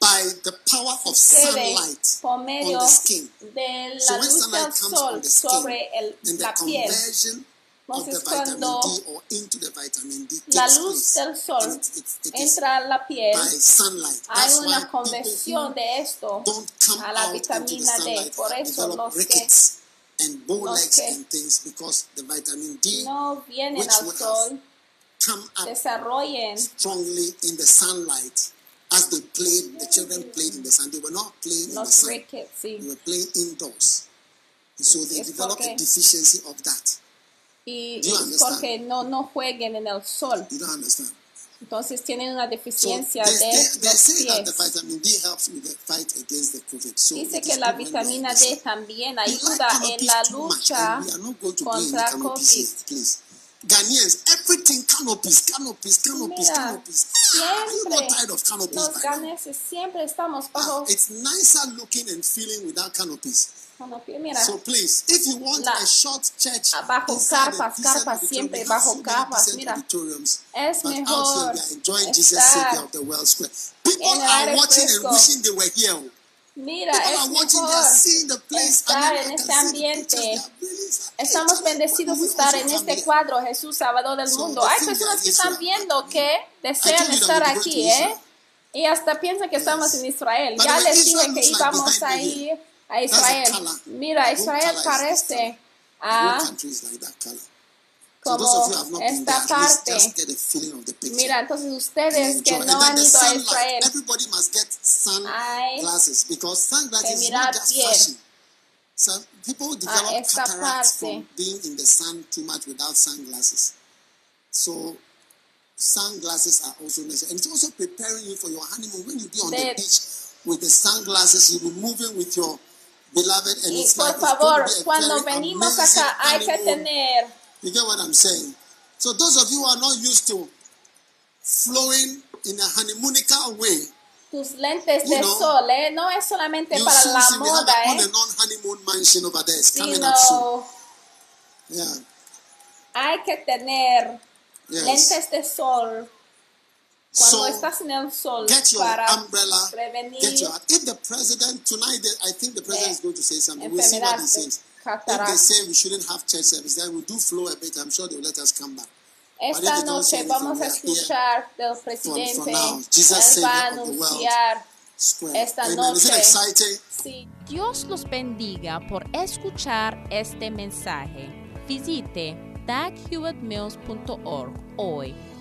by the power of sunlight por on medio the skin. de So la when luz sunlight del comes sol on the skin, sobre el, then the la piel. Conversion of the Entonces, vitamin cuando D or into the vitamin D la luz del sol entra a la piel, by sunlight. hay una conversión de esto don't come a la out into the vitamina D. Por eso los que and bow legs que and things because the vitamin D no which al would sol have come up desarrollen strongly in the sunlight as they played, the children played in the sun. They were not playing in the sun. rickets, sí. They were playing indoors. And so they Es develop a deficiency of that. Y, porque no, no jueguen en el sol. You don't understand? Entonces tienen una So they, deficiencia de they los the pies. vitamin D helps with the fight against the COVID. So Dice que la vitamina D también ayuda en la lucha contra COVID. Ghanaians, everything canopies, canopies, canopies, Mira, canopies. Ah, siempre tired of canopies Los ganeses siempre estamos Ah, bajo it's nicer looking and feeling without canopies. Mira, So please, if you want La- a short church, bajo inside a carpas, carpas, siempre bajo carpas, mira. es mejor estar- Savior of the World Square. People en el are watching and wishing they were here. Mira, es mejor estar en este ambiente. Estamos bendecidos de estar en este cuadro, Jesús, Salvador del mundo. Hay personas que están that- viendo que I desean estar aquí. ¿eh? Y hasta piensan que estamos en Israel. Ya les dije que íbamos a ir a That's the Israel. color. Mira, The Israel whole color is this parece color. The whole a country is like that color. So those como of you who have not been there, esta at least parte. just get a feeling of the picture. Mira, entonces and ustedes que enjoy. no and then han the ido a sunlight. Israel, Everybody must get Hay sunglasses because sunglasses que is mirar not just bien fashion. So people develop esta cataracts parte. from being in the sun too much without sunglasses. So sunglasses are also necessary. And it's also preparing you for your honeymoon. When you be on the De- beach with the sunglasses, you'll be moving with your beloved and Y por favor, a cuando venimos acá hay que tener You get what I'm saying? So those of you who are not used to flowing in a honeymoonical way, tus lentes de know, sol, ¿eh? No es solamente para soon la moda, a ¿eh? and on honeymoon mansion over there. It's coming up soon. Sino Yeah. hay que tener Yes. lentes de sol cuando So, estás en el sol Get your para umbrella. prevenir Get your. If the president tonight, I think the president is going to say something. We'll see what he says. If they say we shouldn't have church service, then we'll do flow a bit. I'm sure they'll let us come back. Esta noche vamos a escuchar del for presidente. now. Jesus, Él va a anunciar. Esta Amen. Is it noche. Sí. Dios los bendiga por escuchar este mensaje. Visite daghewittmills.org hoy